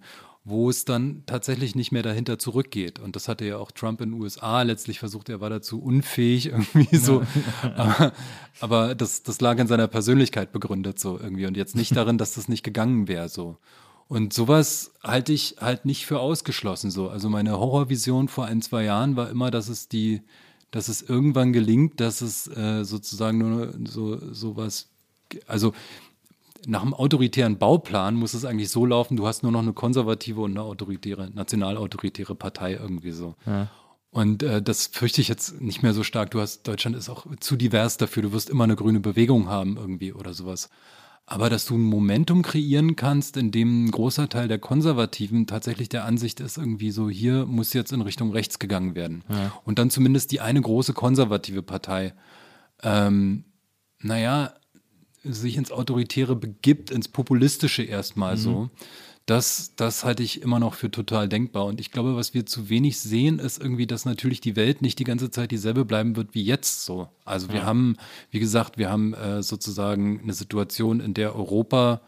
Wo es dann tatsächlich nicht mehr dahinter zurückgeht. Und das hatte ja auch Trump in den USA letztlich versucht, er war dazu unfähig irgendwie so. Aber, aber das, das lag in seiner Persönlichkeit begründet so irgendwie und jetzt nicht darin, dass das nicht gegangen wäre so. Und sowas halte ich halt nicht für ausgeschlossen so. Also meine Horrorvision vor ein, zwei Jahren war immer, dass es die, dass es irgendwann gelingt, dass es äh, sozusagen nur so sowas, also nach einem autoritären Bauplan muss es eigentlich so laufen, du hast nur noch eine konservative und eine autoritäre, nationalautoritäre Partei irgendwie so. Und äh, das fürchte ich jetzt nicht mehr so stark. Du hast, Deutschland ist auch zu divers dafür. Du wirst immer eine grüne Bewegung haben irgendwie oder sowas. Aber dass du ein Momentum kreieren kannst, in dem ein großer Teil der Konservativen tatsächlich der Ansicht ist, irgendwie so, hier muss jetzt in Richtung rechts gegangen werden. Ja. Und dann zumindest die eine große konservative Partei, ähm, naja, sich ins Autoritäre begibt, ins Populistische erstmal mhm. so. Das, das halte ich immer noch für total denkbar. Und ich glaube, was wir zu wenig sehen, ist irgendwie, dass natürlich die Welt nicht die ganze Zeit dieselbe bleiben wird wie jetzt so. Also wir ja. haben, wie gesagt, wir haben äh, sozusagen eine Situation, in der Europa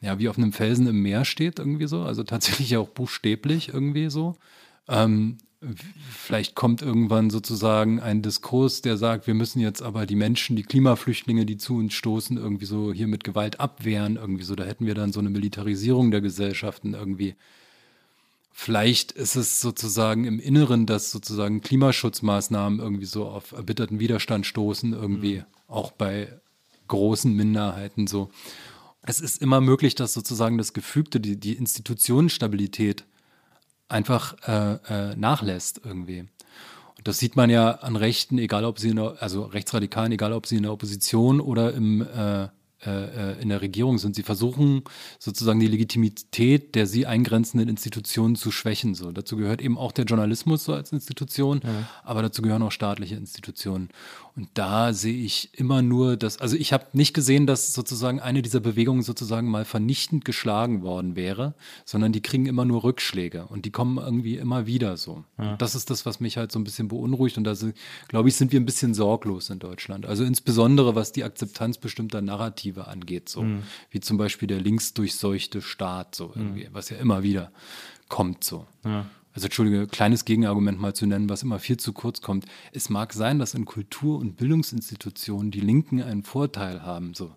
ja wie auf einem Felsen im Meer steht, irgendwie so. Also tatsächlich auch buchstäblich irgendwie so. Ähm, Vielleicht kommt irgendwann sozusagen ein Diskurs, der sagt, wir müssen jetzt aber die Menschen, die Klimaflüchtlinge, die zu uns stoßen, irgendwie so hier mit Gewalt abwehren, irgendwie so. Da hätten wir dann so eine Militarisierung der Gesellschaften irgendwie. Vielleicht ist es sozusagen im Inneren, dass sozusagen Klimaschutzmaßnahmen irgendwie so auf erbitterten Widerstand stoßen, irgendwie mhm. auch bei großen Minderheiten so. Es ist immer möglich, dass sozusagen das Gefügte, die, die Institutionenstabilität einfach äh, äh, nachlässt irgendwie. Und das sieht man ja an Rechten, egal ob sie in der, also Rechtsradikalen, egal ob sie in der Opposition oder im äh, äh, äh, in der Regierung sind. Sie versuchen sozusagen die Legitimität der sie eingrenzenden Institutionen zu schwächen. So. Dazu gehört eben auch der Journalismus so als Institution, ja. aber dazu gehören auch staatliche Institutionen. Und da sehe ich immer nur das, also ich habe nicht gesehen, dass sozusagen eine dieser Bewegungen sozusagen mal vernichtend geschlagen worden wäre, sondern die kriegen immer nur Rückschläge und die kommen irgendwie immer wieder so. Ja. das ist das, was mich halt so ein bisschen beunruhigt und da glaube ich, sind wir ein bisschen sorglos in Deutschland. Also insbesondere was die Akzeptanz bestimmter Narrative angeht, so mhm. wie zum Beispiel der linksdurchseuchte Staat, so irgendwie, mhm. was ja immer wieder kommt so. Ja also entschuldige, kleines Gegenargument mal zu nennen, was immer viel zu kurz kommt. Es mag sein, dass in Kultur- und Bildungsinstitutionen die Linken einen Vorteil haben, so.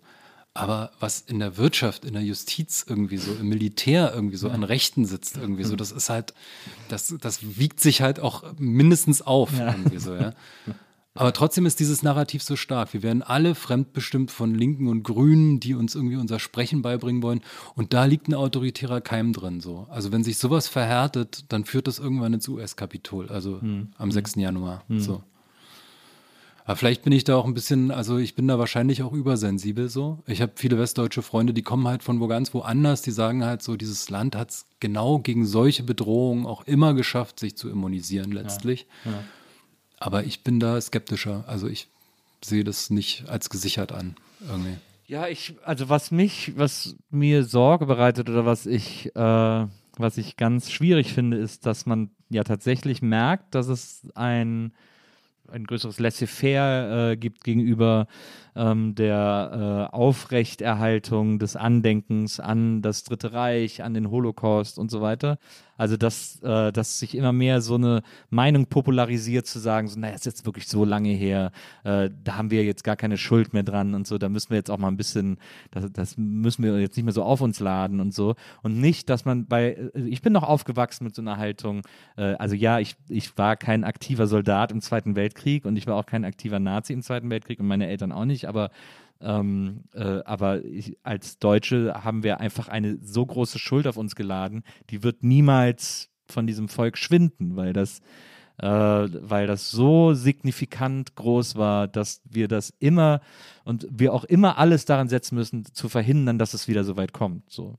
Aber was in der Wirtschaft, in der Justiz irgendwie so, im Militär irgendwie so an Rechten sitzt irgendwie so, das ist halt, das, das wiegt sich halt auch mindestens auf ja. irgendwie so, ja. Aber trotzdem ist dieses Narrativ so stark. Wir werden alle fremdbestimmt von Linken und Grünen, die uns irgendwie unser Sprechen beibringen wollen. Und da liegt ein autoritärer Keim drin. So. Also wenn sich sowas verhärtet, dann führt das irgendwann ins US-Kapitol, also hm. am 6. Hm. Januar. Hm. So. Aber vielleicht bin ich da auch ein bisschen, also ich bin da wahrscheinlich auch übersensibel so. Ich habe viele westdeutsche Freunde, die kommen halt von wo ganz woanders, die sagen halt so, dieses Land hat es genau gegen solche Bedrohungen auch immer geschafft, sich zu immunisieren letztlich. Ja. Ja. Aber ich bin da skeptischer. Also ich sehe das nicht als gesichert an. Irgendwie. Ja, ich, also was mich, was mir Sorge bereitet oder was ich, äh, was ich ganz schwierig finde, ist, dass man ja tatsächlich merkt, dass es ein, ein größeres Laissez-faire äh, gibt gegenüber ähm, der äh, Aufrechterhaltung des Andenkens an das Dritte Reich, an den Holocaust und so weiter. Also, dass, äh, dass sich immer mehr so eine Meinung popularisiert, zu sagen, so, naja, ist jetzt wirklich so lange her, äh, da haben wir jetzt gar keine Schuld mehr dran und so, da müssen wir jetzt auch mal ein bisschen, das, das müssen wir jetzt nicht mehr so auf uns laden und so. Und nicht, dass man bei, äh, ich bin noch aufgewachsen mit so einer Haltung, äh, also ja, ich, ich war kein aktiver Soldat im Zweiten Weltkrieg und ich war auch kein aktiver Nazi im Zweiten Weltkrieg und meine Eltern auch nicht, aber ähm, äh, aber ich, als Deutsche haben wir einfach eine so große Schuld auf uns geladen, die wird niemals von diesem Volk schwinden, weil das, äh, weil das so signifikant groß war, dass wir das immer und wir auch immer alles daran setzen müssen, zu verhindern, dass es wieder so weit kommt. So.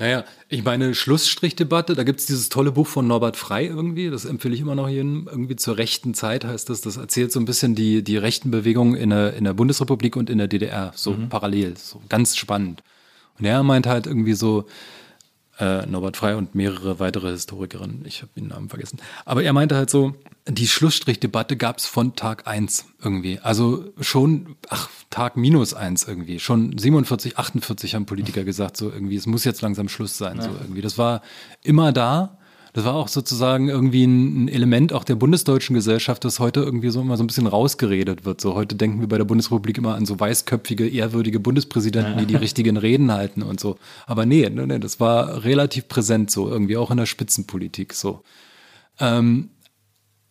Naja, ich meine, Schlussstrichdebatte, da gibt es dieses tolle Buch von Norbert Frei irgendwie, das empfehle ich immer noch jedem, irgendwie zur rechten Zeit heißt das, das erzählt so ein bisschen die, die rechten Bewegungen in der, in der Bundesrepublik und in der DDR, so mhm. parallel, so ganz spannend. Und er meint halt irgendwie so, äh, Norbert Frei und mehrere weitere Historikerinnen, ich habe den Namen vergessen. Aber er meinte halt so, die Schlussstrichdebatte gab es von Tag eins irgendwie. Also schon, ach, Tag minus eins irgendwie. Schon 47, 48 haben Politiker gesagt, so irgendwie, es muss jetzt langsam Schluss sein, ja. so irgendwie. Das war immer da das war auch sozusagen irgendwie ein, Element auch der bundesdeutschen Gesellschaft, das heute irgendwie so immer so ein bisschen rausgeredet wird. So heute denken wir bei der Bundesrepublik immer an so weißköpfige, ehrwürdige Bundespräsidenten, die die richtigen Reden halten und so. Aber nee, nee, nee, das war relativ präsent so, irgendwie auch in der Spitzenpolitik so. Ähm,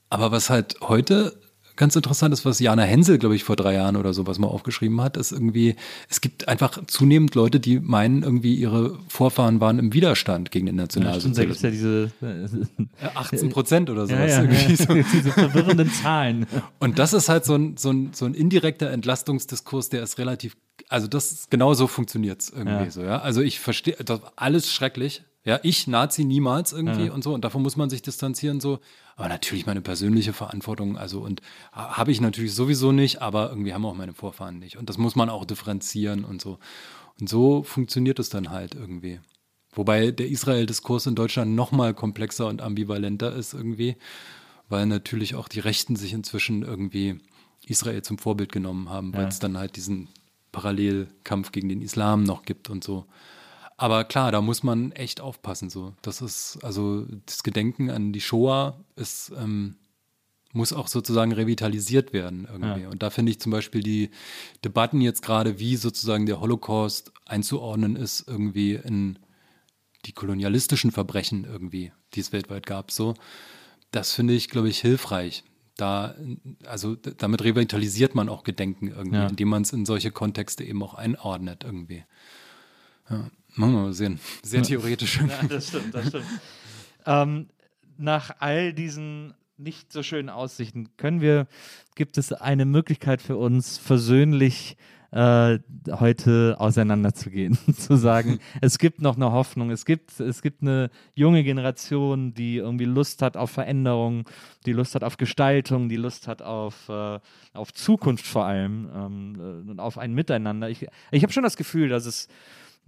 aber was halt heute ganz interessant ist, was Jana Hensel, glaube ich, vor drei Jahren oder sowas mal aufgeschrieben hat, ist irgendwie, es gibt einfach zunehmend Leute, die meinen, irgendwie ihre Vorfahren waren im Widerstand gegen den Nationalsozialismus. Ja, stimmt, da ja diese 18 Prozent oder sowas. Ja, ja, so. diese verwirrenden Zahlen. Und das ist halt so ein, so, ein, so ein indirekter Entlastungsdiskurs, der ist relativ also das genau so funktioniert es irgendwie Ja. so, ja. Also ich verstehe, das alles schrecklich. Ja, ich Nazi niemals irgendwie Ja. und so und davon muss man sich distanzieren so. Aber natürlich meine persönliche Verantwortung, also und ha- habe ich natürlich sowieso nicht, aber irgendwie haben auch meine Vorfahren nicht und das muss man auch differenzieren und so. Und so funktioniert es dann halt irgendwie. Wobei der Israel-Diskurs in Deutschland noch mal komplexer und ambivalenter ist irgendwie, weil natürlich auch die Rechten sich inzwischen irgendwie Israel zum Vorbild genommen haben, weil Ja. es dann halt diesen Parallelkampf gegen den Islam noch gibt und so. Aber klar, da muss man echt aufpassen. So, das ist also das Gedenken an die Shoah ist ähm, muss auch sozusagen revitalisiert werden irgendwie. Ja. Und da finde ich zum Beispiel die Debatten jetzt gerade, wie sozusagen der Holocaust einzuordnen ist, irgendwie in die kolonialistischen Verbrechen irgendwie, die es weltweit gab, so. Das finde ich, glaube ich, hilfreich. Da, also damit revitalisiert man auch Gedenken irgendwie, Ja. indem man es in solche Kontexte eben auch einordnet irgendwie. Ja, machen wir mal sehen. Sehr theoretisch. Ja, das stimmt, das stimmt. ähm, nach all diesen nicht so schönen Aussichten können wir, gibt es eine Möglichkeit für uns, versöhnlich äh, heute auseinanderzugehen, zu sagen, es gibt noch eine Hoffnung, es gibt, es gibt eine junge Generation, die irgendwie Lust hat auf Veränderung, die Lust hat auf Gestaltung, die Lust hat auf, äh, auf Zukunft vor allem ähm, äh, und auf ein Miteinander. Ich, ich habe schon das Gefühl, dass es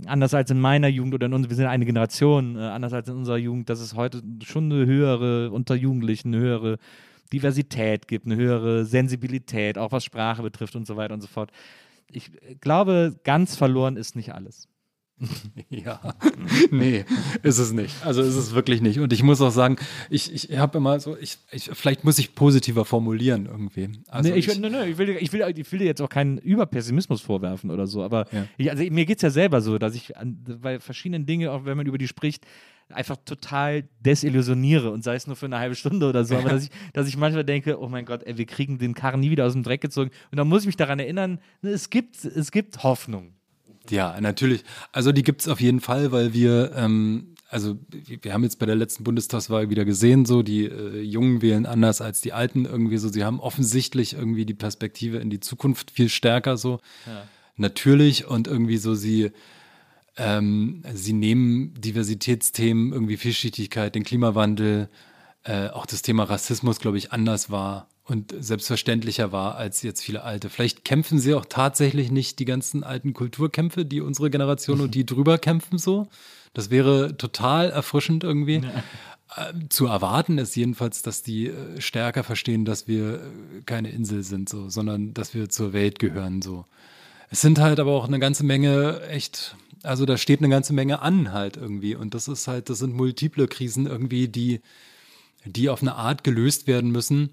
anders als in meiner Jugend oder in uns, wir sind eine Generation, äh, anders als in unserer Jugend, dass es heute schon eine höhere, unter Jugendlichen, eine höhere Diversität gibt, eine höhere Sensibilität, auch was Sprache betrifft und so weiter und so fort. Ich äh, glaube, ganz verloren ist nicht alles. Ja, nee, ist es nicht. Also ist es wirklich nicht. Und ich muss auch sagen, ich, ich habe immer so, ich, ich, vielleicht muss ich positiver formulieren irgendwie. Also nee, ich, nee, nee, ich, will, ich, will, ich will dir jetzt auch keinen Überpessimismus vorwerfen oder so, aber Ja. ich, also mir geht es ja selber so, dass ich an, bei verschiedenen Dingen, auch wenn man über die spricht, einfach total desillusioniere und sei es nur für eine halbe Stunde oder so, aber dass ich, dass ich manchmal denke, oh mein Gott, ey, wir kriegen den Karren nie wieder aus dem Dreck gezogen und dann muss ich mich daran erinnern, ne, es gibt, es gibt Hoffnung. Ja, natürlich. Also die gibt es auf jeden Fall, weil wir, ähm, also wir haben jetzt bei der letzten Bundestagswahl wieder gesehen, so die äh, Jungen wählen anders als die Alten irgendwie so. Sie haben offensichtlich irgendwie die Perspektive in die Zukunft viel stärker so. Natürlich und irgendwie so sie ähm, sie nehmen Diversitätsthemen, irgendwie Vielschichtigkeit, den Klimawandel, äh, auch das Thema Rassismus, glaube ich, anders wahr und selbstverständlicher war als jetzt viele Alte. Vielleicht kämpfen sie auch tatsächlich nicht die ganzen alten Kulturkämpfe, die unsere Generation und die drüber kämpfen so. Das wäre total erfrischend irgendwie. Ähm, Zu erwarten ist jedenfalls, dass die äh, stärker verstehen, dass wir äh, keine Insel sind, so, sondern dass wir zur Welt gehören. So. Es sind halt aber auch eine ganze Menge echt, also da steht eine ganze Menge an halt irgendwie. Und das ist halt, das sind multiple Krisen irgendwie, die, die auf eine Art gelöst werden müssen,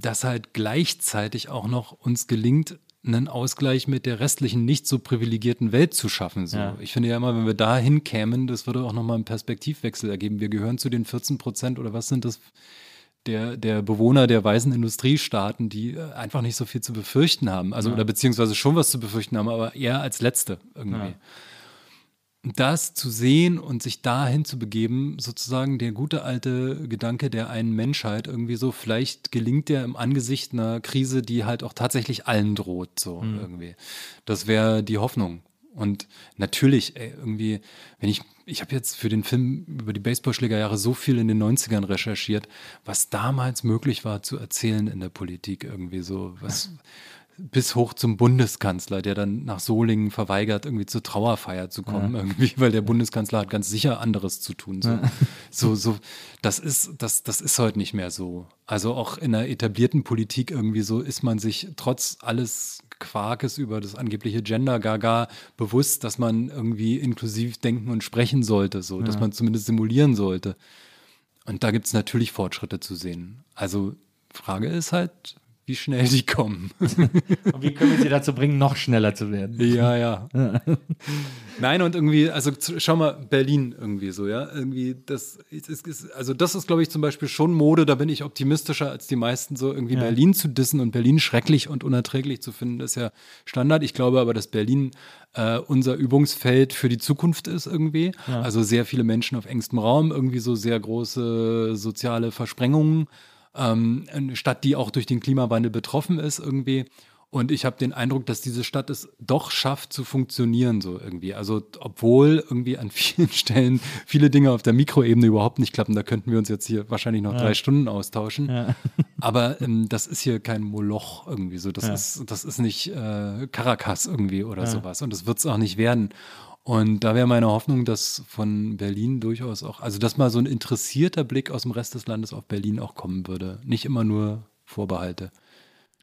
dass halt gleichzeitig auch noch uns gelingt, einen Ausgleich mit der restlichen nicht so privilegierten Welt zu schaffen. So. Ja. Ich finde ja immer, wenn wir da hinkämen, das würde auch nochmal einen Perspektivwechsel ergeben. Wir gehören zu den 14 Prozent oder was sind das der, der Bewohner der weißen Industriestaaten, die äh, einfach nicht so viel zu befürchten haben. Also, oder beziehungsweise schon was zu befürchten haben, aber eher als Letzte irgendwie. Ja. Das zu sehen und sich dahin zu begeben, sozusagen der gute alte Gedanke der einen Menschheit irgendwie so, vielleicht gelingt der im Angesicht einer Krise, die halt auch tatsächlich allen droht, so irgendwie. Das wäre die Hoffnung. Und natürlich, ey, irgendwie, wenn ich, ich habe jetzt für den Film über die Baseballschlägerjahre so viel in den 90ern recherchiert, was damals möglich war zu erzählen in der Politik irgendwie so, was bis hoch zum Bundeskanzler, der dann nach Solingen verweigert, irgendwie zur Trauerfeier zu kommen, irgendwie, weil der Bundeskanzler hat ganz sicher anderes zu tun. So, so, so das ist, das, das ist heute nicht mehr so. Also auch in der etablierten Politik irgendwie so ist man sich trotz alles Quarkes über das angebliche Gender Gaga bewusst, dass man irgendwie inklusiv denken und sprechen sollte, so, dass man zumindest simulieren sollte. Und da gibt es natürlich Fortschritte zu sehen. Also Frage ist halt, wie schnell die kommen. Und wie können wir sie dazu bringen, noch schneller zu werden? Ja, ja. Nein, und irgendwie, also schau mal, Berlin irgendwie so, ja. Irgendwie, das ist, ist, also das ist, glaube ich, zum Beispiel schon Mode, da bin ich optimistischer als die meisten, so irgendwie Ja. Berlin zu dissen und Berlin schrecklich und unerträglich zu finden, ist ja Standard. Ich glaube aber, dass Berlin äh, unser Übungsfeld für die Zukunft ist irgendwie. Also sehr viele Menschen auf engstem Raum, irgendwie so sehr große soziale Versprengungen. Ähm, eine Stadt, die auch durch den Klimawandel betroffen ist irgendwie. Und ich habe den Eindruck, dass diese Stadt es doch schafft zu funktionieren so irgendwie. Also obwohl irgendwie an vielen Stellen viele Dinge auf der Mikroebene überhaupt nicht klappen, da könnten wir uns jetzt hier wahrscheinlich noch ja. drei Stunden austauschen. Ja. Aber ähm, das ist hier kein Moloch irgendwie so. Das, ja. ist, das ist nicht äh, Caracas irgendwie oder sowas. Und das wird es auch nicht werden. Und da wäre meine Hoffnung, dass von Berlin durchaus auch, also dass mal so ein interessierter Blick aus dem Rest des Landes auf Berlin auch kommen würde. Nicht immer nur Vorbehalte.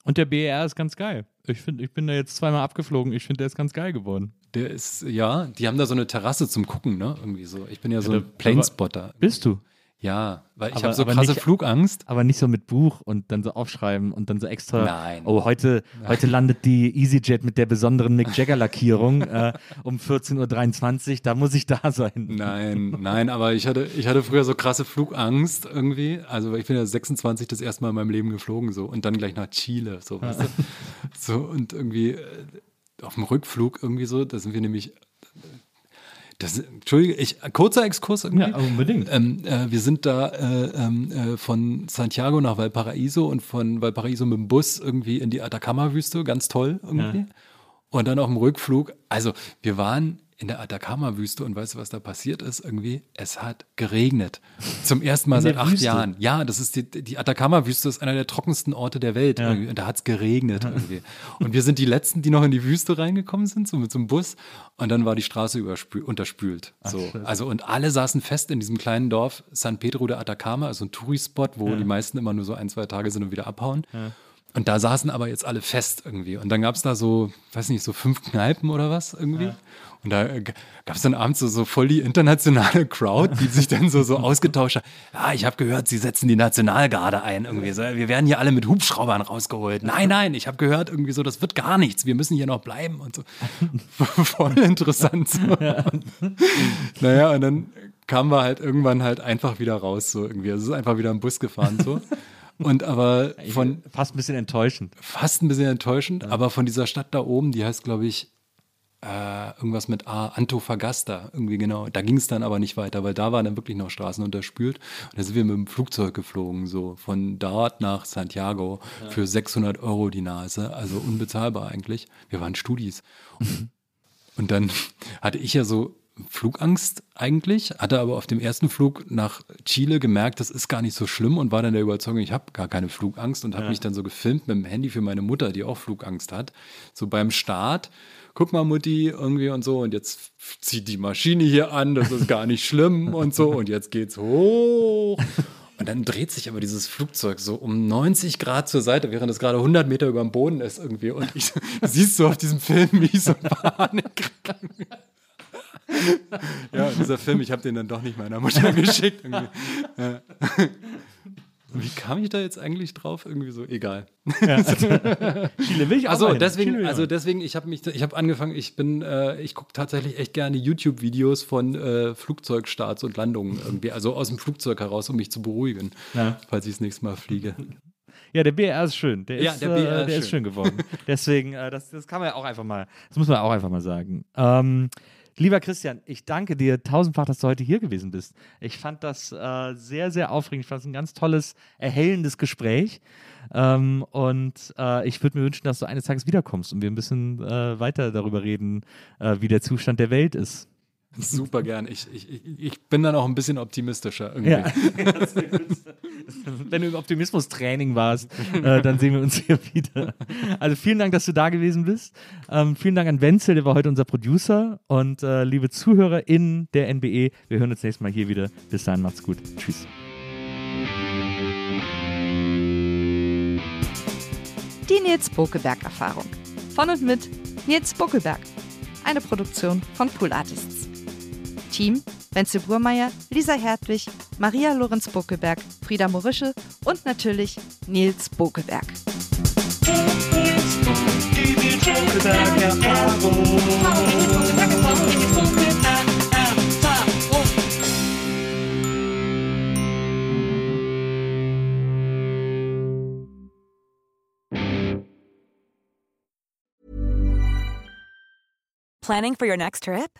Und der BER ist ganz geil. Ich finde, ich bin da jetzt zweimal abgeflogen. Ich finde, der ist ganz geil geworden. Der ist, ja, die haben da so eine Terrasse zum Gucken, ne? Irgendwie so. Ich bin ja so ja, ein Planespotter. Bist du? Ja, weil ich habe so krasse nicht, Flugangst. Aber nicht so mit Buch und dann so aufschreiben und dann so extra. Nein. Oh, heute, Nein. heute landet die EasyJet mit der besonderen Mick Jagger-Lackierung äh, um 14.23 Uhr. Da muss ich da sein. Nein, nein, aber ich hatte, ich hatte früher so krasse Flugangst irgendwie. Also ich bin ja 26 das erste Mal in meinem Leben geflogen so und dann gleich nach Chile. So, weißt du? so und irgendwie äh, auf dem Rückflug irgendwie so, da sind wir nämlich das, Entschuldige, ich, kurzer Exkurs irgendwie. Ja, unbedingt. Ähm, äh, wir sind da äh, ähm, äh, von Santiago nach Valparaiso und von Valparaiso mit dem Bus irgendwie in die Atacama-Wüste, ganz toll irgendwie. Ja. Und dann auf dem Rückflug, also wir waren in der Atacama-Wüste und weißt du, was da passiert ist? Irgendwie, es hat geregnet. Zum ersten Mal seit acht Wüste. Jahren. Ja, das ist die, die Atacama-Wüste ist einer der trockensten Orte der Welt. Ja. Und da hat es geregnet irgendwie. Und wir sind die Letzten, die noch in die Wüste reingekommen sind, so mit so einem Bus. Und dann war die Straße unterspült. So. Ach, also, und alle saßen fest in diesem kleinen Dorf San Pedro de Atacama, also ein Tourispot, wo ja. die meisten immer nur so ein, zwei Tage sind und wieder abhauen. Ja. Und da saßen aber jetzt alle fest irgendwie. Und dann gab es da so, weiß nicht, so fünf Kneipen oder was irgendwie. Ja. Und da äh, gab es dann abends so, so voll die internationale Crowd, die sich dann so, so ausgetauscht hat. Ja, ich habe gehört, sie setzen die Nationalgarde ein irgendwie. So, wir werden hier alle mit Hubschraubern rausgeholt. Nein, nein, ich habe gehört irgendwie so, das wird gar nichts. Wir müssen hier noch bleiben und so. voll interessant. So. Ja. Naja, und dann kamen wir halt irgendwann halt einfach wieder raus so irgendwie. Also es ist einfach wieder ein Bus gefahren so. Und aber von. Fast ein bisschen enttäuschend. Fast ein bisschen enttäuschend, ja. aber von dieser Stadt da oben, die heißt, glaube ich, äh, irgendwas mit A, Antofagasta, irgendwie genau. Da ging es dann aber nicht weiter, weil da waren dann wirklich noch Straßen unterspült. Und da sind wir mit dem Flugzeug geflogen, so von dort nach Santiago ja. für 600 Euro die Nase, also unbezahlbar eigentlich. Wir waren Studis. Und, und dann hatte ich ja so Flugangst eigentlich, hatte aber auf dem ersten Flug nach Chile gemerkt, das ist gar nicht so schlimm und war dann der Überzeugung, ich habe gar keine Flugangst und habe ja. mich dann so gefilmt mit dem Handy für meine Mutter, die auch Flugangst hat. So beim Start guck mal, Mutti, irgendwie und so, und jetzt zieht die Maschine hier an, das ist gar nicht schlimm und so, und jetzt geht's hoch. Und dann dreht sich aber dieses Flugzeug so um 90 Grad zur Seite, während es gerade 100 Meter über dem Boden ist irgendwie. Und ich, siehst du auf diesem Film, wie ich so Panik Ja, dieser Film, ich habe den dann doch nicht meiner Mutter geschickt. Ja. Wie kam ich da jetzt eigentlich drauf? Irgendwie so, egal. Ja. Chile will ich auch also deswegen, also deswegen, ich habe mich, ich habe angefangen, ich bin, äh, ich gucke tatsächlich echt gerne YouTube-Videos von äh, Flugzeugstarts und Landungen irgendwie, also aus dem Flugzeug heraus, um mich zu beruhigen, ja. falls ich das nächste Mal fliege. Ja, der BR ist schön. Der, ja, ist, der, BR äh, der ist, schön. ist schön geworden. Deswegen, äh, das, das kann man ja auch einfach mal, das muss man auch einfach mal sagen. Ähm, Lieber Christian, ich danke dir tausendfach, dass du heute hier gewesen bist. Ich fand das äh, sehr, sehr aufregend. Ich fand es ein ganz tolles, erhellendes Gespräch. Ähm, und äh, ich würde mir wünschen, dass du eines Tages wiederkommst und wir ein bisschen äh, weiter darüber reden, äh, wie der Zustand der Welt ist. Super gern. Ich, ich, ich bin dann auch ein bisschen optimistischer irgendwie. Ja. Wenn du im Optimismus-Training warst, äh, dann sehen wir uns hier wieder. Also vielen Dank, dass du da gewesen bist. Ähm, vielen Dank an Wenzel, der war heute unser Producer. Und äh, liebe ZuhörerInnen der NBE, wir hören uns nächstes Mal hier wieder. Bis dahin, macht's gut. Tschüss. Die Nils Bokeberg-Erfahrung. Von und mit Nils Buckelberg. Eine Produktion von Pool Artists. Team Wenzel Burmeier, Lisa Hertwig, Maria Lorenz Bokelberg, Frieda Morische und natürlich Nils Bokelberg. Planning for your next trip?